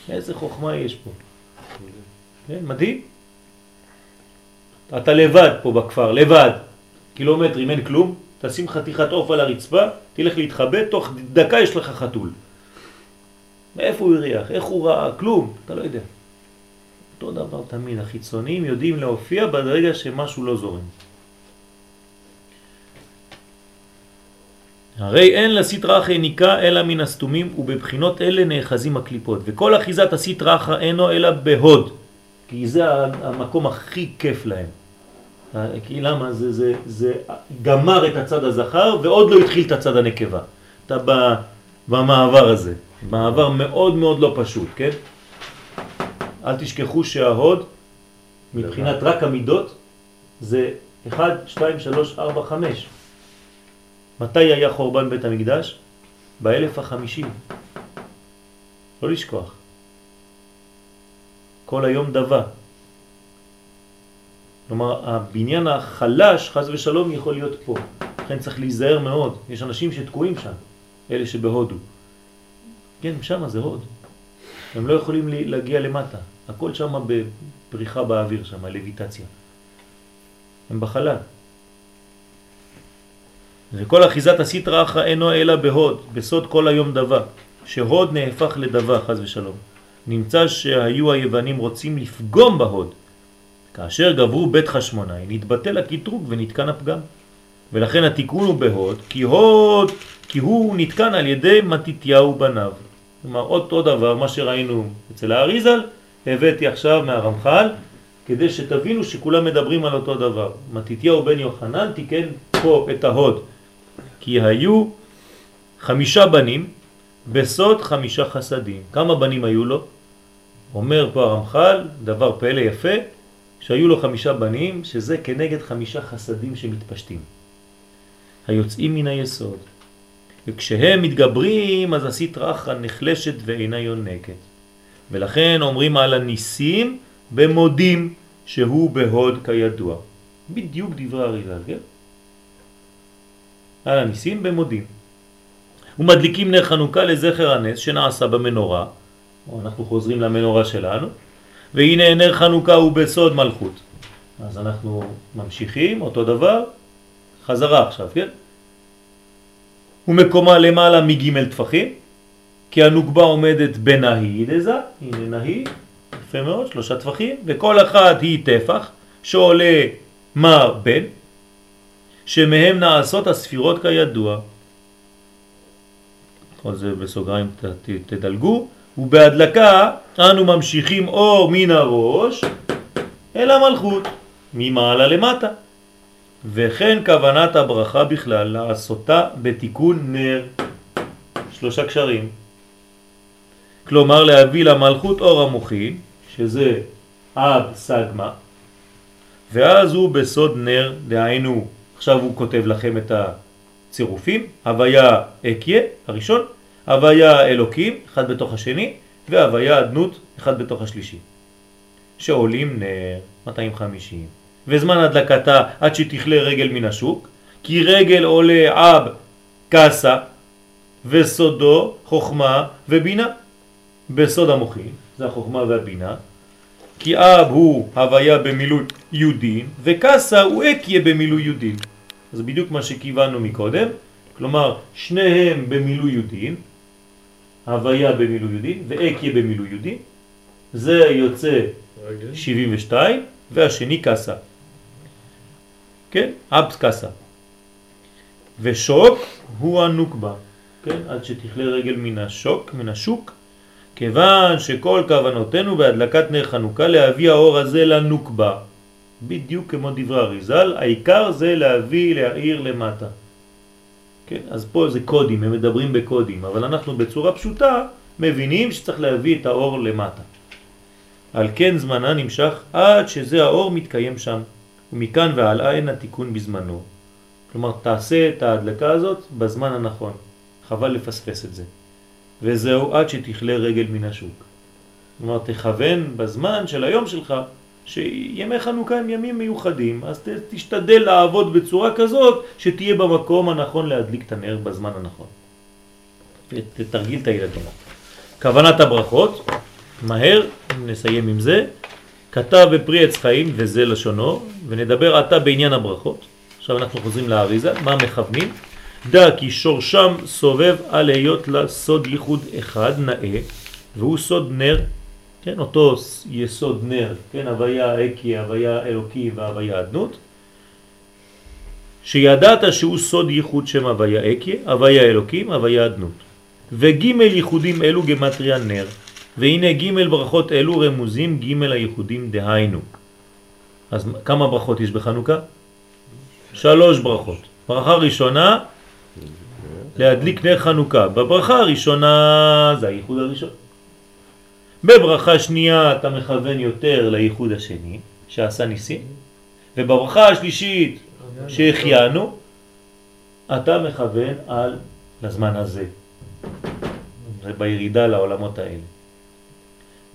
איזה חוכמה יש פה. כן, מדהים. אתה לבד פה בכפר, לבד. קילומטרים, אין כלום, תשים חתיכת עוף על הרצפה, תלך להתחבא, תוך דקה יש לך חתול. מאיפה הוא הריח? איך הוא ראה? כלום, אתה לא יודע. אותו דבר תמיד, החיצוניים יודעים להופיע ברגע שמשהו לא זורם. הרי אין לסטרחה ניקה אלא מן הסתומים ובבחינות אלה נאחזים הקליפות וכל אחיזת הסטרחה אינו אלא בהוד כי זה המקום הכי כיף להם כי למה? זה, זה, זה גמר את הצד הזכר ועוד לא התחיל את הצד הנקבה אתה במעבר הזה מעבר מאוד מאוד לא פשוט, כן? אל תשכחו שההוד מבחינת רק המידות זה 1, 2, 3, 4, 5 מתי היה חורבן בית המקדש? באלף החמישים. לא לשכוח. כל היום דבה. כלומר, הבניין החלש, חז ושלום, יכול להיות פה. לכן צריך להיזהר מאוד. יש אנשים שתקועים שם, אלה שבהודו. כן, שם זה הוד. הם לא יכולים להגיע למטה. הכל שם בפריחה באוויר, שם, לויטציה. הם בחלל. וכל אחיזת הסטרא אחרא אינו אלא בהוד, בסוד כל היום דבה, שהוד נהפך לדבה, חז ושלום. נמצא שהיו היוונים רוצים לפגום בהוד. כאשר גברו בית חשמונאי, נתבטל הקטרוג ונתקן הפגם. ולכן התיקון הוא בהוד, כי הוד, כי הוא נתקן על ידי מתתיהו בניו. כלומר, אותו דבר, מה שראינו אצל האריזל, הבאתי עכשיו מהרמח"ל, כדי שתבינו שכולם מדברים על אותו דבר. מתתיהו בן יוחנן תיקן פה את ההוד, כי היו חמישה בנים בסוד חמישה חסדים. כמה בנים היו לו? אומר פה הרמח"ל, דבר פלא יפה, שהיו לו חמישה בנים, שזה כנגד חמישה חסדים שמתפשטים. היוצאים מן היסוד. וכשהם מתגברים, אז הסטרא אחרא נחלשת ואינה יונקת. ולכן אומרים על הניסים במודים שהוא בהוד כידוע. בדיוק דברי אריזל, כן? על הניסים במודים. ומדליקים נר חנוכה לזכר הנס שנעשה במנורה, אנחנו חוזרים למנורה שלנו, והנה נר חנוכה הוא בסוד מלכות. אז אנחנו ממשיכים, אותו דבר, חזרה עכשיו, כן? ומקומה למעלה מג' טפחים, כי הנוגבה עומדת בנהי דזה, הנה נהי, יפה מאוד, שלושה טפחים, וכל אחת היא טפח, שעולה מר בן, שמהם נעשות הספירות כידוע. כל זה בסוגריים ת, ת, תדלגו, ובהדלקה אנו ממשיכים אור מן הראש אל המלכות, ממעלה למטה. וכן כוונת הברכה בכלל לעשותה בתיקון נר, שלושה קשרים. כלומר להביא למלכות אור המוחין, שזה אב סגמה, ואז הוא בסוד נר, דהיינו, עכשיו הוא כותב לכם את הצירופים, הוויה אקיה, הראשון, הוויה אלוקים, אחד בתוך השני, והוויה אדנות, אחד בתוך השלישי. שעולים נר 250. וזמן הדלקתה עד שתכלה רגל מן השוק, כי רגל עולה אב קסה וסודו חוכמה ובינה. בסוד המוחין, זה החוכמה והבינה, כי אב הוא הוויה במילוי יודין וקסה הוא אקיה במילוי יודין. זה בדיוק מה שכיוונו מקודם, כלומר שניהם במילוי יודין, הוויה במילוי יודין ואקיה במילוי יודין, זה יוצא 72 והשני קסה. כן? אבס קסה. ושוק הוא הנוקבה, כן? עד שתכלה רגל מן השוק, מן השוק, כיוון שכל כוונותינו בהדלקת נר חנוכה להביא האור הזה לנוקבה. בדיוק כמו דברי אריזל, העיקר זה להביא, להעיר למטה. כן? אז פה זה קודים, הם מדברים בקודים, אבל אנחנו בצורה פשוטה מבינים שצריך להביא את האור למטה. על כן זמנה נמשך עד שזה האור מתקיים שם, ומכאן והלאה אין התיקון בזמנו. כלומר, תעשה את ההדלקה הזאת בזמן הנכון, חבל לפספס את זה. וזהו עד שתכלה רגל מן השוק. כלומר, תכוון בזמן של היום שלך, שימי חנוכה הם ימים מיוחדים, אז תשתדל לעבוד בצורה כזאת שתהיה במקום הנכון להדליק את הנר בזמן הנכון. תתרגיל את הילדים. כוונת הברכות, מהר, נסיים עם זה, כתב בפרי עץ חיים וזה לשונו, ונדבר עתה בעניין הברכות. עכשיו אנחנו חוזרים לאריזה, מה מכוונים? דע כי שורשם סובב על היות לה סוד ייחוד אחד נאה, והוא סוד נר, כן, אותו יסוד נר, כן, הוויה אקי, הוויה אלוקי והוויה אדנות, שידעת שהוא סוד ייחוד שם הוויה אקי, הוויה אלוקים, הוויה אדנות. וג' ייחודים אלו גמטריה נר, והנה ג' ברכות אלו רמוזים ג' הייחודים דהיינו. אז כמה ברכות יש בחנוכה? שלוש ברכות. ברכה ראשונה, להדליק נר חנוכה. בברכה הראשונה זה הייחוד הראשון. בברכה שנייה אתה מכוון יותר לייחוד השני, שעשה ניסים, ובברכה השלישית שהחיינו, אתה מכוון על לזמן הזה. זה בירידה לעולמות האלה.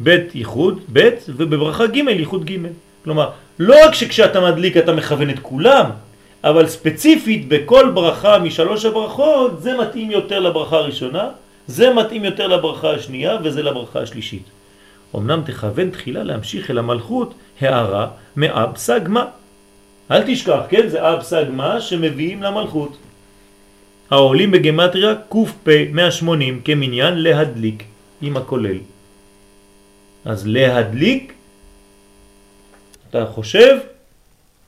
בית ייחוד, בית, ובברכה ג' ייחוד ג'. כלומר, לא רק שכשאתה מדליק אתה מכוון את כולם, אבל ספציפית בכל ברכה משלוש הברכות זה מתאים יותר לברכה הראשונה, זה מתאים יותר לברכה השנייה וזה לברכה השלישית. אמנם תכוון תחילה להמשיך אל המלכות הערה מאב סגמה. אל תשכח, כן? זה אב סגמה שמביאים למלכות. העולים בגמטריה ק"פ 180 כמניין להדליק עם הכולל. אז להדליק, אתה חושב,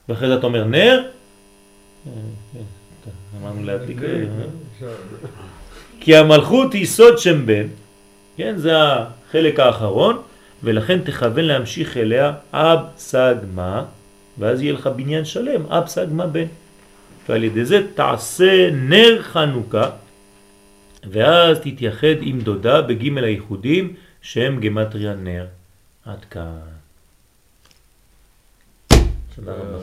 ואחרי זה אתה אומר נר, אמרנו להדליק, כי המלכות היא סוד שם בן, כן, זה החלק האחרון, ולכן תכוון להמשיך אליה אב סג מה, ואז יהיה לך בניין שלם, אב סג מה בן. ועל ידי זה תעשה נר חנוכה, ואז תתייחד עם דודה בג' הייחודים שהם גמטריה נר. עד כאן. תודה רבה.